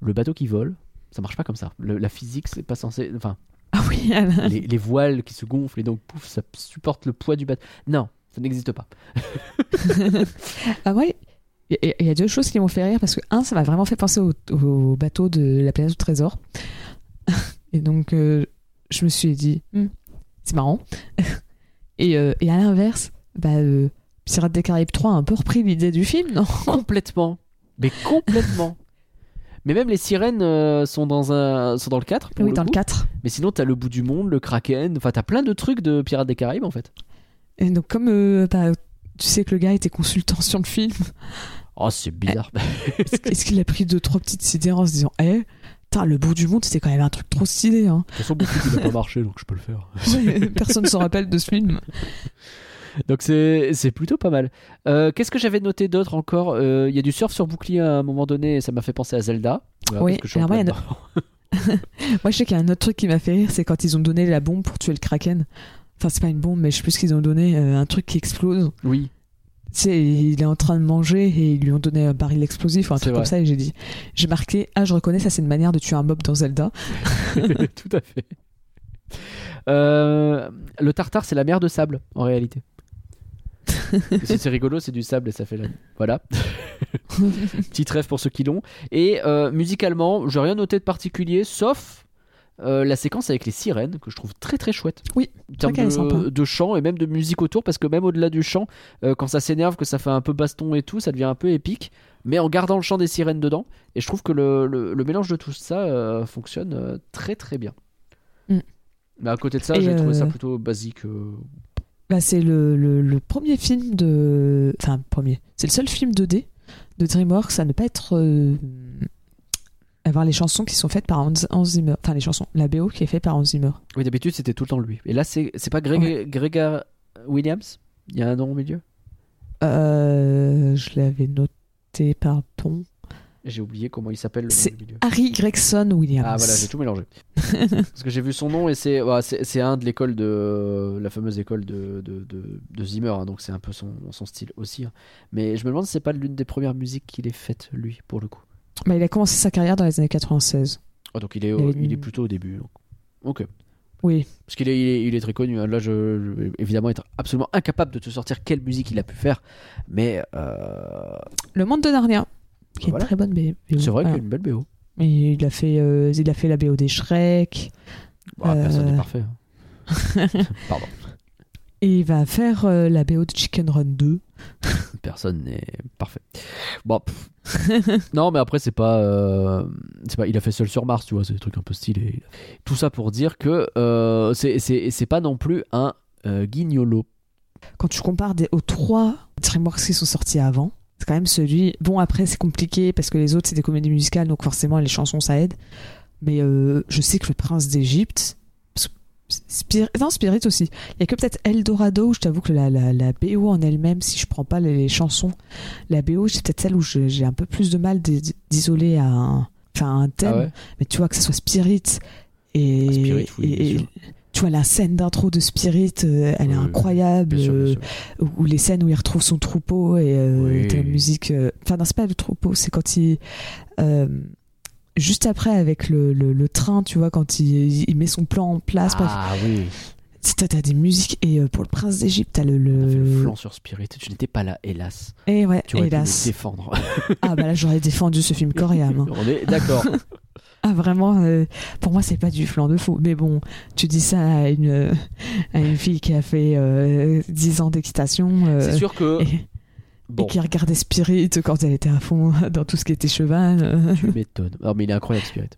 le bateau qui vole, ça marche pas comme ça. Le- la physique, c'est pas censé. Enfin, Ah oui, elle- les, les voiles qui se gonflent et donc pouf, ça supporte le poids du bateau. Non, ça n'existe pas. ah ouais. Il y, a- il y a deux choses qui m'ont fait rire parce que, un, ça m'a vraiment fait penser au, au bateau de la planète au trésor. Et donc, euh, je me suis dit, Hmm, c'est marrant. Et, euh, et à l'inverse, bah, euh, Pirates des Caraïbes 3 a un peu repris l'idée du film, non? Complètement. Mais complètement. Mais même les sirènes euh, sont, dans un... sont dans le 4. pour Oui, le dans le coup. 4. Mais sinon, t'as le bout du monde, le Kraken. Enfin, t'as plein de trucs de Pirates des Caraïbes en fait. Et donc, comme euh, bah, tu sais que le gars était consultant sur le film, Oh, c'est bizarre. est-ce est-ce qu'il a pris deux, trois petites idées en se disant Eh, putain, le bout du monde, c'était quand même un truc trop stylé. Hein. De toute façon, beaucoup qui n'a pas marché, donc je peux le faire. Personne ne se rappelle de ce film. Donc c'est c'est plutôt pas mal. Euh, Qu'est-ce que j'avais noté d'autre encore? Euh, Il y a du surf sur bouclier à un moment donné, et ça m'a fait penser à Zelda. Voilà, Oui, parce que je moi. Moi, je sais qu'il y a un autre truc qui m'a fait rire, c'est quand ils ont donné la bombe pour tuer le kraken. Enfin, c'est pas une bombe, mais je sais plus ce qu'ils ont donné, euh, un truc qui explose. Oui, Tu sais, il est en train de manger et ils lui ont donné un baril explosif ou un truc vrai. comme ça, et j'ai dit, j'ai marqué, ah, je reconnais, ça c'est une manière de tuer un mob dans Zelda. tout à fait. Euh, le tartare, c'est la mer de sable, en réalité. c'est rigolo, c'est du sable et ça fait la... Voilà. Petite rêve pour ceux qui l'ont. Et euh, musicalement, j'ai rien noté de particulier, sauf euh, la séquence avec les sirènes, que je trouve très très chouette. Oui, En termes de, de chant et même de musique autour, parce que même au-delà du chant, euh, quand ça s'énerve, que ça fait un peu baston et tout, ça devient un peu épique. Mais en gardant le chant des sirènes dedans, et je trouve que le, le- le mélange de tout ça euh, fonctionne très très bien. Mm. Mais à côté de ça, j'ai trouvé ça plutôt basique. Bah, c'est le, le, le premier film de. Enfin, premier. C'est le seul film 2D de DreamWorks à ne pas être. Avoir les chansons qui sont faites par Hans, Zimmer. Enfin, les chansons. La BO qui est faite par Hans Zimmer. Oui, d'habitude, c'était tout le temps lui. Et là, c'est pas Greg, Ouais. Gregor Williams? Il y a un nom au milieu? Euh, je l'avais noté, pardon. J'ai oublié comment il s'appelle C'est. Harry Gregson Williams. Ah voilà, j'ai tout mélangé. Parce que j'ai vu son nom et c'est c'est un de l'école de la fameuse école de, de, de, de Zimmer, hein, donc c'est un peu son, son style aussi. hein. Mais je me demande si c'est pas l'une des premières musiques qu'il ait faites lui pour le coup. Bah, il a commencé sa carrière dans les années 96. Ah, donc il est, Il est plutôt au début. donc. Ok. Oui. Parce qu'il est, il est, il est très connu. hein. Là, je, je vais évidemment être absolument incapable de te sortir quelle musique il a pu faire. Mais euh, Le Monde de Narnia. Qui est Voilà. une très bonne BO. c'est vrai Voilà. qu'il a une belle BO. Et il a fait, euh, il a fait la BO des Shrek. Ah, Personne Euh. n'est parfait. hein. Pardon. Et il va faire euh, la BO de Chicken Run 2. Personne n'est parfait. Bon. non, mais après, c'est pas, euh, c'est pas. Il a fait Seul sur Mars, tu vois, c'est des trucs un peu stylés. Tout ça pour dire que euh, c'est- c'est c'est pas non plus un guignolo. Quand tu compares des, aux trois DreamWorks qui sont sortis avant, c'est quand même celui. Bon, après, c'est compliqué parce que les autres, c'est des comédies musicales, donc forcément, les chansons, ça aide. Mais je sais que le prince d'Égypte. Spirit, non, Spirit aussi. Il y a que peut-être Eldorado où je t'avoue que la, la, la BO en elle-même, si je prends pas les, les chansons, la BO, c'est peut-être celle où j'ai un peu plus de mal d'i- d'isoler à un, enfin, un thème. Ah ouais? Mais tu vois que ce soit Spirit et, Ah, Spirit, oui, et- et- tu vois la scène d'intro de Spirit, euh, elle est Oui, incroyable. Bien sûr, bien euh, les scènes où il retrouve son troupeau et euh, Oui. la musique. euh, Enfin, non, c'est pas le troupeau, c'est quand il. Euh, juste après, avec le, le, le train, tu vois, quand il, il met son plan en place. bref. Ah oui. T'as t'as des musiques. Et euh, pour le prince d'Égypte, t'as le. Fait le le... flanc sur Spirit. Tu n'étais pas là, hélas. Et ouais, Tu pu hélas. défendre. Ah, bah là, j'aurais défendu ce film âme. hein. On est d'accord. Ah, vraiment, euh, pour moi, c'est pas du flan de fou. Mais bon, tu dis ça à une, à une fille qui a fait euh, 10 ans d'équitation. euh, C'est sûr que. et- Bon, Et qui regardait Spirit quand elle était à fond dans tout ce qui était cheval. euh. tu m'étonnes. Non, mais il est incroyable, Spirit.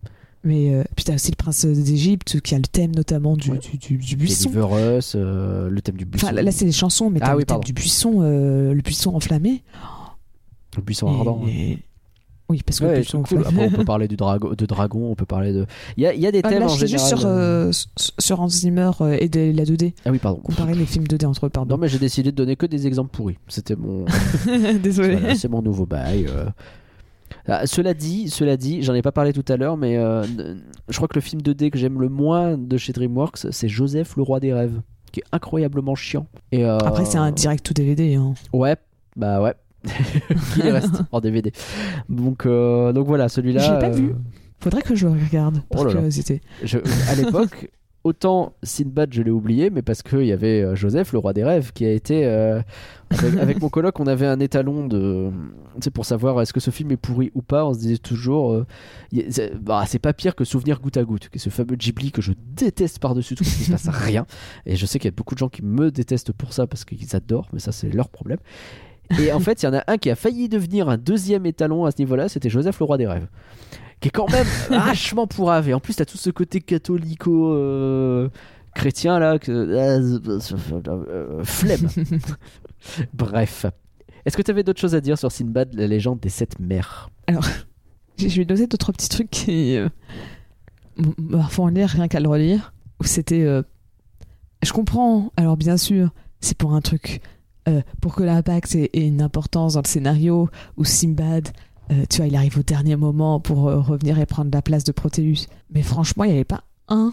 Mais euh, t'as aussi le prince d'Égypte qui a le thème notamment du, Ouais. du, du- du buisson. Us, euh, le thème du buisson. Enfin là, c'est les chansons, mais Ah le oui, thème pardon. du buisson, euh, le buisson enflammé. le buisson Et- ardent. Oui, parce que Ouais, cool. Après, on peut parler du dragon, de dragon, on peut parler de. Il y a, il y a des Ah, thèmes là, en général. juste sur, euh, s- sur Hans Zimmer euh, et de la 2D. Ah oui, pardon. Comparer les films 2D entre eux, pardon. Non, mais j'ai décidé de donner que des exemples pourris. C'était mon. Désolé. Voilà, c'est mon nouveau bail. euh. Ah, cela dit, cela dit, j'en ai pas parlé tout à l'heure, mais euh, je crois que le film 2D que j'aime le moins de chez DreamWorks, c'est Joseph le roi des rêves, qui est incroyablement chiant. Et euh, Après, c'est un direct ou DVD. Hein. Ouais, bah ouais. Il reste en DVD. Donc, euh, donc voilà, celui-là. Je l'ai pas euh, vu. Faudrait que je le regarde par Oh là là. curiosité. je- à l'époque, autant Sinbad, je l'ai oublié, mais parce qu'il y avait euh, Joseph, le roi des rêves, qui a été. euh, avec, avec mon coloc, on avait un étalon de. Sais, pour savoir est-ce que ce film est pourri ou pas, on se disait toujours. euh, c'est bah, c'est pas pire que Souvenir goutte à goutte, qui est ce fameux Ghibli que je déteste par-dessus tout, parce qu'il se passe rien. Et je sais qu'il y a beaucoup de gens qui me détestent pour ça, parce qu'ils adorent, mais ça, c'est leur problème. Et en fait, il y en a un qui a failli devenir un deuxième étalon à ce niveau-là, c'était Joseph, le roi des rêves qui est quand même vachement pourrave. Et en plus, t'as tout ce côté catholico euh, chrétien là, que euh, flemme. Bref. Est-ce que tu avais d'autres choses à dire sur Sinbad, la légende des sept mers J'ai- Je ai noté deux trois petits trucs qui. Euh, faut en lire rien qu'à le relire. Où c'était. euh, Je comprends. Alors bien sûr, c'est pour un truc. Euh, pour que l'impact ait, ait une importance dans le scénario, où Simbad, euh, tu vois, il arrive au dernier moment pour euh, revenir et prendre la place de Proteus. Mais franchement, il n'y avait pas un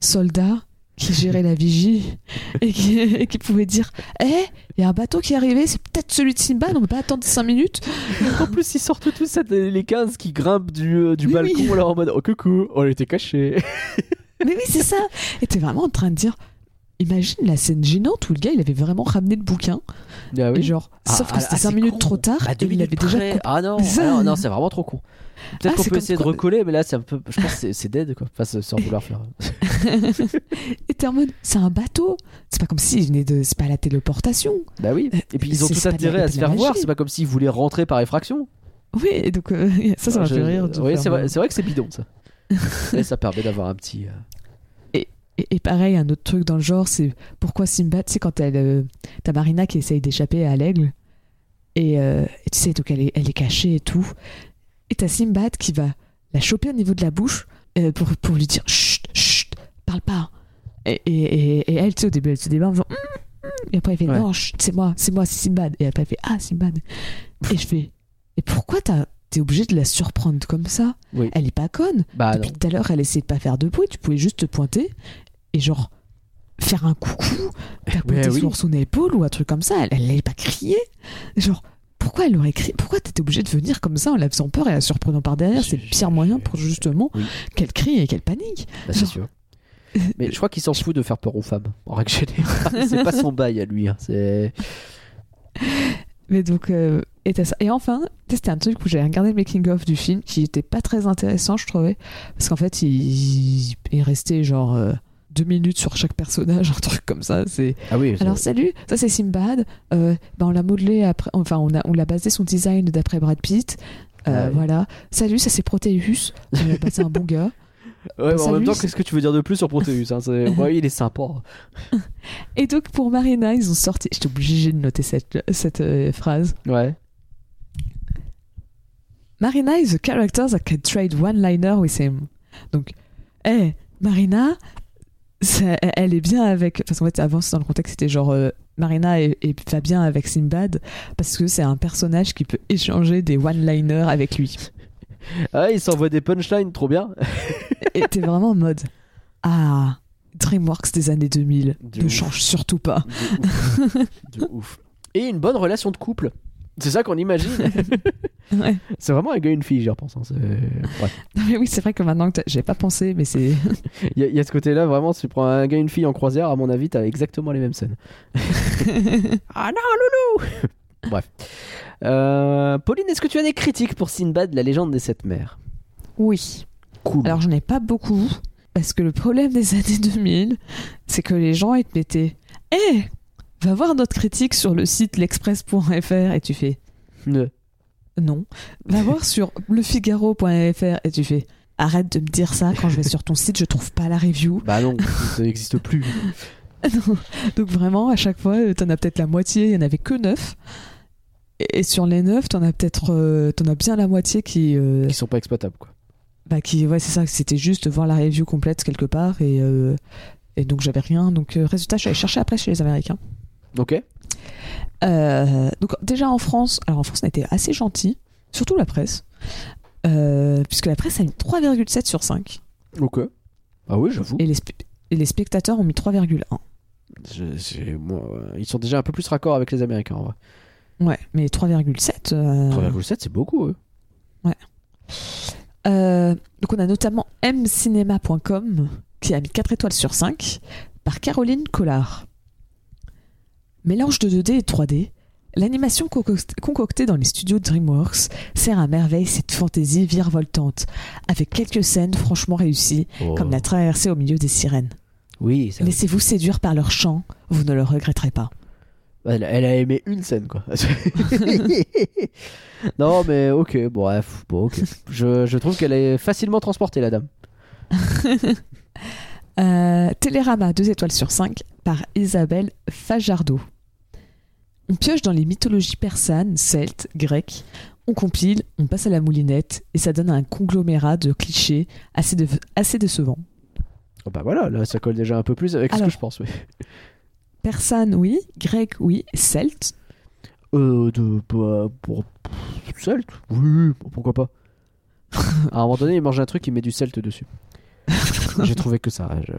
soldat qui gérait la vigie et qui, et qui pouvait dire Eh, il y a un bateau qui est arrivé, c'est peut-être celui de Simbad, on peut pas attendre 5 minutes. En plus, ils sortent tous les 15 qui grimpent du, du Oui, balcon oui. là en mode Oh coucou, on était cachés. Mais oui, c'est ça. Et t'es vraiment en train de dire. Imagine la scène gênante où le gars il avait vraiment ramené le bouquin Ah et genre sauf que c'était 5 minutes trop tard Bah, et il avait déjà coupé- Ah non, Ça- ah non, non, c'est vraiment trop con. Peut-être Ah, qu'on peut essayer de recoller, mais là, c'est un peu. Je pense que c'est- dead quoi. Enfin, sans vouloir faire. et t'es en mode c'est un bateau c'est pas comme s'il venait de c'est pas la téléportation Bah oui. Euh, Et puis ils ont tout intérêt à se faire voir. C'est pas comme s'ils voulaient rentrer par effraction. oui et donc euh, ça ça m'a fait rire Oui, c'est vrai, un- c'est vrai que c'est bidon ça. Et ça permet d'avoir un petit. Et, et pareil un autre truc dans le genre c'est pourquoi Simba tu sais quand elle euh, t'as Marina qui essaye d'échapper à l'aigle et, euh, et tu sais donc elle est, elle est cachée et tout et t'as Simbad qui va la choper au niveau de la bouche euh, pour, pour lui dire chut chut parle pas et, et, elle tu sais au début elle se débat en faisant Hum, hum et après elle fait Ouais. non c'est moi c'est moi c'est Simbad et après elle fait ah Simbad et je fais et pourquoi t'as- t'es obligé de la surprendre comme ça? Oui. elle est pas conne Bah non. depuis tout à l'heure, elle essaie de pas faire de bruit. Tu pouvais juste te pointer et genre faire un coucou, tapoter Ouais, oui. sur son épaule ou un truc comme ça. Elle n'allait pas crier. Genre, pourquoi elle aurait crié Pourquoi t'étais obligé de venir comme ça en la faisant peur et la surprenant par derrière? C'est le pire moyen pour justement Oui. qu'elle crie et qu'elle panique. Bah, c'est sûr. Mais je crois qu'il s'en fout de faire peur aux femmes, en règle générale. c'est pas son bail à lui. hein. C'est. Mais donc, euh, et, ça. et enfin, c'était un truc où j'avais regardé le making-of du film qui était pas très intéressant, je trouvais. Parce qu'en fait, il, il restait genre euh, deux minutes sur chaque personnage, un truc comme ça. C'est Ah oui. Alors salut, ça c'est Simbad. Euh, ben, on l'a modelé après, enfin on a on l'a basé son design d'après Brad Pitt. Euh, Ouais. Voilà. Salut, ça c'est Proteus. Euh, bah, c'est un bon gars. Ouais, mais en Salut, même temps, qu'est-ce que tu veux dire de plus sur Proteus hein ouais, il est sympa. Et donc pour Marina, ils ont sorti. J'étais obligée de noter cette cette euh, phrase. Ouais. Marina is a character that can trade one-liner with him. Donc, hé, Marina, ça- elle est bien avec. Parce qu'en fait, avant, dans le contexte, c'était genre euh, Marina et, et va bien avec Simbad parce que c'est un personnage qui peut échanger des one-liners avec lui. Ah, il s'envoie des punchlines, trop bien. Et t'es vraiment en mode Ah, DreamWorks des années 2000, De ne ouf. change surtout pas. Ouf. Et une bonne relation de couple. C'est ça qu'on imagine. Ouais. c'est vraiment un gars et une fille, j'y repense. hein. Non, mais oui, c'est vrai que maintenant que j'ai pas pensé, mais c'est. Il y, a- il y a ce côté-là, vraiment, si tu prends un gars et une fille en croisière, à mon avis, t'as exactement les mêmes scènes. ah non, loulou Bref. Euh, Pauline, est-ce que tu as des critiques pour Sinbad, la légende des sept mers oui. Cool. Alors j'en ai pas beaucoup, parce que le problème des années 2000, c'est que les gens ils te mettaient Hé Va voir notre critique sur le site l'express.fr et tu fais Ne. non. Va voir sur lefigaro.fr et tu fais arrête de me dire ça quand je vais sur ton site, je trouve pas la review. Bah non, ça n'existe plus. Non. Donc vraiment, à chaque fois, euh, t'en as peut-être la moitié, il y en avait que 9. Et et sur les 9, t'en as peut-être euh, t'en as bien la moitié qui, euh, Qui sont pas exploitables, quoi. bah qui ouais c'est ça c'était juste voir la review complète quelque part et euh, et donc j'avais rien donc euh, résultat je suis allée chercher après chez les américains Ok. Euh, donc déjà en France alors en France on a été assez gentil surtout la presse euh, puisque la presse a mis 3,7 sur 5 Ok. Ah oui, j'avoue. et les, spe- et les spectateurs ont mis 3,1 Je- j'ai- moi, euh, ils sont déjà un peu plus raccord avec les Américains, en vrai. ouais mais 3,7 euh, 3,7, c'est beaucoup, eux. Euh, donc on a notamment mcinema.com qui a mis 4 étoiles sur 5, par Caroline Collard. Mélange de 2D et 3D, l'animation concoct- concoctée dans les studios DreamWorks sert à merveille cette fantaisie virevoltante, avec quelques scènes franchement réussies, Oh. comme la traversée au milieu des sirènes. Oui, ça- Laissez-vous séduire par leur chant, vous ne le regretterez pas. elle, elle a aimé une scène, quoi. non, mais ok, bref, bon, ok. Je, je trouve qu'elle est facilement transportée, la dame. Euh, Télérama, 2 étoiles sur 5, par Isabelle Fajardo. On pioche dans les mythologies persanes, celtes, grecques. On compile, on passe à la moulinette, et ça donne un conglomérat de clichés assez, de- assez décevants. Oh, bah voilà, là, ça colle déjà un peu plus avec ce que je pense, oui. Persane, oui. Grec, oui. Celte. Euh, de. Bah, pour. Celte Oui, pourquoi pas. à un moment donné, il mange un truc, il met du celte dessus. J'ai trouvé que ça. Je...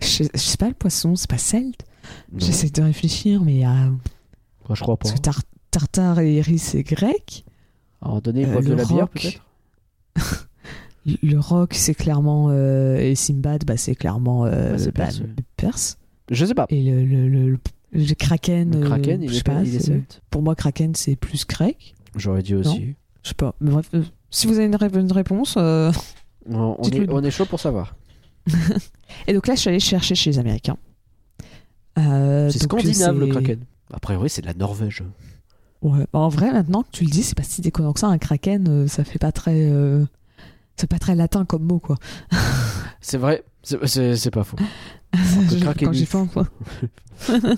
Je, je sais pas, le poisson, c'est pas celte. Non, J'essaie de réfléchir, mais. euh, moi, je crois pas. parce que tar- tartare et iris, c'est grec. À un moment donné, ils Euh, de le la bière, rock. peut-être Le- Le roc, c'est clairement. euh, et Simbad, bah, c'est clairement. euh, bah, perse, ouais. perse. Je sais pas. Et le, le, le, le kraken. Euh, kraken, il je est, sais pas, il est Pour moi, kraken, c'est plus grec. J'aurais dit aussi. Je sais pas. Mais bref, euh, si vous avez une, ré- une réponse. On, on est, on est chaud pour savoir. Et donc là, je suis allée chercher chez les Américains. Euh, C'est scandinave, le kraken. A priori, c'est de la Norvège. Ouais. En vrai, maintenant que tu le dis, c'est pas si déconnant que ça. Un kraken, euh, ça fait pas très. euh, C'est pas très latin comme mot, quoi. C'est vrai, c'est- pas faux. Je- kraken quand pense, quoi.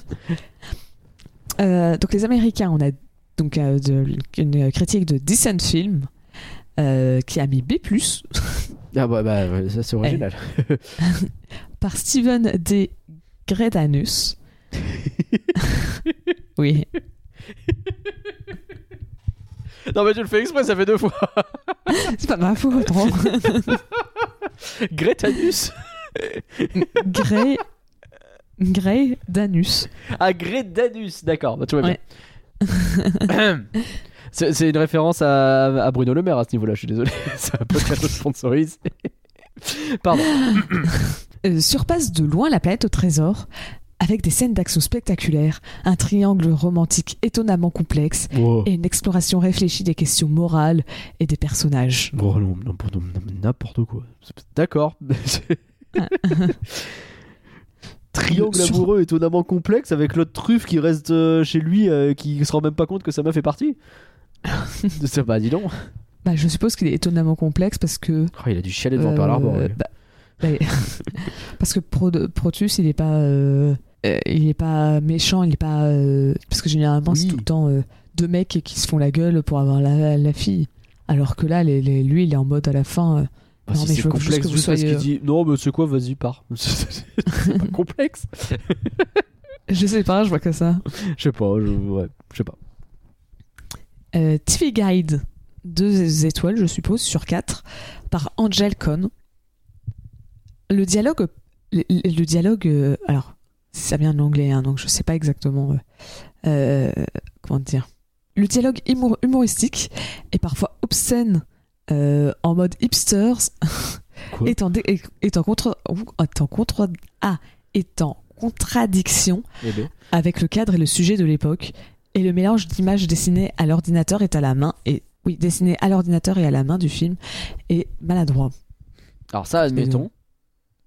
Euh, donc les Américains, on a donc de- une critique de Decent Film qui a mis B+, Ah bah, bah ça c'est original. par Steven D. Gredanus. oui. Non mais tu le fais exprès, ça fait deux fois. C'est pas ma faute. hein. Gretanus Grey. Grey Danus. Ah, Gretanus, d'accord, bah, tout va bien. Ouais. c'est c'est une référence à, à Bruno Le Maire à ce niveau-là, je suis désolé. C'est un podcast sponsorisé. Pardon. Euh, surpasse de loin la planète au trésor avec des scènes d'action spectaculaires, un triangle romantique étonnamment complexe et une exploration réfléchie des questions morales et des personnages. Oh n'importe quoi. D'accord. Triangle Sur- amoureux étonnamment complexe avec l'autre truffe qui reste euh, chez lui, euh, qui se rend même pas compte que sa meuf fait partie. Pas, dis donc. Bah, je suppose qu'il est étonnamment complexe parce que. Oh, il a dû chialer devant Pearl euh, Harbor. bah, bah, parce que Pro- Protus, il est pas. euh, euh, il est pas méchant, il est pas. euh, parce que généralement, c'est tout le temps euh, deux mecs qui se font la gueule pour avoir la, la fille. Alors que là, les, les- lui, il est en mode à la fin. Ah, non, si mais je veux juste que vous juste parce soyez, qu'il dit non, mais c'est quoi, vas-y, pars. c'est pas complexe. je sais pas, je vois que ça. Je sais pas, je, ouais, je sais pas. TV Guide, deux étoiles, je suppose, sur quatre, par Angel Cohn. Le dialogue, le, le dialogue, euh, alors, ça vient en anglais, hein, donc je sais pas exactement, euh, euh, comment dire. Le dialogue humour- humoristique est parfois obscène euh, en mode hipsters, est en, est en contre, est en contre, ah, est en contradiction Eh ben, avec le cadre et le sujet de l'époque, et le mélange d'images dessinées à l'ordinateur est à la main, et oui, dessinées à l'ordinateur et à la main du film, est maladroit. Alors ça, admettons.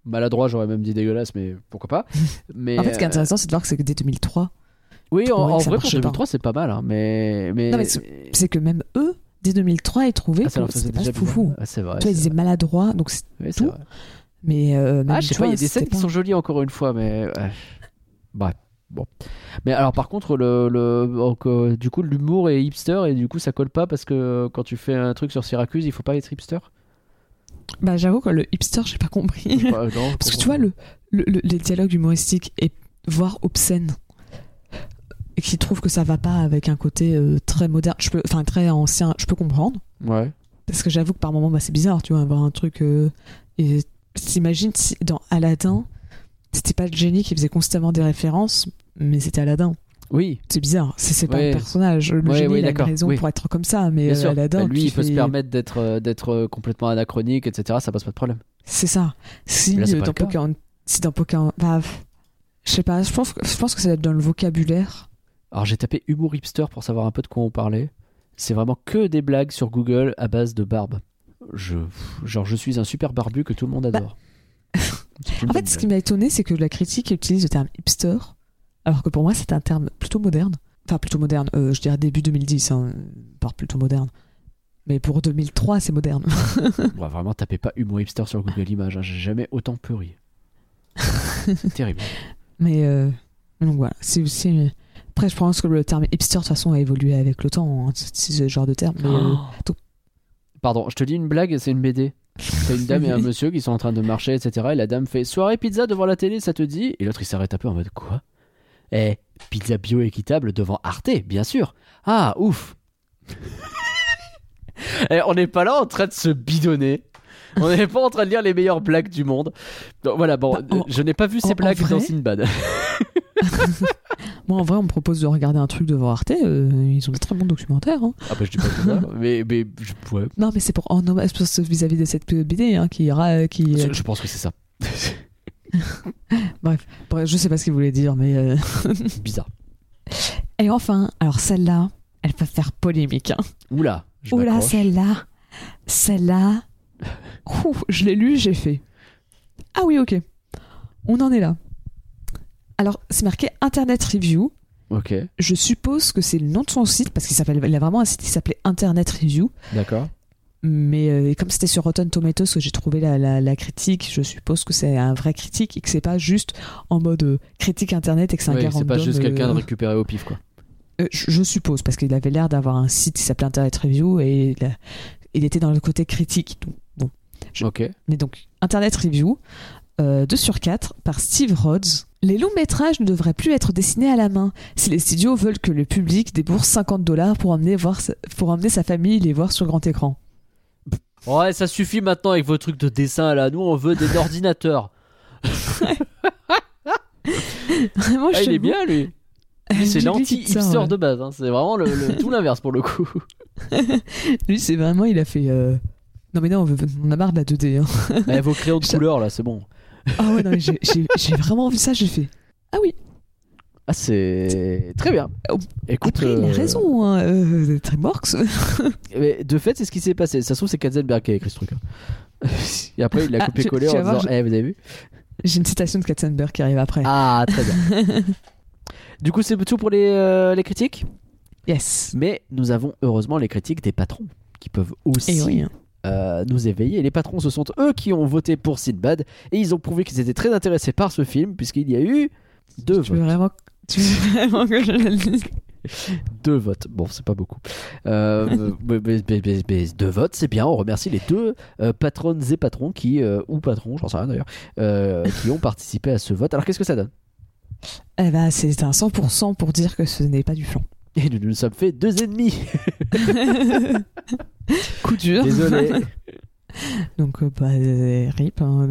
Maladroit, j'aurais même dit dégueulasse, mais pourquoi pas. Mais En fait, ce qui est euh, intéressant, c'est de voir que c'est que dès 2003. oui, en, vrai pour marchait pas. 2003, c'est pas mal, hein, mais mais. C'est que même eux, dès 2003, ils trouvaient Ah, que c'était pas foufou. Ah, c'est vrai. tu vois, ils disaient maladroit, donc c'est- Oui, tout. vrai. mais euh, même, Ah, je sais pas, il y a des scènes qui sont jolies encore une fois, mais. ouais. Bref, bon. Mais alors, par contre, le, le donc, euh, du coup, l'humour est hipster et du coup, ça colle pas parce que quand tu fais un truc sur Syracuse, il faut pas être hipster? Bah, j'avoue que le hipster, j'ai pas compris. Pas- non, Parce que tu vois, le, le- le- les dialogues humoristiques et voire obscènes, et qui trouvent que ça va pas avec un côté euh, très moderne, je peux, enfin très ancien, je peux comprendre. Ouais. Parce que j'avoue que par moment, bah, c'est bizarre, tu vois, avoir un truc. euh, et t'imagines si dans Aladdin, c'était pas le génie qui faisait constamment des références, mais c'était Aladdin. Oui, C'est bizarre, c'est pas Ouais. le personnage. Le Ouais, génie ouais, il a une raison pour être comme ça, mais euh, sûr. Aladdin, Bah, lui, il peut se permettre d'être euh, d'être euh, complètement anachronique, etc. Ça pose pas de problème. C'est ça. Si Là, dans si Pocahontas, bah, je sais pas, je pense, que- je pense que ça doit être dans le vocabulaire. Alors j'ai tapé humour hipster pour savoir un peu de quoi on parlait. C'est vraiment que des blagues sur Google à base de barbe. Je, genre, je suis un super barbu que tout le monde adore. C'est une En fait, ce qui m'a étonné, c'est que la critique utilise le terme hipster, alors que pour moi, c'est un terme plutôt moderne. Enfin, plutôt moderne, euh, je dirais début 2010, hein, par plutôt moderne. Mais pour 2003, c'est moderne. Ouais, vraiment, tapez pas humour hipster sur Google Images. hein. J'ai jamais autant pleuré. C'est terrible. Mais euh, donc voilà, c'est aussi. Après, je pense que le terme hipster, de toute façon, a évolué avec le temps, hein, c'est c'est ce genre de terme. Mais, euh, tout- Pardon, je te dis une blague, c'est une BD. T'as une dame et un monsieur qui sont en train de marcher, etc. Et la dame fait soirée pizza devant la télé, ça te dit? Et l'autre il s'arrête un peu en mode quoi? Eh, pizza bio équitable devant Arte, bien sûr. Ah, ouf. Eh, on n'est pas là en train de se bidonner. On n'est pas en train de lire les meilleures blagues du monde. Donc voilà, bon, Bah, en- je n'ai pas vu ces en- en blagues dans Sinbad. Moi, en vrai, on me propose de regarder un truc devant Arte. euh, ils ont des très bons documentaires. hein. Ah bah je dis pas tout ça, mais, mais je, ouais. Non, mais c'est pour en hommage vis-à-vis de cette BD hein, qui ira. Qui, je, je pense que c'est ça. Bref, je sais pas ce qu'il voulait dire, mais. euh, Bizarre. Et enfin, alors celle-là, elle peut faire polémique. Hein. Oula, je Oula, m'accroche. celle-là, celle-là. Ouh, je l'ai lu, j'ai fait. Ah oui, ok. On en est là. Alors, c'est marqué Internet Review. Ok, Je suppose que c'est le nom de son site parce qu'il s'appelle, il a vraiment un site qui s'appelait Internet Review. d'accord. Mais euh, comme c'était sur Rotten Tomatoes que j'ai trouvé la, la- la critique, je suppose que c'est un vrai critique et que c'est pas juste en mode euh, critique internet et que c'est un Oui, c'est pas juste quelqu'un euh, de récupéré au pif, quoi. euh, je, je suppose parce qu'il avait l'air d'avoir un site qui s'appelait Internet Review et il, a- il était dans le côté critique. Donc, bon. Je- Ok. Mais donc Internet Review, euh, 2 sur 4 par Steve Rhodes. Les longs métrages ne devraient plus être dessinés à la main si les studios veulent que le public débourse 50 dollars pour emmener, voir pour emmener sa famille les voir sur grand écran. Ouais, ça suffit maintenant avec vos trucs de dessin là. Nous, on veut des ordinateurs. Vraiment, Ah, il est bien, lui. Lui, c'est l'anti-hipster ouais. de base. hein. C'est vraiment le, le- tout l'inverse pour le coup. Lui, c'est vraiment, il a fait. euh, Non, mais non, on, a marre de la 2D. hein. Eh, vos crayons de couleur là, c'est bon. Ah ouais, non, mais j'ai- j'ai j'ai vraiment vu ça, j'ai fait. Ah oui, Ah, c'est très bien. Écoute, après, il a euh, raison, hein, euh, Tremorx. mais de fait, c'est ce qui s'est passé. Ça se trouve, c'est Katzenberg qui a écrit ce truc. hein. Et après, il l'a Ah, copié-collé en voir, disant Eh, vous avez vu? J'ai une citation de Katzenberg qui arrive après. Ah, très bien. du coup, c'est tout pour les, euh, les critiques? Yes. Mais nous avons heureusement les critiques des patrons qui peuvent aussi Et oui. hein. euh, nous éveiller. Les patrons, ce sont eux qui ont voté pour Sinbad et ils ont prouvé qu'ils étaient très intéressés par ce film puisqu'il y a eu deux Tu veux votes. vraiment, tu veux vraiment que je le dise? Deux votes. Bon, c'est pas beaucoup. Euh, mais- mais- mais- mais- mais deux votes, c'est bien. On remercie les deux euh, patronnes et patrons qui, euh, ou patrons, j'en sais rien d'ailleurs, euh, qui ont participé à ce vote. Alors, qu'est-ce que ça donne? Eh ben, c'est un 100% pour dire que ce n'est pas du flan. Et nous nous sommes fait deux ennemis. Coup dur. Désolé. Donc, euh, bah, rip. hein.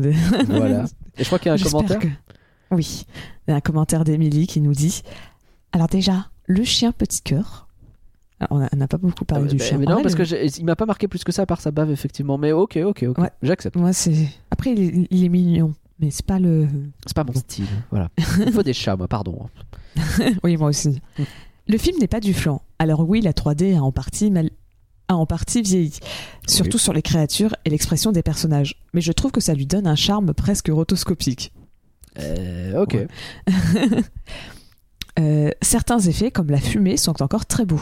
voilà. Et je crois qu'il y a un commentaire. que- Oui, il y a un commentaire d'Emilie qui nous dit Alors, déjà, le chien petit cœur. Alors, on n'a pas beaucoup parlé Euh, du bah, chien. mais non, vrai, parce le- que j'ai- il m'a pas marqué plus que ça par sa bave, effectivement. Mais ok, ok, ok. Ouais. J'accepte. Moi, c'est. Après, il est, il est mignon, mais c'est pas le. C'est pas mon style. Voilà. Il faut des chats, moi, pardon. oui, moi aussi. Le film n'est pas du flan. Alors, oui, la 3D a en partie mal- a en partie vieilli, surtout sur les créatures et l'expression des personnages. Mais je trouve que ça lui donne un charme presque rotoscopique. Euh, ok. Ouais. Euh, certains effets, comme la fumée, sont encore très beaux.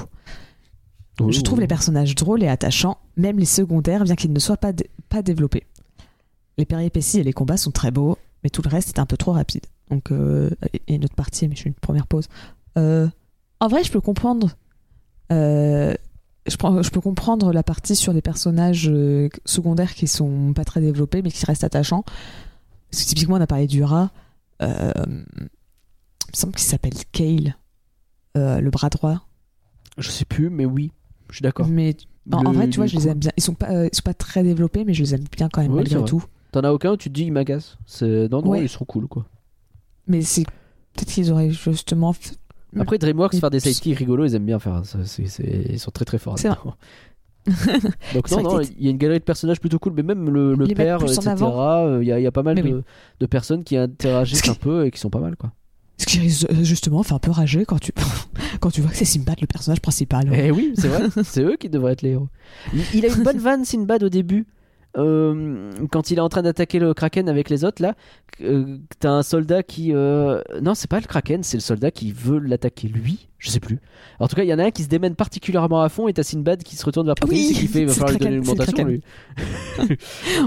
Je trouve les personnages drôles et attachants, même les secondaires, bien qu'ils ne soient pas, dé- pas développés. Les péripéties et les combats sont très beaux, mais tout le reste est un peu trop rapide. Donc, euh, et autre partie, mais je fais une première pause. Euh, en vrai, je peux comprendre. je, prends- je peux comprendre la partie sur les personnages secondaires qui sont pas très développés, mais qui restent attachants. Parce que typiquement, on a parlé du rat. Euh, il me semble qu'il s'appelle Kale, euh, le bras droit. Je sais plus, mais oui. Je suis d'accord. Mais en, vrai, tu vois, je les aime bien. Ils sont pas, euh, ils sont pas très développés, mais je les aime bien quand même malgré tout. T'en as aucun où tu te dis, il m'agace C'est- Non, non, Ouais. ils sont cool, quoi. Mais c'est peut-être qu'ils auraient justement Après, DreamWorks faire des sidekicks rigolos, ils aiment bien faire c'est- Ils sont très très forts. C'est. Donc non, non, il y a une galerie de personnages plutôt cool, mais même le, le père, etc. euh, Il y, a- il y a pas mal de, oui. de personnes qui interagissent un peu et qui sont pas mal, quoi. Ce qui euh, justement fait un peu rager quand tu, quand tu vois que c'est Sinbad le personnage principal. Eh oui, c'est vrai, c'est eux qui devraient être les héros. Il, il a une bonne vanne, Sinbad, au début. Euh, quand il est en train d'attaquer le Kraken avec les autres, là, euh, t'as un soldat qui. euh, Non, c'est pas le Kraken, c'est le soldat qui veut l'attaquer lui. Je sais plus. En tout cas, il y en a un qui se démène particulièrement à fond et t'as Sinbad qui se retourne vers Protéis Oui, et qui fait il va falloir lui donner une Kraken, c'est le augmentation, lui.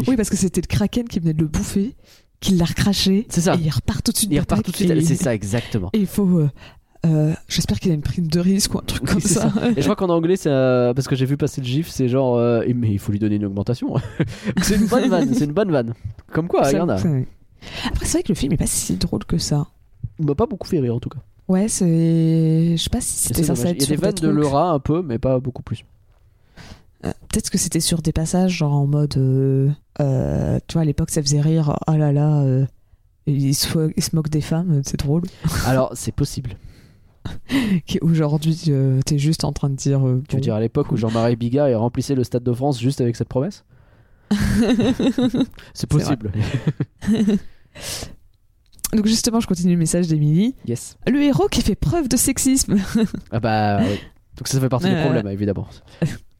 Oui, parce que c'était le Kraken qui venait de le bouffer, qui l'a recraché. C'est ça. Et il repart tout de suite. Il repart tout de suite. et- C'est ça, exactement. Et il faut. Euh, J'espère qu'il a une prime de risque ou un truc Oui, comme ça. Et je crois qu'en anglais, c'est euh, parce que j'ai vu passer le gif, c'est genre, euh, mais il faut lui donner une augmentation. c'est une bonne vanne, c'est une bonne vanne. Comme quoi, il y en a. Après, c'est vrai que le film est pas si drôle que ça. Il m'a pas beaucoup fait rire en tout cas. Ouais, c'est. Je sais pas si c'était censé être Il y a des vannes de. Laura un peu, mais pas beaucoup plus. Euh, Peut-être que c'était sur des passages, genre en mode. tu vois, à l'époque, ça faisait rire. Oh là là. il, se, il se moque des femmes, c'est drôle. Alors, c'est possible. Qu'aujourd'hui, euh, t'es juste en train de dire. euh, Tu veux dire à l'époque où Jean-Marie Bigard remplissait le Stade de France juste avec cette promesse? C'est possible. Donc, justement, je continue le message d'Emilie. yes. Le héros qui fait preuve de sexisme. Ah bah oui. Donc ça fait partie des Euh, problèmes évidemment.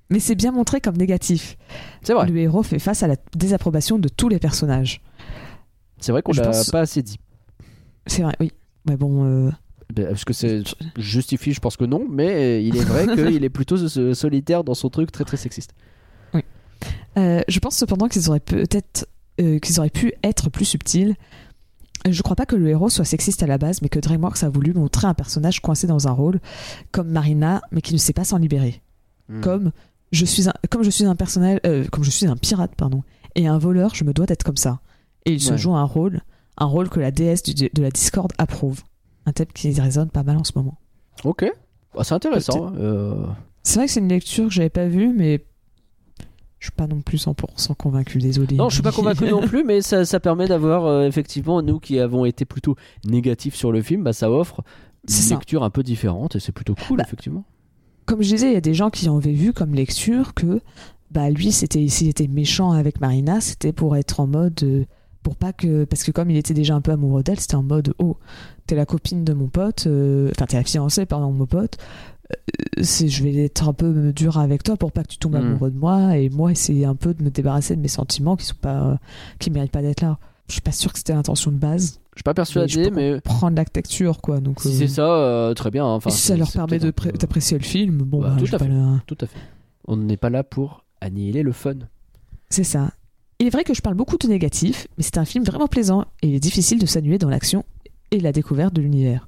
Mais c'est bien montré comme négatif. C'est vrai. Le héros fait face à la désapprobation de tous les personnages. C'est vrai qu'on l'a pense- pas assez dit. C'est vrai, oui. Mais bon. euh, Ben, Parce que c'est justifie, je pense que non, mais il est vrai qu'il est plutôt so- solitaire dans son truc très très sexiste. Euh, je pense cependant qu'ils auraient peut-être euh, qu'ils auraient pu être plus subtils. Je crois pas que le héros soit sexiste à la base, mais que DreamWorks a voulu montrer un personnage coincé dans un rôle, comme Marina, mais qui ne sait pas s'en libérer. Hmm. Comme je suis un, comme je suis un personnel, euh, comme je suis un pirate, pardon, et un voleur, je me dois d'être comme ça. Et il se joue un rôle, un rôle que la déesse du- de la Discord approuve. Un thème qui résonne pas mal en ce moment. Ok. Bah, c'est intéressant. euh, C'est vrai que c'est une lecture que j'avais pas vue, mais je suis pas non plus 100% convaincu, désolé. Non, je suis pas convaincu non plus, mais ça, ça permet d'avoir euh, effectivement, nous qui avons été plutôt négatifs sur le film, bah, ça offre une ça. lecture un peu différente et c'est plutôt cool, Bah, effectivement. Comme je disais, il y a des gens qui avaient vu comme lecture que bah lui, c'était s'il était méchant avec Marina, c'était pour être en mode euh, pour pas que parce que comme il était déjà un peu amoureux d'elle, c'était en mode oh t'es la copine de mon pote, euh, enfin t'es la fiancée pardon de mon pote. euh, c'est je vais être un peu dur avec toi pour pas que tu tombes Mm. amoureux de moi et moi essayer un peu de me débarrasser de mes sentiments qui sont pas euh, qui méritent pas d'être là. Je suis pas sûr que c'était l'intention de base. Je suis pas persuadé, mais prendre l'actecture quoi. Donc si euh, c'est ça, très bien. Enfin, et si ça leur permet d'apprécier le film, bon Bah, le- Tout à fait. On n'est pas là pour annihiler le fun. C'est ça. Il est vrai que je parle beaucoup de négatif, mais c'est un film vraiment plaisant et il est difficile de s'annuler dans l'action et la découverte de l'univers.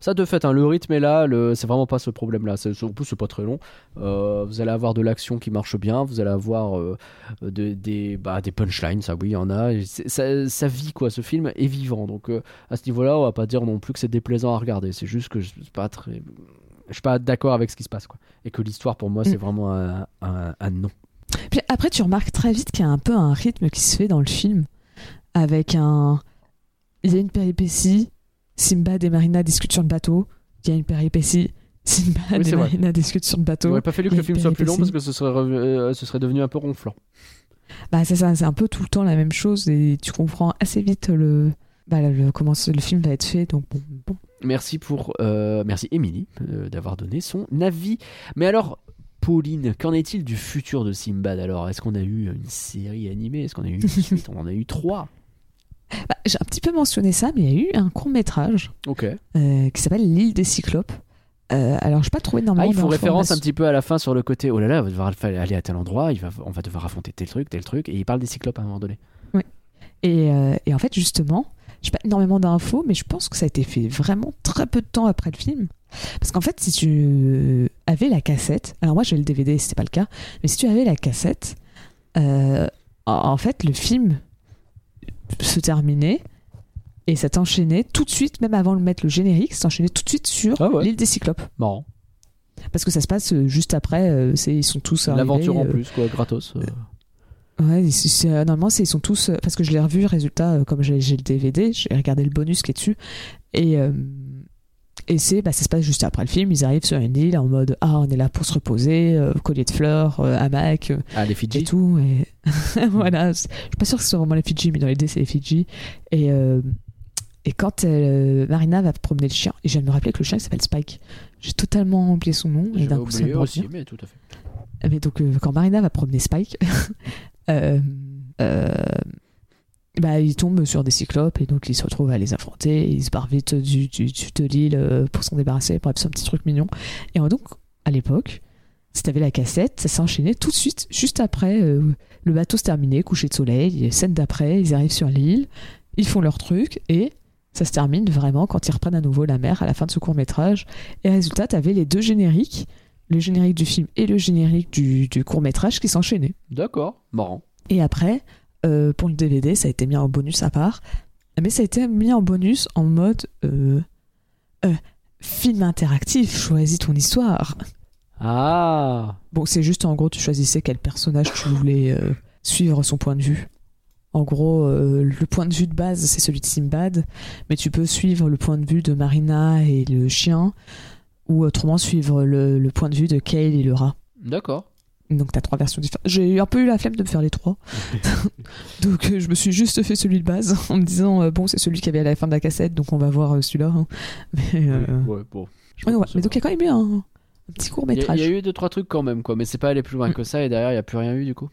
Ça, de fait, hein, le rythme est là, le... c'est vraiment pas ce problème-là. C'est- En plus, c'est pas très long. Euh, vous allez avoir de l'action qui marche bien, vous allez avoir euh, de- des, bah, des punchlines, ça oui, il y en a. Ça, ça vit, quoi. Ce film est vivant. Donc, euh, à ce niveau-là, on va pas dire non plus que c'est déplaisant à regarder. C'est juste que je suis pas très. Je suis pas d'accord avec ce qui se passe, quoi. Et que l'histoire, pour moi, c'est Mm. vraiment un, un- un non. Puis après, tu remarques très vite qu'il y a un peu un rythme qui se fait dans le film avec un. Il y a une péripétie, Simbad et Marina discutent sur le bateau, il y a une péripétie, Simbad Oui, et. Marina discutent sur le Il bateau. aurait pas fallu que il le film soit plus long parce que ce serait, euh, ce serait devenu un peu ronflant. Bah, c'est ça, c'est un peu tout le temps la même chose et tu comprends assez vite le. Bah, le, comment le film va être fait, donc bon. bon. Merci pour euh, merci Émilie euh, d'avoir donné son avis. Mais alors Pauline, qu'en est-il du futur de Simbad alors? Est-ce qu'on a eu une série animée? Est-ce qu'on a eu une suite? On en a eu trois. Bah, J'ai un petit peu mentionné ça, mais il y a eu un court métrage euh, qui s'appelle L'île des Cyclopes. Euh, alors, je n'ai pas trouvé énormément Ah, il faut référence un petit peu à la fin sur le côté. Oh là là, on va devoir aller à tel endroit. Il va, on va devoir affronter tel truc, tel truc. Et il parle des cyclopes à un moment donné. Et, euh, et en fait, justement, j'ai pas énormément d'infos, mais je pense que ça a été fait vraiment très peu de temps après le film. Parce qu'en fait, si tu avais la cassette, alors moi j'ai le DVD, c'était pas le cas, mais si tu avais la cassette, euh, en fait, le film se terminait et ça t'enchaînait tout de suite, même avant de mettre le générique, ça t'enchaînait tout de suite sur Ah ouais. l'île des Cyclopes. Marrant. Parce que ça se passe euh, juste après, euh, c'est, ils sont tous arrivés, L'aventure en euh, plus, quoi, gratos. euh. Ouais, c'est- normalement, c'est- ils sont tous. Parce que je l'ai revu, résultat, comme j'ai j'ai le DVD, j'ai regardé le bonus qui est dessus. Et, Et c'est, bah, ça se passe juste après le film. Ils arrivent sur une île en mode Ah, on est là pour se reposer, euh, collier de fleurs, euh, hamac euh, Ah, les et Fidji tout. Et voilà, je suis pas sûre que ce soit vraiment les Fidji, mais dans l'idée, c'est les Fidji. Et, euh, et quand euh, Marina va promener le chien, et je viens de me rappeler que le chien s'appelle Spike. J'ai totalement oublié son nom, et d'un coup, ça me aussi, mais tout à fait. Mais donc, euh, quand Marina va promener Spike, euh, bah, il tombe sur des cyclopes et donc il se retrouve à les affronter. Il se barre vite du, du, du- de l'île euh, pour s'en débarrasser. Bref, c'est un petit truc mignon. Et donc, à l'époque, si t'avais la cassette, ça s'enchaînait tout de suite, juste après. euh, le bateau se terminait, coucher de soleil, scène d'après, ils arrivent sur l'île, ils font leur truc et ça se termine vraiment quand ils reprennent à nouveau la mer à la fin de ce court métrage. Et résultat, t'avais les deux génériques le générique du film et le générique du, du court métrage qui s'enchaînaient. D'accord, marrant. Et après, euh, pour le DVD, ça a été mis en bonus à part. Mais ça a été mis en bonus en mode euh, euh, film interactif, choisis ton histoire. Ah Bon, c'est juste en gros, tu choisissais quel personnage tu voulais suivre son point de vue. En gros, le point de vue de base, c'est celui de Simbad, mais tu peux suivre le point de vue de Marina et le chien, ou autrement suivre le, le point de vue de Kale et le rat. D'accord. Donc t'as trois versions différentes. J'ai un peu eu la flemme de me faire les trois. donc euh, je me suis juste fait celui de base en me disant euh, bon c'est celui qui avait à la fin de la cassette donc on va voir euh, celui-là. hein. Mais, Ouais, bon. Ouais, ouais. Mais donc il y a quand même eu un, un petit court Il y, a- métrage. il y a eu deux trois trucs quand même quoi, mais c'est pas allé plus loin Mm. que ça et derrière il y a plus rien eu du coup.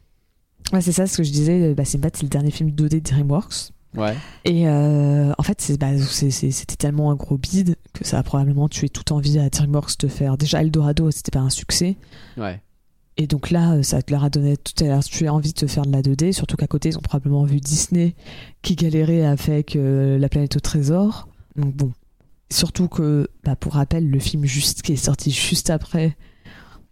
Ouais c'est ça ce que je disais. Bah, Sinbad c'est le dernier film 2D de DreamWorks. Ouais. Et en fait c'est- bah, c'est- c'est- c'était tellement un gros bide que ça a probablement tué toute envie à DreamWorks de faire. Déjà Eldorado c'était pas un succès. Ouais. Et donc là, euh, ça leur a donné tout à l'heure, tu as envie de te faire de la 2D, surtout qu'à côté, ils ont probablement vu Disney qui galérait avec euh, La planète au trésor. Donc bon, surtout que, bah, pour rappel, le film juste qui est sorti juste après,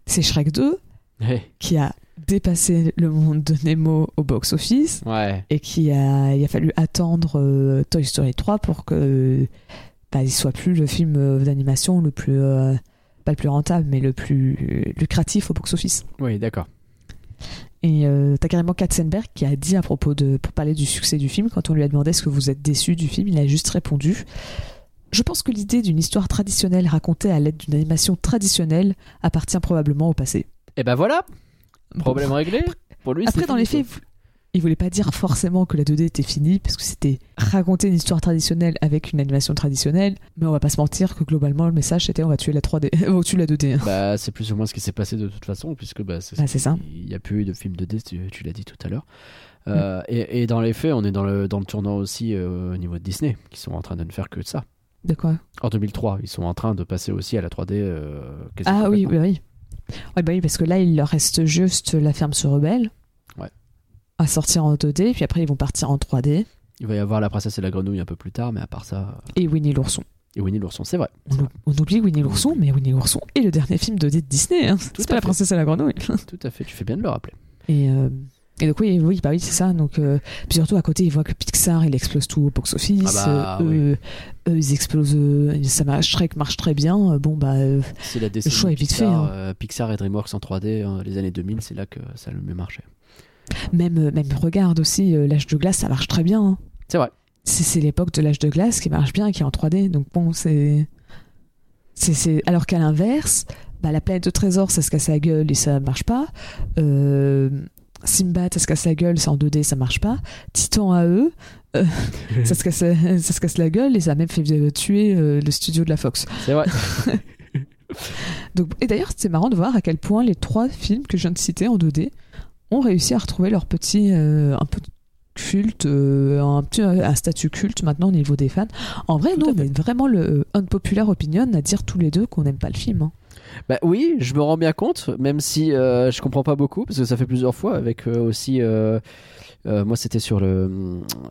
c'est Shrek 2, Ouais. qui a dépassé le monde de Nemo au box-office Ouais. et qui a, il a fallu attendre euh, Toy Story 3 pour que bah, il soit plus le film d'animation le plus euh, pas le plus rentable mais le plus lucratif au box-office. Oui, d'accord. Et euh, t'as carrément Katzenberg qui a dit à propos de pour parler du succès du film quand on lui a demandé est-ce que vous êtes déçu du film, il a juste répondu je pense que l'idée d'une histoire traditionnelle racontée à l'aide d'une animation traditionnelle appartient probablement au passé. Et ben voilà, problème Bon. réglé. Pour lui, Après, dans les faits, il voulait pas dire forcément que la 2D était finie, parce que c'était raconter une histoire traditionnelle avec une animation traditionnelle. Mais on va pas se mentir que globalement, le message c'était on va tuer la 3D, on va tuer la 2D. quoi. Bah, c'est plus ou moins ce qui s'est passé de toute façon, puisque bah, c'est Bah, c'est ça. Il n'y a plus eu de film 2D, tu, tu l'as dit tout à l'heure. Euh, et, et dans les faits, on est dans le, dans le tournant aussi euh, au niveau de Disney, qui sont en train de ne faire que de ça. De quoi? En 2003, ils sont en train de passer aussi à la 3D. euh, Ah oui, oui, oui. Ouais, bah oui, parce que là, il leur reste juste La ferme se rebelle. À sortir en 2D, puis après, ils vont partir en 3D. Il va y avoir La princesse et la grenouille un peu plus tard, mais à part ça. Et Winnie l'ourson. Et Winnie l'ourson, c'est vrai. On, ou- on oublie Winnie l'ourson, mais Winnie l'ourson est le dernier film 2D de Disney. Hein. C'est pas la princesse et la grenouille. Tout à fait, tu fais bien de le rappeler. Et, euh, et donc oui, oui, bah oui, c'est ça. Donc euh, puis surtout à côté, ils voient que Pixar, il explose tout au box-office. Ah bah, euh, eux, eux, ils explosent. euh, ça marche, Shrek marche très bien. Bon bah, C'est la décennie choix est vite fait, Pixar, hein. Pixar et DreamWorks en 3D, hein, les années 2000, c'est là que ça a le mieux marché. Même euh, même regarde aussi euh, l'âge de glace, ça marche très bien. hein. C'est vrai. C'est c'est l'époque de l'âge de glace qui marche bien, qui est en 3D. Donc bon, c'est c'est c'est alors qu'à l'inverse, bah, la planète de trésor, ça se casse la gueule et ça marche pas. Euh, Simba, ça se casse la gueule, c'est en 2D, ça marche pas. Titan à eux, euh, ça, se casse, ça se casse la gueule et ça a même fait euh, tuer euh, le studio de la Fox. C'est vrai. Donc, et d'ailleurs, c'est marrant de voir à quel point les trois films que je viens de citer en 2D ont réussi à retrouver leur petit euh, un peu de culte, euh, un petit un statut culte maintenant au niveau des fans. En vrai, Tout nous, on est vraiment le euh, unpopular opinion à dire tous les deux qu'on n'aime pas le film. hein. Bah oui, je me rends bien compte, même si euh, je comprends pas beaucoup, parce que ça fait plusieurs fois avec euh, aussi. euh, euh, moi, c'était sur le.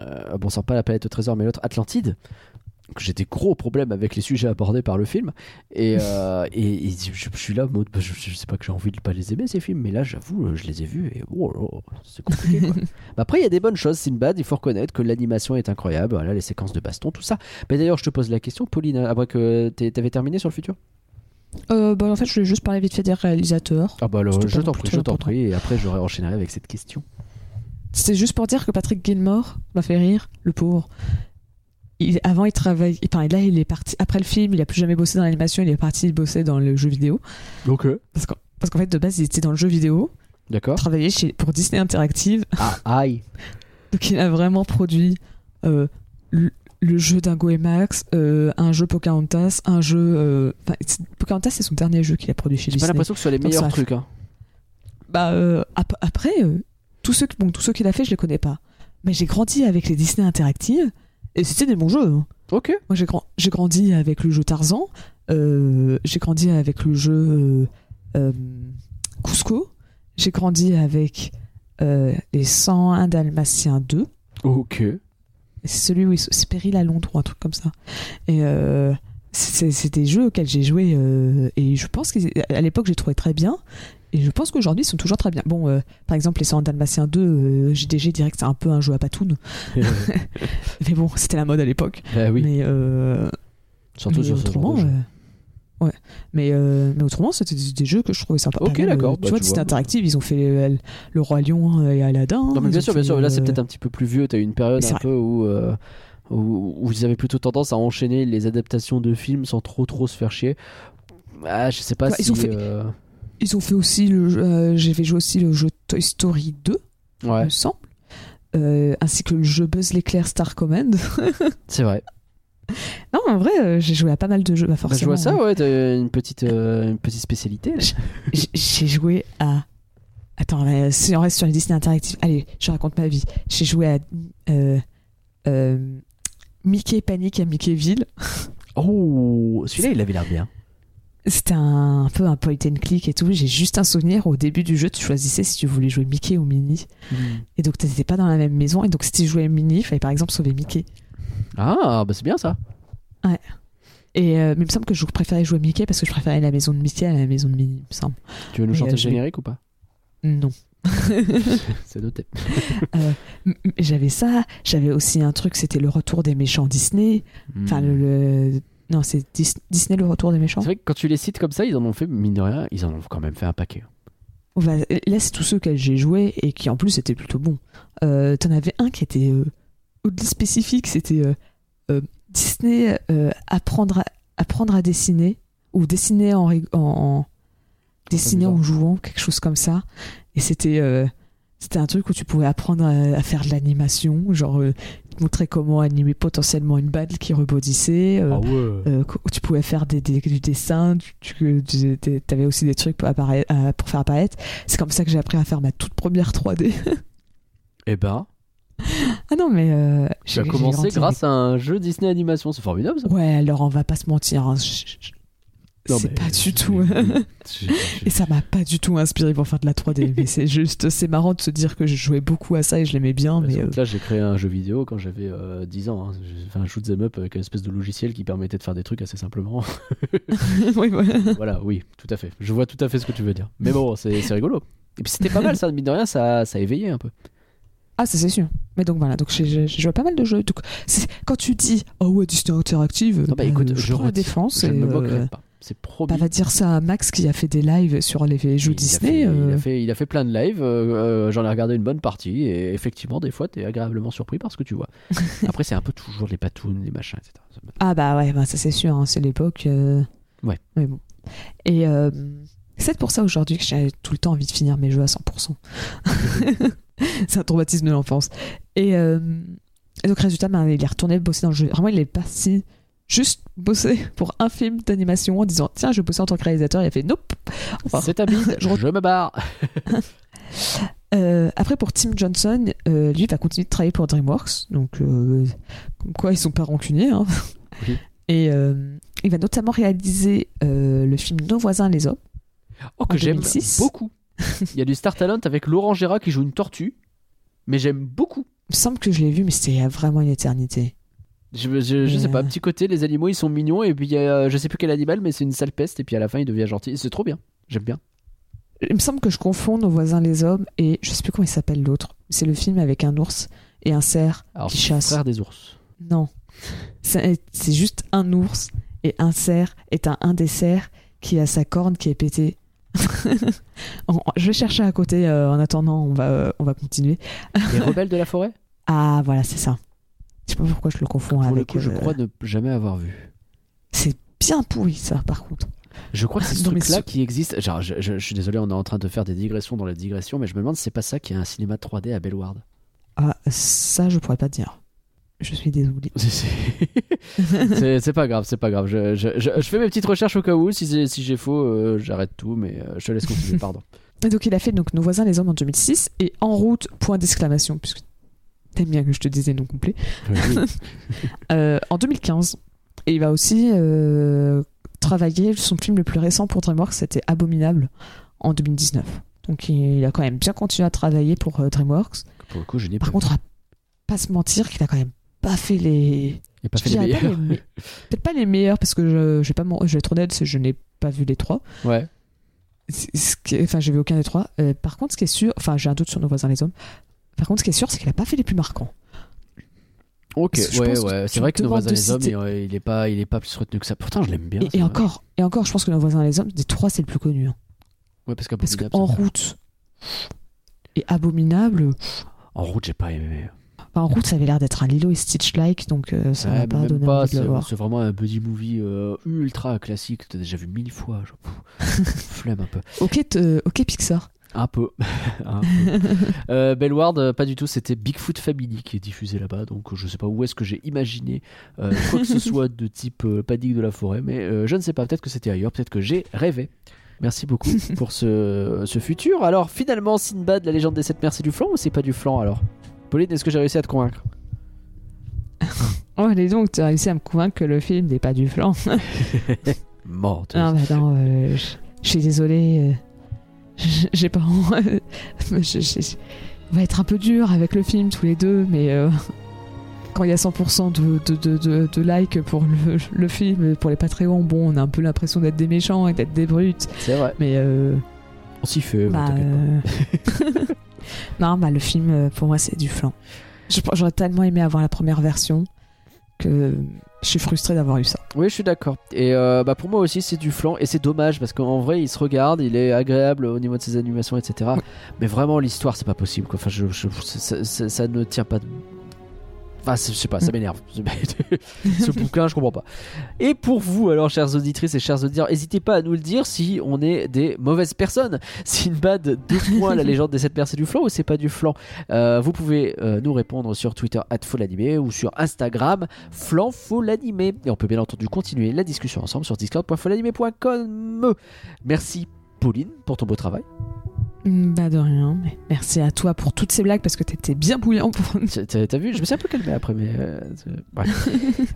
euh, bon, c'est pas la planète au trésor, mais l'autre, Atlantide. J'ai des gros problèmes avec les sujets abordés par le film. Et, euh, et, et je, je suis là, mode, bah, je, je sais pas que j'ai envie de pas les aimer ces films, mais là, j'avoue, euh, je les ai vus et oh, là, c'est compliqué. quoi. Mais après, il y a des bonnes choses, Sinbad, il faut reconnaître que l'animation est incroyable, voilà, les séquences de baston, tout ça. Mais d'ailleurs, je te pose la question, Pauline, après que t'avais terminé sur le futur? Euh, bah, en fait, je voulais juste parler vite fait des réalisateurs. Ah bah alors, je t'en prie, je t'en prie, et après j'aurais enchaîné avec cette question. C'était juste pour dire que Patrick Gilmore m'a fait rire, le pauvre. Il- avant, il travaille. Enfin, là, il est parti. Après le film, il a plus jamais bossé dans l'animation. Il est parti bosser dans le jeu vidéo. Parce qu'en parce qu'en fait, de base, il était dans le jeu vidéo. D'accord. Travaillait chez, pour Disney Interactive. Ah, aïe. Donc, il a vraiment produit euh, le, le jeu Dingo et Max, euh, un jeu Pocahontas, un jeu. euh, Pocahontas, c'est son dernier jeu qu'il a produit chez J'ai pas Disney. l'impression que ce soit les Donc, meilleurs trucs. Hein. Bah, euh, ap- après, euh, tous ceux, bon, tous ceux qu'il a fait, je les connais pas. Mais j'ai grandi avec les Disney Interactive. Et c'était des bons jeux. hein. Ok. Moi, j'ai grand- j'ai grandi avec le jeu Tarzan. euh, j'ai grandi avec le jeu euh, euh, Cusco. J'ai grandi avec euh, les 101 Dalmatiens 2. Ok. Et C'est celui où ils sont- c'est Péril à Londres ou un truc comme ça. Et euh, c'est c'est des jeux auxquels j'ai joué euh, et je pense qu'à l'époque j'ai trouvé très bien. Et je pense qu'aujourd'hui ils sont toujours très bien. Bon, euh, par exemple, les 101 Dalmatiens 2, euh, JDG que c'est un peu un jeu à patoune. Mais bon, c'était la mode à l'époque. oui. Mais euh, Surtout mais sur ce genre autrement, de jeu. euh, ouais. Mais, mais autrement, c'était des, des jeux que je trouvais sympas. Ok, d'accord, bah, tu vois, tu Disney vois. Interactive, ils ont fait Le Roi Lion et Aladdin. Non mais bien sûr, bien sûr. Là c'est peut-être un petit peu plus vieux. T'as eu une période un peu où, où ils avaient plutôt tendance à enchaîner les adaptations de films sans trop trop se faire chier. Ah, je sais pas si. ils ont fait- euh, Ils ont fait aussi le jeu. euh, J'avais joué aussi le jeu Toy Story 2, il Ouais, me semble. Euh, ainsi que le jeu Buzz l'éclair Star Command. c'est vrai. non, en vrai, euh, j'ai joué à pas mal de jeux, bah, Bah, forcément. je vois ça, ouais. T'as une petite euh, une petite spécialité. J'ai- joué à. Attends, si on reste sur les Disney Interactive, allez, je raconte ma vie. J'ai joué à Mickey Panic à Mickeyville. Oh, celui-là il avait l'air bien. C'était un, un peu un point and click et tout. J'ai juste un souvenir au début du jeu, tu choisissais si tu voulais jouer Mickey ou Minnie. Et donc, t'étais pas dans la même maison. Et donc, si tu jouais Minnie, il fallait par exemple sauver Mickey. Ah, bah c'est bien ça. Et euh, mais il me semble que je préférais jouer Mickey parce que je préférais la maison de Mickey à la maison de Minnie, il me semble. Tu veux nous chanter euh, le générique ou pas? Non. C'est noté. M- J'avais ça. J'avais aussi un truc, c'était le retour des méchants Disney. Enfin, Hmm. le, le- Non, c'est Dis- Disney le retour des méchants. C'est vrai que quand tu les cites comme ça, ils en ont fait, mine de rien, ils en ont quand même fait un paquet. Bah, là, c'est tous ceux que j'ai joué et qui en plus étaient plutôt bons. Euh, T'en avais un qui était euh, au-delà spécifique, c'était euh, euh, Disney euh, apprendre, à, apprendre à dessiner ou dessiner en, en, en- dessiner en jouant, quelque chose comme ça. Et c'était euh, c'était un truc où tu pouvais apprendre à, à faire de l'animation, genre euh, te montrer comment animer potentiellement une balle qui rebondissait. euh, ouais. euh, tu pouvais faire des, des- du dessin, tu, avais aussi des trucs pour, euh, pour faire apparaître. C'est comme ça que j'ai appris à faire ma toute première 3D. Eh ben, ah non, mais. euh, j'ai- commencé grâce à un jeu Disney Animation, c'est formidable ça. Ouais, alors on va pas se mentir. hein, C'est pas du tout. Et ça m'a pas du tout inspiré pour faire de la 3D. mais c'est juste, c'est marrant de se dire que je jouais beaucoup à ça et je l'aimais bien. Parce Mais euh, Là, j'ai créé un jeu vidéo quand j'avais euh, 10 ans. hein. J'ai fait un shoot 'em up avec une espèce de logiciel qui permettait de faire des trucs assez simplement. oui, voilà. voilà, oui, tout à fait. Je vois tout à fait ce que tu veux dire. Mais bon, c'est rigolo. Et puis c'était pas mal ça, mine de rien, ça, ça a éveillé un peu. Ah, ça c'est sûr. Mais donc voilà, donc j'ai- joué pas mal de jeux. Donc, quand tu dis, oh ouais, Disney Interactive, Non, bah, écoute, je, je prends la retire. défense. Je et, euh, pas. C'est promis. Bah, va dire ça à Max qui a fait des lives sur les jeux Il a Disney. Il, euh, a fait, il a fait plein de lives, euh, euh, j'en ai regardé une bonne partie, et effectivement, des fois, t'es agréablement surpris par ce que tu vois. Après, c'est un peu toujours les patounes, les machins, etc. Ah bah ouais, bah, ça c'est sûr, hein, c'est l'époque. euh, Ouais. Mais bon. Et euh, c'est pour ça aujourd'hui que j'ai tout le temps envie de finir mes jeux à 100%. c'est un traumatisme de l'enfance. Et, euh, et donc résultat, bah, il est retourné bosser dans le jeu. Vraiment, il est parti juste bosser pour un film d'animation en disant tiens, je vais bosser en tant que réalisateur. Il a fait nope. Enfin, C'est un bide, je je, me barre. Euh, après, pour Tim Johnson, euh, lui va continuer de travailler pour DreamWorks. Donc, euh, comme quoi, ils sont pas rancuniers. hein. Oui. Et euh, il va notamment réaliser le film Nos voisins les hommes. Oh, que j'aime 2006. beaucoup. Il y a du Star Talent avec Laurent Gérard qui joue une tortue, mais j'aime beaucoup. Il me semble que je l'ai vu, mais c'était vraiment une éternité. Je, je, je Et sais pas, euh, petit côté, les animaux ils sont mignons, et puis il y a, je sais plus quel animal, mais c'est une sale peste, et puis à la fin il devient gentil. C'est trop bien, j'aime bien. Il me semble que je confonds Nos voisins les hommes et je sais plus comment il s'appelle l'autre. C'est le film avec un ours et un cerf Alors, qui chasse. frère des ours. Non. C'est juste un ours et un cerf est un, un des cerfs qui a sa corne qui est pétée. Je vais chercher à côté euh, en attendant, on va, euh, on va continuer. Les rebelles de la forêt? Ah, voilà, c'est ça. Je sais pas pourquoi je le confonds Pour le avec. coup, je euh, crois ne jamais avoir vu. C'est bien pourri ça, par contre. Je crois que c'est ce truc-là qui existe. Genre, je, je- je suis désolé, on est en train de faire des digressions dans la digression, mais je me demande si c'est pas ça qui a un cinéma 3D à Bellward. Ah, ça, je pourrais pas te dire. Je suis désolée. C'est- pas grave, c'est pas grave. Je, fais mes petites recherches au cas où. Si j'ai faux, euh, j'arrête tout, mais euh, je te laisse continuer, pardon. Et donc, il a fait donc, Nos voisins les hommes en 2006 et En route, point d'exclamation, puisque t'aimes bien que je te disais non complet, euh, en 2015. Et il va aussi euh, travailler, son film le plus récent pour DreamWorks, c'était Abominable en 2019. Donc, il a quand même bien continué à travailler pour euh, DreamWorks. Pour le coup, je n'ai pas, Par contre, à pas se mentir qu'il a quand même pas fait les. j'ai pas je fait les pas meilleurs. me- Peut-être pas les meilleurs, parce que je, je vais pas je vais être honnête, je n'ai pas vu les trois. Ouais. Est- Enfin, j'ai vu aucun des trois. Euh, par contre, ce qui est sûr, enfin, j'ai un doute sur nos voisins les hommes. Par contre, ce qui est sûr, c'est qu'il a pas fait les plus marquants. Ok, Je ouais, ouais. C'est vrai que nos voisins les hommes, il, il est pas, il est pas plus retenu que ça. Pourtant, je l'aime bien. Et, encore, et encore, je pense que nos voisins les hommes, des trois, c'est le plus connu. hein. Ouais, parce Parce que en route et abominable. en route, j'ai pas aimé. enfin, en route, ça avait l'air d'être un Lilo et Stitch-like, donc euh, ça Ouais, m'a pas donné envie de le c'est voir. c'est vraiment un buddy movie euh, ultra classique. T'as déjà vu mille fois. pff, flemme un peu. Ok, ok, Pixar. Un peu. Un peu. Euh, Bellward, euh, pas du tout. C'était Bigfoot Family qui est diffusé là-bas. Donc je sais pas où est-ce que j'ai imaginé euh, quoi que ce soit de type euh, Panique de la forêt. Mais euh, je ne sais pas. Peut-être que c'était ailleurs. Peut-être que j'ai rêvé. Merci beaucoup pour ce, ce futur. Alors finalement, Sinbad, la légende des sept mers, c'est du flan ou c'est pas du flan alors? Pauline, est-ce que j'ai réussi à te convaincre? Oh, allez donc, tu as réussi à me convaincre que le film n'est pas du flan. Mort. Ah bah non, euh, je suis désolée. J'ai pas. je- je- je- On va être un peu dur avec le film tous les deux, mais euh, quand il y a 100% de, de, de, de, de likes pour le, le film, pour les Patreons, bon, on a un peu l'impression d'être des méchants et d'être des brutes, C'est vrai. mais. euh, On s'y fait. bah, pas. euh, non, bah le film, pour moi, c'est du flan. J'aurais tellement aimé avoir la première version que je suis frustrée d'avoir eu ça. Oui, je suis d'accord. Et euh, bah pour moi aussi, c'est du flan. Et c'est dommage parce qu'en vrai, il se regarde, il est agréable au niveau de ses animations, etc. Mais vraiment, l'histoire, c'est pas possible. Quoi. Enfin, je, je- ça, ça- ça ne tient pas. Enfin, je sais pas, ça m'énerve. Ce bouquin, je comprends pas. Et pour vous, alors, chères auditrices et chers auditeurs, n'hésitez pas à nous le dire si on est des mauvaises personnes. Sinbad, deux points, la légende des sept mers, du flan ou c'est pas du flan Euh, Vous pouvez euh, nous répondre sur Twitter, @folanimé ou sur Instagram, flan folanimé. Et on peut bien entendu continuer la discussion ensemble sur discord.folanimé.com. Merci. Pauline, pour ton beau travail. Mm, Bah de rien, merci à toi pour toutes ces blagues parce que t'étais bien bouillant pour T'as vu, je me suis un peu calmé après, mais. euh.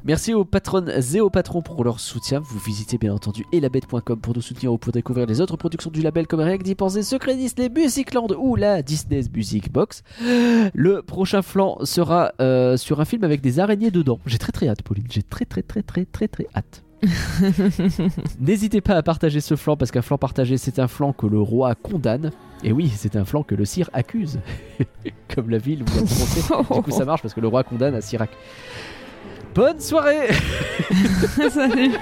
Merci aux patronnes et aux patrons pour leur soutien. Vous visitez bien entendu elabette.com pour nous soutenir ou pour découvrir les autres productions du label comme Rien que d'y Secret Disney, Musicland ou la Disney Music Box. Le prochain flanc sera euh, sur un film avec des araignées dedans. J'ai très très hâte, Pauline. J'ai très très très très très très hâte. N'hésitez pas à partager ce flanc parce qu'un flanc partagé c'est un flanc que le roi condamne. Et oui, c'est un flanc que le sire accuse. Comme la ville où vous prononcé. Du coup, ça marche parce que le roi condamne à Sirac. Bonne soirée Salut